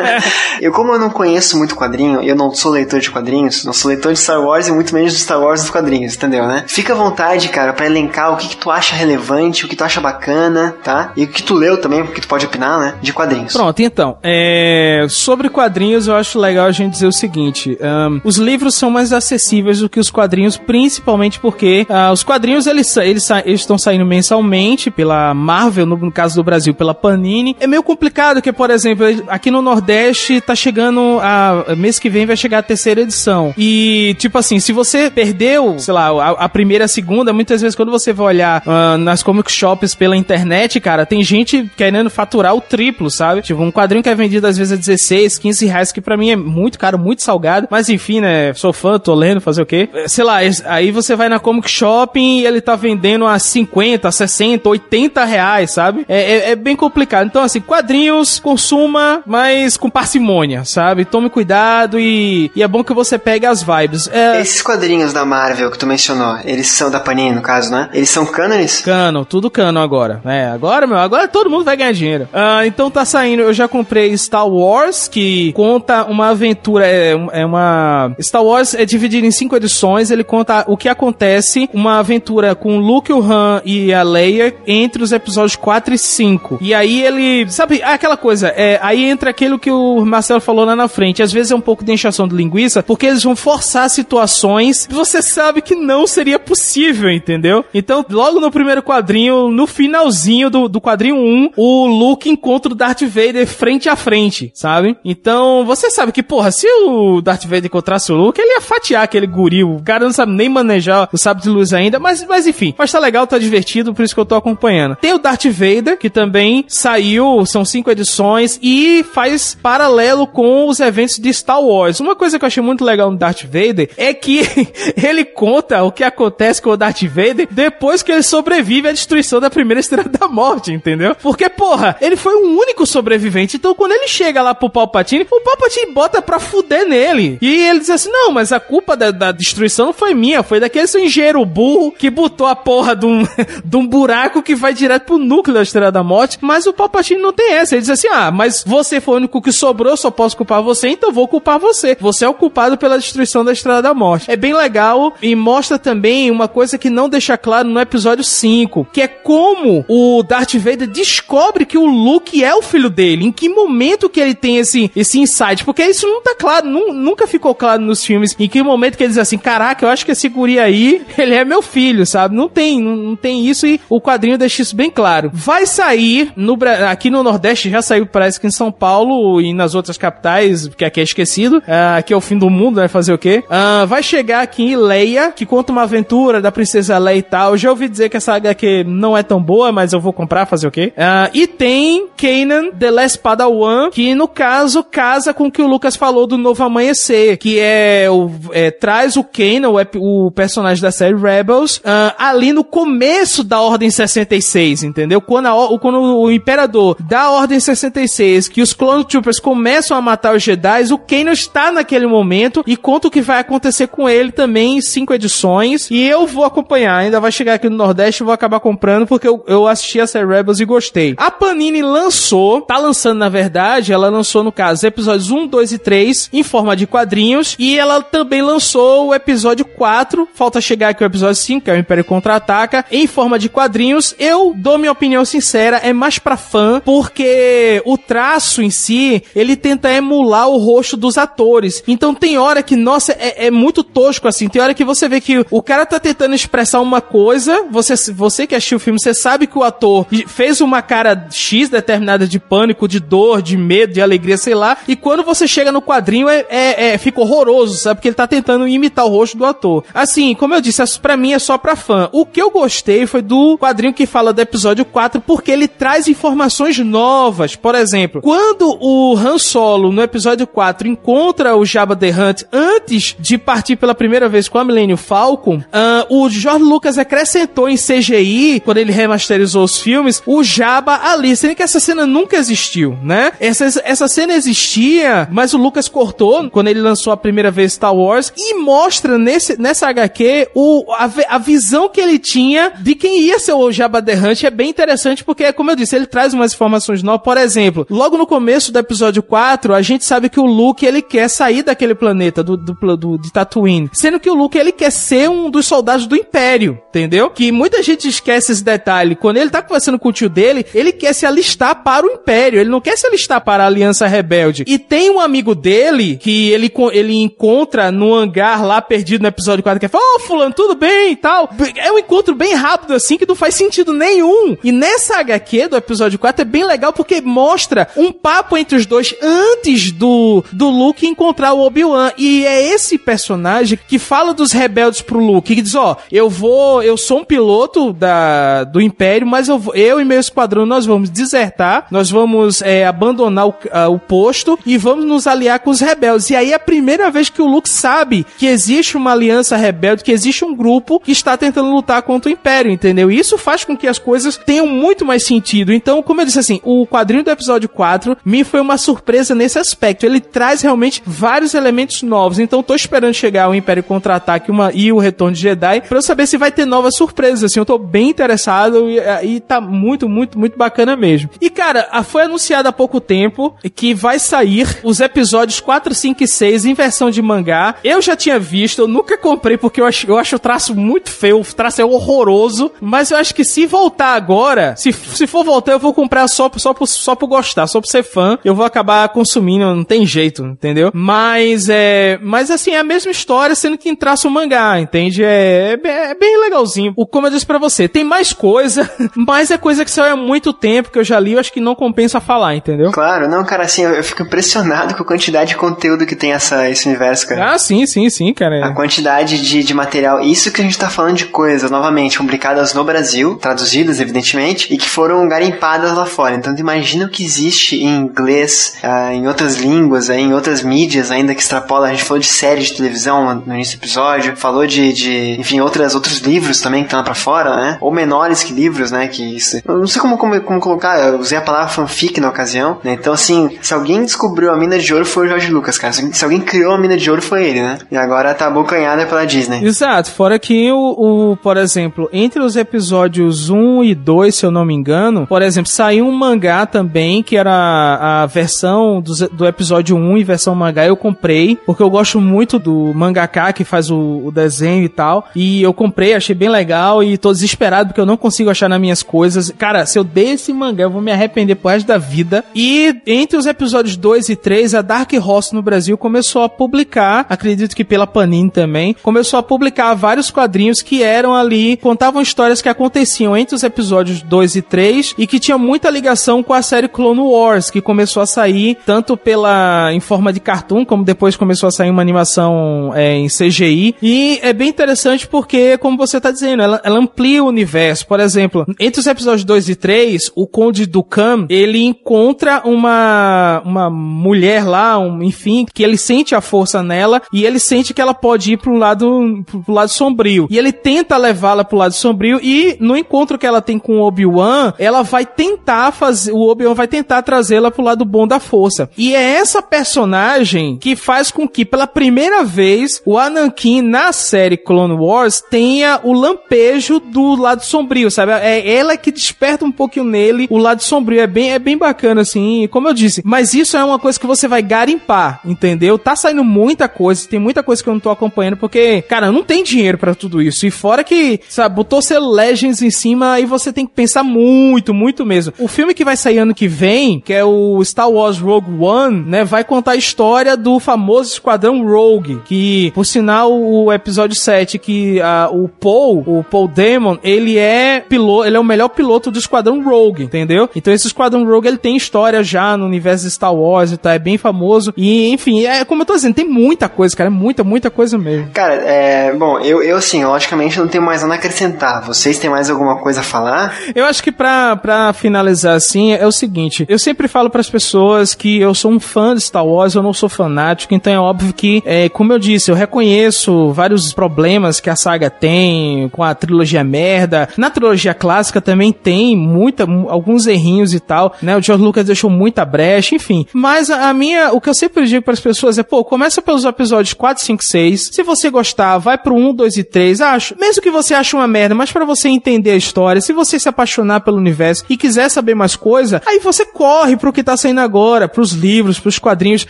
<laughs> eu, como eu não conheço muito quadrinho, eu não sou leitor de quadrinhos, não sou leitor de Star Wars e muito menos de Star Wars dos quadrinhos, entendeu, né? Fica à vontade, cara, para elencar o que, que tu acha relevante, o que tu acha bacana, tá? E o que tu leu também, porque tu pode opinar, né? De quadrinhos. Pronto, então. É... Sobre quadrinhos, eu acho legal a gente dizer o seguinte: um, os livros são mais acessíveis do que os quadrinhos, principalmente porque uh, os quadrinhos eles, eles, eles estão saindo mensalmente pela Marvel, no, no, caso do Brasil, pela Panini. É meio complicado que, por exemplo, aqui no Nordeste tá chegando a mês que vem vai chegar a terceira edição. E tipo assim, se você perdeu, sei lá, a, a primeira, a segunda, muitas vezes quando você vai olhar uh, nas comic shops pela internet, cara, tem gente querendo faturar o triplo, sabe? Tipo, um quadrinho que é vendido às vezes a 16, 15 reais, que para mim é muito caro, muito salgado. Mas enfim, né? Sou fã, tô lendo, fazer o quê? Sei lá, aí você vai na Comic Shopping e ele tá vendendo a 50, 60, 80 reais, sabe? É, é, é, bem complicado. Então, assim, quadrinhos, consuma, mas com parcimônia, sabe? Tome cuidado e, e é bom que você pegue as vibes. É... Esses quadrinhos da Marvel que tu mencionou, eles são da Panini, no caso, né? Eles são cânones? Cano, tudo cano agora. É, agora, meu, agora todo mundo vai ganhar dinheiro. Ah, então tá saindo, eu já comprei Star Wars, que conta uma aventura, é, é uma... Star Wars é dividido em cinco edições ele conta o que acontece, uma aventura com Luke, o Han e a Leia entre os episódios 4 e 5. E aí ele, sabe, aquela coisa, é, aí entra aquilo que o Marcelo falou lá na frente, às vezes é um pouco de enchação de linguiça, porque eles vão forçar situações que você sabe que não seria possível, entendeu? Então, logo no primeiro quadrinho, no finalzinho do, do quadrinho 1, o Luke encontra o Darth Vader frente a frente, sabe? Então, você sabe que, porra, se o Darth Vader encontrasse o Luke, ele ia fatiar aquele goril o cara não sabe nem manejar o sábio de luz ainda, mas, mas enfim. Mas tá legal, tá divertido, por isso que eu tô acompanhando. Tem o Darth Vader, que também saiu, são cinco edições, e faz paralelo com os eventos de Star Wars. Uma coisa que eu achei muito legal no Darth Vader é que <laughs> ele conta o que acontece com o Darth Vader depois que ele sobrevive à destruição da primeira estrela da morte, entendeu? Porque, porra, ele foi o único sobrevivente, então quando ele chega lá pro Palpatine, o Palpatine bota pra fuder nele. E ele diz assim, não, mas a culpa da, da destruição não foi minha, foi daquele seu engenheiro burro que botou a porra de um, <laughs> de um buraco que vai direto pro núcleo da Estrela da Morte, mas o Palpatine não tem essa. Ele diz assim, ah, mas você foi o único que sobrou, só posso culpar você, então vou culpar você. Você é o culpado pela destruição da Estrela da Morte. É bem legal e mostra também uma coisa que não deixa claro no episódio 5, que é como o Darth Vader descobre que o Luke é o filho dele, em que momento que ele tem esse, esse insight, porque isso não tá claro, nunca ficou claro nos filmes, em que momento que ele diz assim, caraca, eu acho que esse guri aí, <laughs> ele é meu filho, sabe? Não tem, não, não tem isso e o quadrinho deixa isso bem claro. Vai sair no, aqui no Nordeste, já saiu, parece que em São Paulo e nas outras capitais, que aqui é esquecido, uh, é o fim do mundo, vai fazer o quê? Uh, vai chegar aqui em Leia, que conta uma aventura da princesa Leia e tal. Já ouvi dizer que essa HQ não é tão boa, mas eu vou comprar, fazer o quê? Uh, e tem Kanan The Last Padawan, que no caso casa com o que o Lucas falou do Novo Amanhecer, que é, o, é traz o Kanan, o, o, personagem da série Rebels, uh, ali no começo da Ordem 66, entendeu? Quando, a, quando o Imperador da Ordem 66, que os Clone Troopers começam a matar os Jedi, o Kanan está naquele momento e conta o que vai acontecer com ele também em cinco edições. E eu vou acompanhar, ainda vai chegar aqui no Nordeste e vou acabar comprando porque eu, eu assisti a série Rebels e gostei. A Panini lançou, tá lançando na verdade, ela lançou no caso episódios 1, 2 e 3 em forma de quadrinhos e ela também lançou o episódio 4, falta chegar aqui o episódio 5, que é o Império Contra-Ataca, em forma de quadrinhos. Eu dou minha opinião sincera, é mais pra fã, porque o traço em si, ele tenta emular o rosto dos atores. Então tem hora que, nossa, é, é muito tosco assim, tem hora que você vê que o cara tá tentando expressar uma coisa, você, você que assistiu o filme, você sabe que o ator fez uma cara X determinada de pânico, de dor, de medo, de alegria, sei lá, e quando você chega no quadrinho é, é, é fica horroroso, sabe? Porque ele tá tentando imitar o rosto do ator. Assim, como eu disse, para mim é só pra fã. O que eu gostei foi do quadrinho que fala do episódio 4, porque ele traz informações novas. Por exemplo, quando o Han Solo, no episódio 4, encontra o Jabba the Hutt antes de partir pela primeira vez com a Millennium Falcon, uh, o George Lucas acrescentou em CGI, quando ele remasterizou os filmes, o Jabba ali, sendo que essa cena nunca existiu, né? Essa, essa cena existia, mas o Lucas cortou quando ele lançou a primeira vez Star Wars e mostra nesse, nessa HQ o, a, a visão que ele tinha de quem ia ser o Jabba the Hutt é bem interessante porque, como eu disse, ele traz umas informações novas. Por exemplo, logo no começo do episódio 4, a gente sabe que o Luke, ele quer sair daquele planeta, do, do, do de Tatooine. Sendo que o Luke, ele quer ser um dos soldados do Império, entendeu? Que muita gente esquece esse detalhe. Quando ele tá conversando com o tio dele, ele quer se alistar para o Império. Ele não quer se alistar para a Aliança Rebelde. E tem um amigo dele que ele, ele encontra no hangar lá perdido no episódio 4 que fala, ô oh, fulano, tudo bem e tal. É um encontro bem rápido assim que não faz sentido nenhum. E nessa HQ do episódio 4 é bem legal porque mostra um papo entre os dois antes do, do Luke encontrar o Obi-Wan. E é esse personagem que fala dos rebeldes pro Luke, que diz, ó, oh, eu vou, eu sou um piloto da, do Império, mas eu, eu e meu esquadrão nós vamos desertar, nós vamos é, abandonar o, uh, o posto e vamos nos aliar com os rebeldes. E aí é a primeira vez que o Luke sabe que existe uma aliança rebelde, que existe um grupo que está tentando lutar contra o Império, entendeu? E isso faz com que as coisas tenham muito mais sentido. Então, como eu disse assim, o quadrinho do episódio 4 me foi uma surpresa nesse aspecto. Ele traz realmente vários elementos novos. Então, tô esperando chegar o Império Contra-Ataque e o Retorno de Jedi para eu saber se vai ter novas surpresas. Assim, eu tô bem interessado e, e tá muito, muito, muito bacana mesmo. E, cara, foi anunciado há pouco tempo que vai sair os episódios 4, 5 e 6 em versão de mangá. Eu já tinha visto, eu nunca comprei porque eu acho, eu acho o traço muito feio, o traço é horroroso, mas eu acho que se voltar agora, se, se for voltar, eu vou comprar só, só, por, só por gostar, só por ser fã, eu vou acabar consumindo, não tem jeito, entendeu? Mas é. Mas assim, é a mesma história, sendo que em traço mangá, entende? É, é, é bem legalzinho. O, como eu disse pra você, tem mais coisa, <laughs> mas é coisa que saiu há muito tempo que eu já li, eu acho que não compensa falar, entendeu? Claro, não, cara, assim, eu, eu fico impressionado com a quantidade de conteúdo que tem essa, esse universo, cara. Ah, sim, sim, sim, cara. Cara. A quantidade de, de material, isso que a gente tá falando de coisas, novamente, publicadas no Brasil, traduzidas, evidentemente, e que foram garimpadas lá fora. Então, imagina o que existe em inglês, ah, em outras línguas, aí, em outras mídias ainda que extrapola. A gente falou de séries de televisão no início do episódio, falou de, de enfim, outras, outros livros também que estão lá pra fora, né? Ou menores que livros, né? Que isso. Eu não sei como, como, como colocar, eu usei a palavra fanfic na ocasião, né? Então, assim, se alguém descobriu a mina de ouro foi o Jorge Lucas, cara. Se, se alguém criou a mina de ouro foi ele, né? E agora tá abocanhada pela Disney. Exato, fora que o, o, por exemplo, entre os episódios 1 e 2, se eu não me engano, por exemplo, saiu um mangá também, que era a versão do, do episódio 1 e versão mangá, eu comprei, porque eu gosto muito do mangaka que faz o, o desenho e tal, e eu comprei, achei bem legal e tô desesperado porque eu não consigo achar nas minhas coisas. Cara, se eu dei esse mangá, eu vou me arrepender pro resto da vida. E entre os episódios 2 e 3, a Dark Horse no Brasil começou a publicar, acredito que pela Também, começou a publicar vários quadrinhos que eram ali, contavam histórias que aconteciam entre os episódios 2 e 3 e que tinha muita ligação com a série Clone Wars, que começou a sair tanto pela em forma de cartoon, como depois começou a sair uma animação é, em CGI. E é bem interessante porque, como você tá dizendo, ela, ela amplia o universo. Por exemplo, entre os episódios 2 e 3, o Conde Dukan, ele encontra uma, uma mulher lá, um, enfim, que ele sente a força nela e ele sente que ela pode ir um lado, pro lado sombrio. E ele tenta levá-la pro lado sombrio e no encontro que ela tem com o Obi-Wan, ela vai tentar fazer, o Obi-Wan vai tentar trazê-la pro lado bom da força. E é essa personagem que faz com que pela primeira vez o Anakin na série Clone Wars tenha o lampejo do lado sombrio, sabe? É ela que desperta um pouquinho nele o lado sombrio. É bem, é bem bacana, assim, como eu disse. Mas isso é uma coisa que você vai garimpar, entendeu? Tá saindo muita coisa, tem muita coisa que eu não tô acompanhando, porque, cara, não tem dinheiro para tudo isso. E fora que, sabe, botou seu Legends em cima, aí você tem que pensar muito, muito mesmo. O filme que vai sair ano que vem, que é o Star Wars Rogue One, né, vai contar a história do famoso Esquadrão Rogue, que, por sinal, o episódio 7, que uh, o Paul, o Paul Damon, ele é piloto, ele é o melhor piloto do Esquadrão Rogue, entendeu? Então esse Esquadrão Rogue, ele tem história já no universo de Star Wars e tá, é bem famoso. E, enfim, é como eu tô dizendo, tem muita coisa, cara, muita, muita coisa mesmo. Cara, é, bom, eu, eu assim, logicamente não tenho mais nada a acrescentar. Vocês têm mais alguma coisa a falar? Eu acho que pra, pra finalizar assim, é o seguinte, eu sempre falo para as pessoas que eu sou um fã de Star Wars, eu não sou fanático, então é óbvio que, é, como eu disse, eu reconheço vários problemas que a saga tem com a trilogia merda. Na trilogia clássica também tem muita, alguns errinhos e tal, né? O George Lucas deixou muita brecha, enfim. Mas a, a minha, o que eu sempre digo para as pessoas é, pô, começa pelos episódios 4, 5, 6. Se você gostar, vai pro 1, 2 e 3. Acho, mesmo que você ache uma merda, mas para você entender a história, se você se apaixonar pelo universo e quiser saber mais coisa, aí você corre pro que tá saindo agora, pros livros, pros quadrinhos.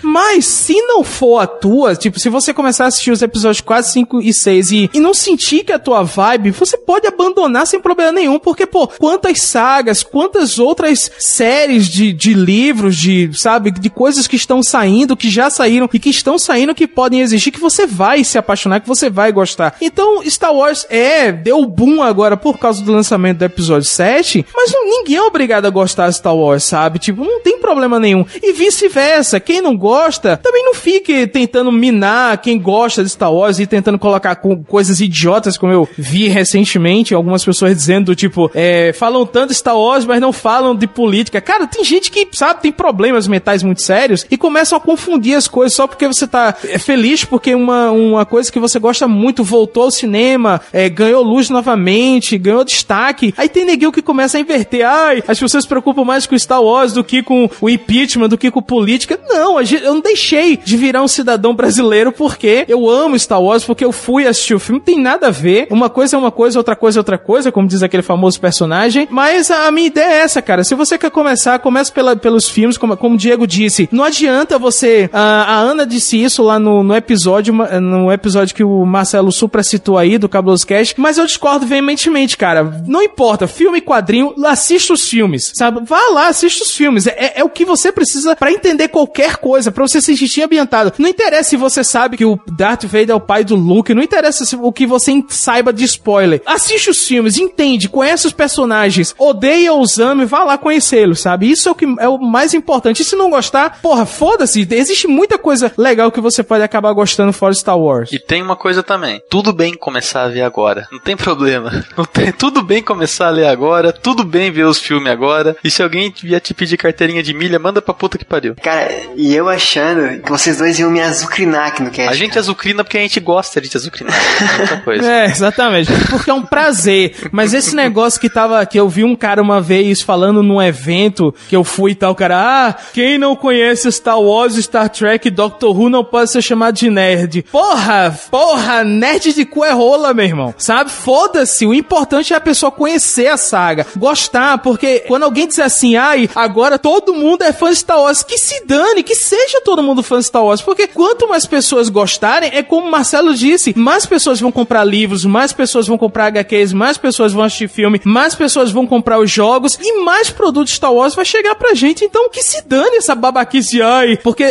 Mas se não for a tua, tipo, se você começar a assistir os episódios 4, 5 e 6 e, e não sentir que é a tua vibe, você pode abandonar sem problema nenhum, porque, pô, quantas sagas, quantas outras séries de, de livros, de, sabe, de coisas que estão saindo, que já saíram e que estão saindo que podem existir, que você vai se apaixonar, que você vai gostar. Então, Star Wars é, deu boom agora por causa do lançamento do episódio 7, mas não, ninguém é obrigado a gostar de Star Wars, sabe? Tipo, não tem problema nenhum. E vice-versa, quem não gosta, também não fique tentando minar quem gosta de Star Wars e tentando colocar com coisas idiotas, como eu vi recentemente, algumas pessoas dizendo, tipo, é, falam tanto de Star Wars, mas não falam de política. Cara, tem gente que, sabe, tem problemas mentais muito sérios e começam a confundir as coisas só porque você tá é, feliz porque uma, uma coisa que você gosta muito voltou ao cinema, é, ganhou luz novamente, ganhou destaque. Aí tem neguinho que começa a inverter. Ai, as pessoas se preocupam mais com Star Wars do que com o impeachment, do que com política. Não, eu não deixei de virar um cidadão brasileiro porque eu amo Star Wars, porque eu fui assistir o filme. Não tem nada a ver. Uma coisa é uma coisa, outra coisa é outra coisa, como diz aquele famoso personagem. Mas a, minha ideia é essa, cara. Se você quer começar, comece pela, pelos filmes, como, como o Diego disse. Não adianta você. A, a Ana disse isso lá no, no episódio, no episódio que o Marcelo Supra citou aí, do Cabuloso Cast, mas eu discordo veementemente, cara. Não importa, filme e quadrinho, assista os filmes, sabe? Vá lá, assista os filmes. É, é o que você precisa para entender qualquer coisa, para você se sentir ambientado. Não interessa se você sabe que o Darth Vader é o pai do Luke, não interessa se, o que você saiba de spoiler. Assiste os filmes, entende, conhece os personagens, odeia os ame, vá lá conhecê-los, sabe? Isso é o que é o mais importante. E se não gostar, porra, foda-se, existe muita coisa legal que você pode acabar gostando fora de Star Wars. E tem uma coisa também. Tudo bem começar a ver agora. Não tem problema. <laughs> Não tem, tudo bem começar a ler agora. Tudo bem ver os filmes agora. E se alguém vier te pedir carteirinha de milha, manda pra puta que pariu. Cara, e eu achando que vocês dois iam me azucrinar aqui no cast. A gente azucrina porque a gente gosta de te azucrinar. É outra <laughs> coisa. É, exatamente. Porque é um prazer. Mas esse negócio que tava. Que eu vi um cara uma vez falando num evento que eu fui e tal, cara. Ah, quem não conhece Star Wars, Star Trek, Doctor Who não pode ser chamado de nerd. Porra, porra, nerd de cu é rola, meu irmão. Sabe? Foda-se. O importante é a pessoa conhecer a saga, gostar, porque quando alguém diz assim, ai, agora todo mundo é fã de Star Wars, que se dane, que seja todo mundo fã de Star Wars, porque quanto mais pessoas gostarem, é como o Marcelo disse, mais pessoas vão comprar livros, mais pessoas vão comprar HQs, mais pessoas vão assistir filme, mais pessoas vão comprar os jogos e mais produtos Star Wars vai chegar pra gente. Então que se dane essa babaquice, ai, porque é,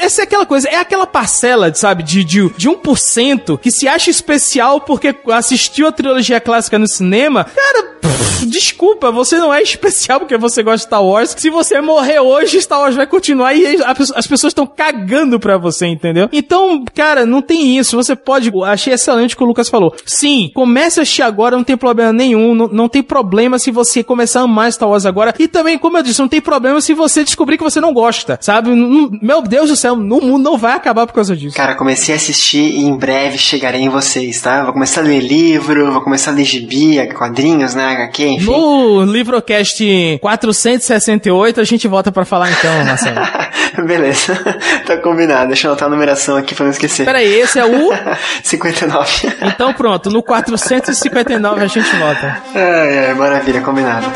é- essa é aquela coisa, é aquela parcela, sabe, de, de, de 1% que se acha especial porque assistiu a trilogia clássica no cinema. Cara, pff, desculpa, você não é especial porque você gosta de Star Wars. Se você morrer hoje, Star Wars vai continuar e as pessoas estão cagando pra você, entendeu? Então, cara, não tem isso. Você pode. Achei excelente o que o Lucas falou. Sim, comece a assistir agora, não tem problema nenhum. Não, não tem problema se você começar a amar Star Wars agora. E também, como eu disse, não tem problema se você descobrir que você não gosta, sabe? Meu Deus do céu, o mundo não vai acabar por causa disso. Cara, comecei a assistir e em breve chegarei em vocês, tá? Vou começar a ler livro, vou começar a ler gibi, quadrinhos, né? HQ, enfim. No Livrocast 468, a gente volta pra falar então, Marcelo. <laughs> Beleza, <laughs> tá combinado. Deixa eu anotar a numeração aqui pra não esquecer. Peraí, esse é o. 59. <laughs> Então pronto, no 459 a gente volta. Ai, ai, maravilha, combinado.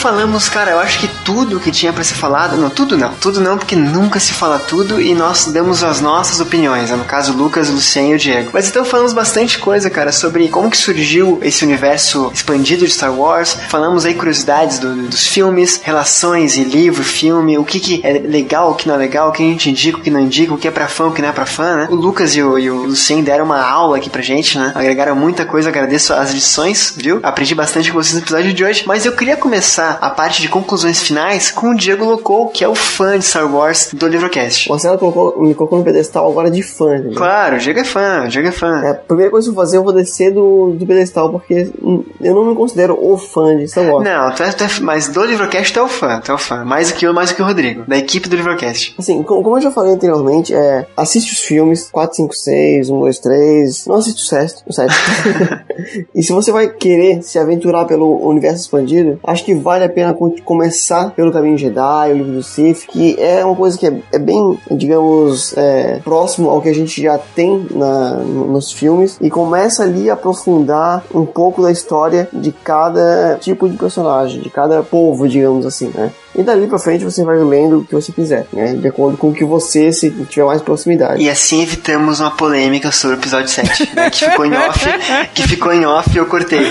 Falamos, cara, eu acho que tudo que tinha pra ser falado, não, tudo não, tudo não, porque nunca se fala tudo e nós demos as nossas opiniões, né? no caso Lucas, Lucien e o Diego. Mas então falamos bastante coisa, cara, sobre como que surgiu esse universo expandido de Star Wars, falamos aí curiosidades do- dos filmes, relações e livro, filme, o que que é legal, o que não é legal, o que a gente indica, o que não indica, o que é pra fã, o que não é pra fã, né? O Lucas e o, e o Lucien deram uma aula aqui pra gente, né? Agregaram muita coisa, agradeço as lições, viu? Aprendi bastante com vocês no episódio de hoje, mas eu queria começar a parte de conclusões finais com o Diego Locou, que é o fã de Star Wars do Livrocast. O Marcelo colocou, me colocou no pedestal agora de fã, entendeu? Claro, o Diego é fã, o Diego é fã. É, a primeira coisa que eu vou fazer, eu vou descer do, do pedestal, porque hum, eu não me considero o fã de Star Wars. Não, tu é, tu é, mas do Livrocast tu é o fã, tu é o fã. Mais do que eu, mais do que o Rodrigo, da equipe do Livrocast. Assim, co- como eu já falei anteriormente, é, assiste os filmes 4, 5, 6, 1, 2, 3, não assiste o 7, o 7. <laughs> <laughs> e se você vai querer se aventurar pelo universo expandido, acho que vale a pena co- começar pelo Caminho Jedi, o livro do Sith, que é uma coisa que é, é bem, digamos, é, próximo ao que a gente já tem na, no- nos filmes, e começa ali a aprofundar um pouco da história de cada tipo de personagem, de cada povo, digamos assim, né? E dali pra frente você vai lendo o que você quiser, né? De acordo com o que você se tiver mais proximidade. E assim evitamos uma polêmica sobre o episódio 7, né, que ficou em off, que ficou em off e eu cortei. <laughs>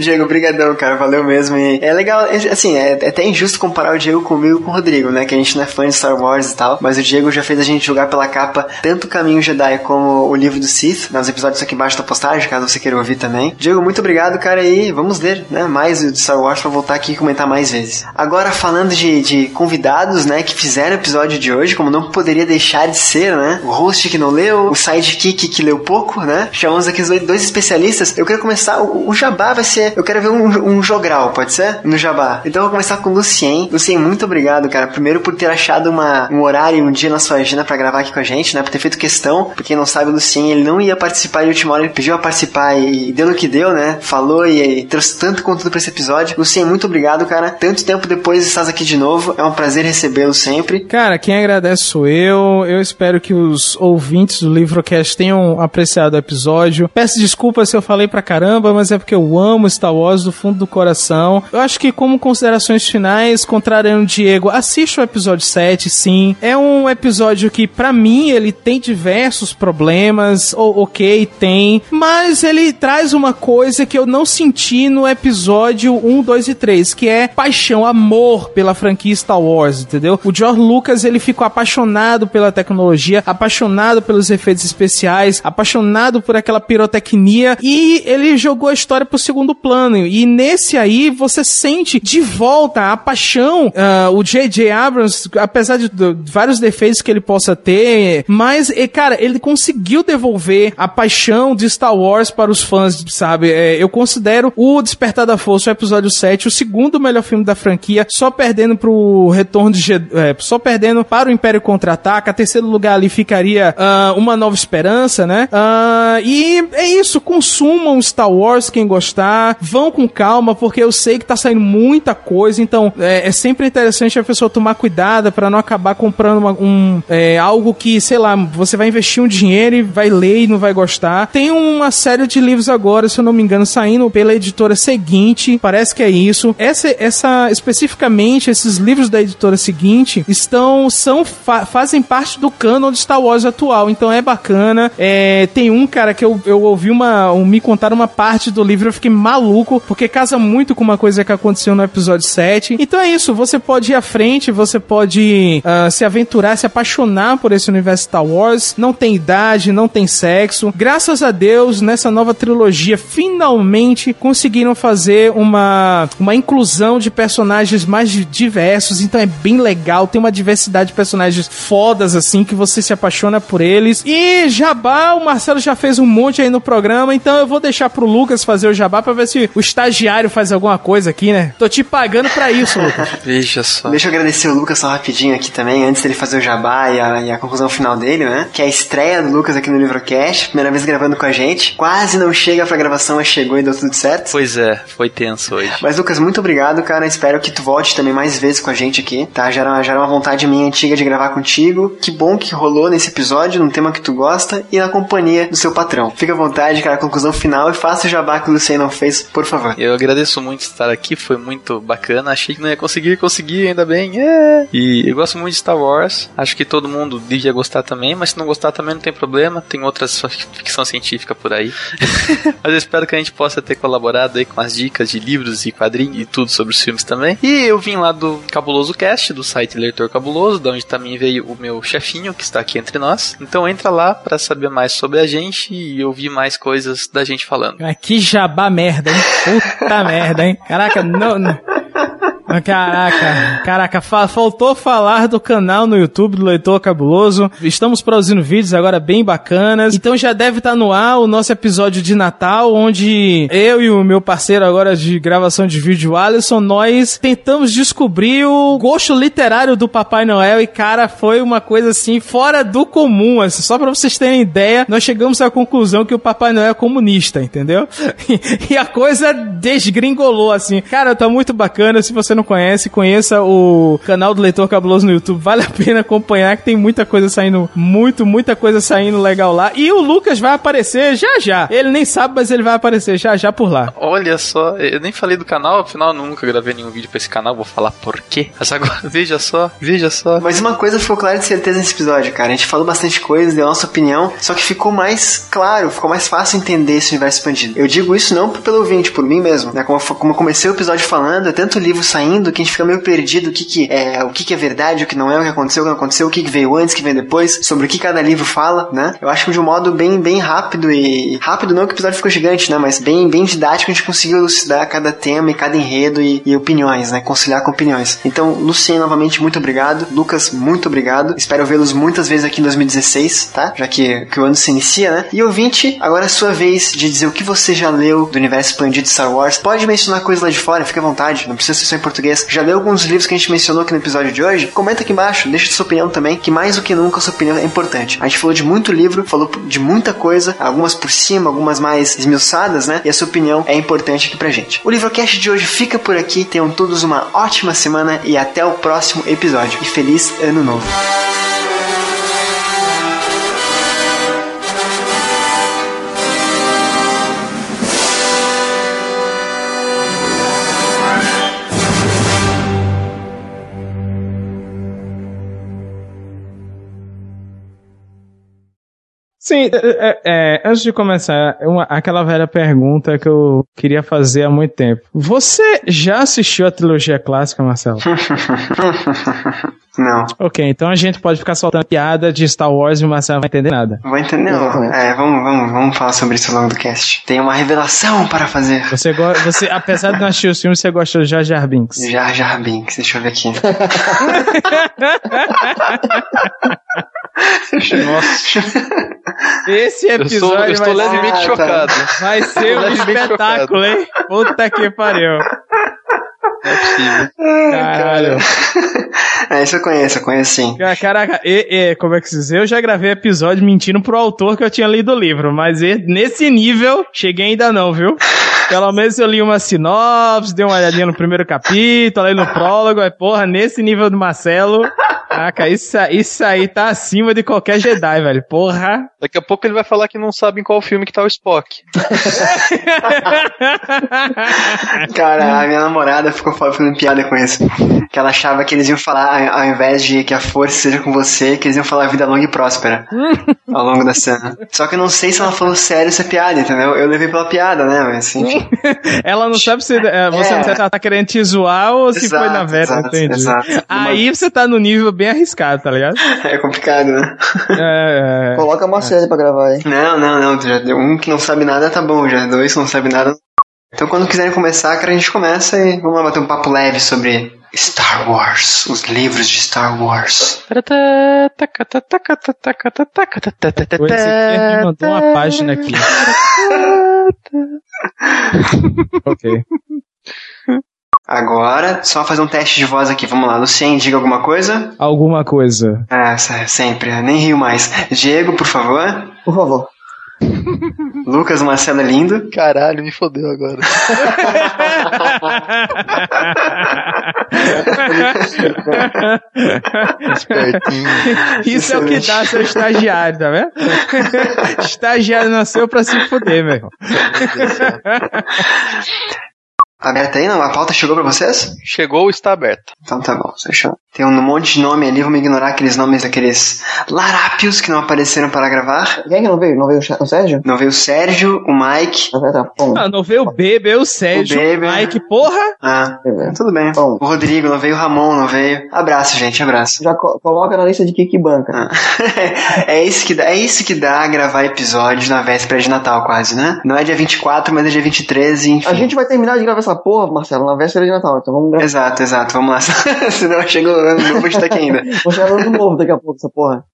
Diego, brigadão, cara, valeu mesmo. E é legal, é, assim, é, é até injusto comparar o Diego comigo e com o Rodrigo, né, que a gente não é fã de Star Wars e tal, mas o Diego já fez a gente jogar pela capa tanto o Caminho Jedi como o livro do Sith, nos episódios aqui embaixo da postagem, caso você queira ouvir também. Diego, muito obrigado, cara, e vamos ler, né, mais o de Star Wars pra voltar aqui e comentar mais vezes. Agora, falando de, de convidados, né, que fizeram o episódio de hoje, como não poderia deixar de ser, né, o host que não leu, o sidekick que leu pouco, né, chamamos aqui dois- especialistas. Eu quero começar, o, o Jabá vai ser, eu quero ver um, um jogral, pode ser? No Jabá. Então eu vou começar com o Lucien. Lucien, muito obrigado, cara, primeiro por ter achado uma, um horário e um dia na sua agenda pra gravar aqui com a gente, né, por ter feito questão. Pra quem não sabe, o Lucien, ele não ia participar de última hora, ele pediu a participar e deu no que deu, né, falou e, e trouxe tanto conteúdo pra esse episódio. Lucien, muito obrigado, cara. Tanto tempo depois estás aqui de novo, é um prazer recebê-lo sempre. Cara, quem agradece sou eu. Eu espero que os ouvintes do Livrocast tenham apreciado o episódio. Peço desculpas se eu falei pra caramba, mas é porque eu amo Star Wars do fundo do coração. Eu acho que, como considerações finais, contrariando o Diego, assista o episódio 7, sim. É um episódio que, para mim, ele tem diversos problemas. Ok, tem. Mas ele traz uma coisa que eu não senti no episódio 1, 2 e 3, que é paixão, amor pela franquia Star Wars, entendeu? O George Lucas, ele ficou apaixonado pela tecnologia, apaixonado pelos efeitos especiais, apaixonado por aquela pirotecnia e ele jogou a história pro segundo plano. E nesse aí você sente de volta a paixão. Uh, o J.J. Abrams, apesar de, de, vários defeitos que ele possa ter, mas, cara, ele conseguiu devolver a paixão de Star Wars para os fãs, sabe? É, eu considero o Despertar da Força, o episódio 7, o segundo melhor filme da franquia, só perdendo pro Retorno de Jedi, é, só perdendo para o Império Contra-Ataca. Terceiro lugar ali ficaria uh, Uma Nova Esperança, né? Uh, e é isso, consumam Star Wars quem gostar, vão com calma, porque eu sei que tá saindo muita coisa, então é, é sempre interessante a pessoa tomar cuidado para não acabar comprando uma, um, é, algo que, sei lá, você vai investir um dinheiro e vai ler e não vai gostar. Tem uma série de livros agora, se eu não me engano, saindo pela editora seguinte, parece que é isso. Essa, essa especificamente, esses livros da editora seguinte estão, são, fa fazem parte do canon de Star Wars atual, então é bacana. É, tem um, cara, que eu, eu ouvi uma, um, me contar uma parte do livro, eu fiquei maluco, porque casa muito com uma coisa que aconteceu no episódio 7. Então é isso, você pode ir à frente, você pode uh, se aventurar, se apaixonar por esse universo Star Wars. Não tem idade, não tem sexo. Graças a Deus, nessa nova trilogia, finalmente conseguiram fazer uma, uma inclusão de personagens mais diversos. Então é bem legal, tem uma diversidade de personagens fodas, assim, que você se apaixona por eles. E Jabá, o Marcelo já fez um monte aí no programa, então eu vou deixar pro Lucas fazer o Jabá pra ver se o estagiário faz alguma coisa aqui, né? Tô te pagando pra isso, Lucas. <laughs> Veja só. Deixa eu agradecer o Lucas só rapidinho aqui também, antes dele fazer o Jabá e a, e a conclusão final dele, né? Que é a estreia do Lucas aqui no Livrocast, primeira vez gravando com a gente. Quase não chega pra gravação, mas chegou e deu tudo certo. Pois é, foi tenso hoje. Mas Lucas, muito obrigado, cara. Espero que tu volte também mais vezes com a gente aqui, tá? Já era, já era uma vontade minha antiga de gravar contigo. Que bom que rolou nesse episódio, num tema que tu gosta e na companhia do seu patrão. Fica à vontade, cara, conclusão final e faça o jabá que o Luciano não fez, por favor. Eu agradeço muito estar aqui, foi muito bacana. Achei que não ia conseguir, consegui, ainda bem. É. E eu gosto muito de Star Wars. Acho que todo mundo devia gostar também, mas se não gostar também não tem problema. Tem outras ficção científica por aí. <laughs> mas eu espero que a gente possa ter colaborado aí com as dicas de livros e quadrinhos e tudo sobre os filmes também. E eu vim lá do Cabuloso Cast, do site Leitor Cabuloso, da onde também veio o meu chefinho que está aqui entre nós. Então entra lá para saber mais sobre a gente e ouvir mais coisas da gente falando. Ah, que jabá merda, hein? Puta <laughs> merda, hein? Caraca, não... não. Caraca, caraca, fa faltou falar do canal no YouTube do Leitor Cabuloso. Estamos produzindo vídeos agora bem bacanas. Então já deve estar tá no ar o nosso episódio de Natal, onde eu e o meu parceiro agora de gravação de vídeo, Alisson, nós tentamos descobrir o gosto literário do Papai Noel e, cara, foi uma coisa assim fora do comum. Assim, só pra vocês terem ideia, nós chegamos à conclusão que o Papai Noel é comunista, entendeu? E, <laughs> e a coisa desgringolou, assim. Cara, tá muito bacana. Se você não não conhece, conheça o canal do Leitor Cabuloso no YouTube. Vale a pena acompanhar que tem muita coisa saindo, muito, muita coisa saindo legal lá. E o Lucas vai aparecer já já. Ele nem sabe, mas ele vai aparecer já já por lá. Olha só, eu nem falei do canal, afinal eu nunca gravei nenhum vídeo pra esse canal, vou falar por quê. Mas agora, <laughs> veja só, veja só. Mas uma coisa ficou clara de certeza nesse episódio, cara. A gente falou bastante coisa, deu a nossa opinião, só que ficou mais claro, ficou mais fácil entender esse universo expandido. Eu digo isso não pelo ouvinte, por mim mesmo, né? Como, como eu comecei o episódio falando, é tanto livro saindo saindo que a gente fica meio perdido o que, que é o que, que é verdade, o que não é, o que aconteceu, o que não aconteceu, o que, que veio antes, o que veio depois, sobre o que cada livro fala, né? Eu acho que de um modo bem, bem rápido e. Rápido não que o episódio ficou gigante, né? Mas bem, bem didático a gente conseguiu elucidar cada tema e cada enredo e, e opiniões, né? Conciliar com opiniões. Então, Luciano, novamente, muito obrigado. Lucas, muito obrigado. Espero vê-los muitas vezes aqui em 2016, tá? Já que, que o ano se inicia, né? E ouvinte, agora é sua vez de dizer o que você já leu do universo expandido de Star Wars. Pode mencionar coisas lá de fora, fica à vontade, não precisa ser só em português. Já leu alguns livros que a gente mencionou aqui no episódio de hoje? Comenta aqui embaixo, deixa sua opinião também, que mais do que nunca sua opinião é importante. A gente falou de muito livro, falou de muita coisa, algumas por cima, algumas mais esmiuçadas, né? E a sua opinião é importante aqui pra gente. O Livrocast de hoje fica por aqui. Tenham todos uma ótima semana e até o próximo episódio. E feliz ano novo! Sim, é, é, antes de começar, uma, aquela velha pergunta que eu queria fazer há muito tempo. Você já assistiu a trilogia clássica, Marcelo? <laughs> Não. ok, então a gente pode ficar soltando piada de Star Wars e o Marcelo não vai entender nada. Vou entender. Não. É, vamos, vamos, vamos falar sobre isso ao longo do cast. Tem uma revelação para fazer. Você, go você apesar de não assistir os filmes, você gosta de Jar Jar Binks. Jar Jar Binks, deixa eu ver aqui. <laughs> Nossa. Esse Eu, sou, episódio eu estou vai, levemente tá. chocado. vai ser um espetáculo, hein? Puta que pariu. Não é possível. Caralho. É, isso eu conheço, eu conheço sim. Caraca, e, e, como é que se diz? Eu já gravei episódio mentindo pro autor que eu tinha lido o livro, mas e- nesse nível, cheguei ainda não, viu? Pelo menos eu li uma sinopse, dei uma olhadinha no primeiro capítulo, aí no prólogo, aí porra, nesse nível do Marcelo, caraca, isso, isso aí tá acima de qualquer Jedi, velho, porra. Daqui a pouco ele vai falar que não sabe em qual filme que tá o Spock. <laughs> Cara, a minha namorada ficou fazendo piada com isso. Que ela achava que eles iam falar, ao invés de que a força seja com você, que eles iam falar vida longa e próspera <laughs> ao longo da cena. Só que eu não sei se ela falou sério essa piada, entendeu? Eu levei pela piada, né? Mas enfim. <laughs> Ela não sabe se é, você É. não sabe se ela tá querendo te zoar ou se Exato, foi na vera, exato, entendi. exato. Aí você tá no nível bem arriscado, tá ligado? <laughs> É complicado, né? É, é. Coloca a Marcelo pra gravar aí. Não, não, não. Já deu um que não sabe nada, tá bom. Já dois que não sabe nada. Então quando quiserem começar, cara, a gente começa e vamos lá bater um papo leve sobre Star Wars, os livros de Star Wars. O Ezequiel me mandou uma página aqui. <laughs> ok. Agora, só fazer um teste de voz aqui. Vamos lá, Lucien, diga alguma coisa. Alguma coisa. Ah, se- sempre, nem rio mais. Diego, por favor. Por favor. <laughs> Lucas, Marcelo é lindo. Caralho, me fodeu agora. <laughs> Espertinho. Isso é o que dá seu estagiário, tá vendo? <laughs> estagiário nasceu pra se fuder, meu irmão. Aberta aí, não? A pauta chegou pra vocês? Chegou ou está aberto? Então tá bom, fechou. Tem um monte de nome ali, vamos ignorar aqueles nomes daqueles larápios que não apareceram para gravar. Quem é que não veio? Não veio o Sérgio? Não veio o Sérgio, o Mike. Ah, tá. Bom. Ah, não veio o B, veio o Sérgio, O B, o Mike, porra! Ah, tudo bem. Bom. O Rodrigo, não veio o Ramon, não veio. Abraço, gente, abraço. Já co- coloca na lista de Kiki Banca. Ah. <laughs> é, isso que dá, é isso que dá gravar episódios na véspera de Natal, quase, né? Não é dia 24, mas é dia 23, enfim. A gente vai terminar de gravar essa porra, Marcelo, na véspera de Natal. Então vamos gravar. Exato, exato, vamos lá. <laughs> Senão chega o ano novo, a gente tá aqui ainda. Vou chegar no ano novo daqui a pouco, essa porra.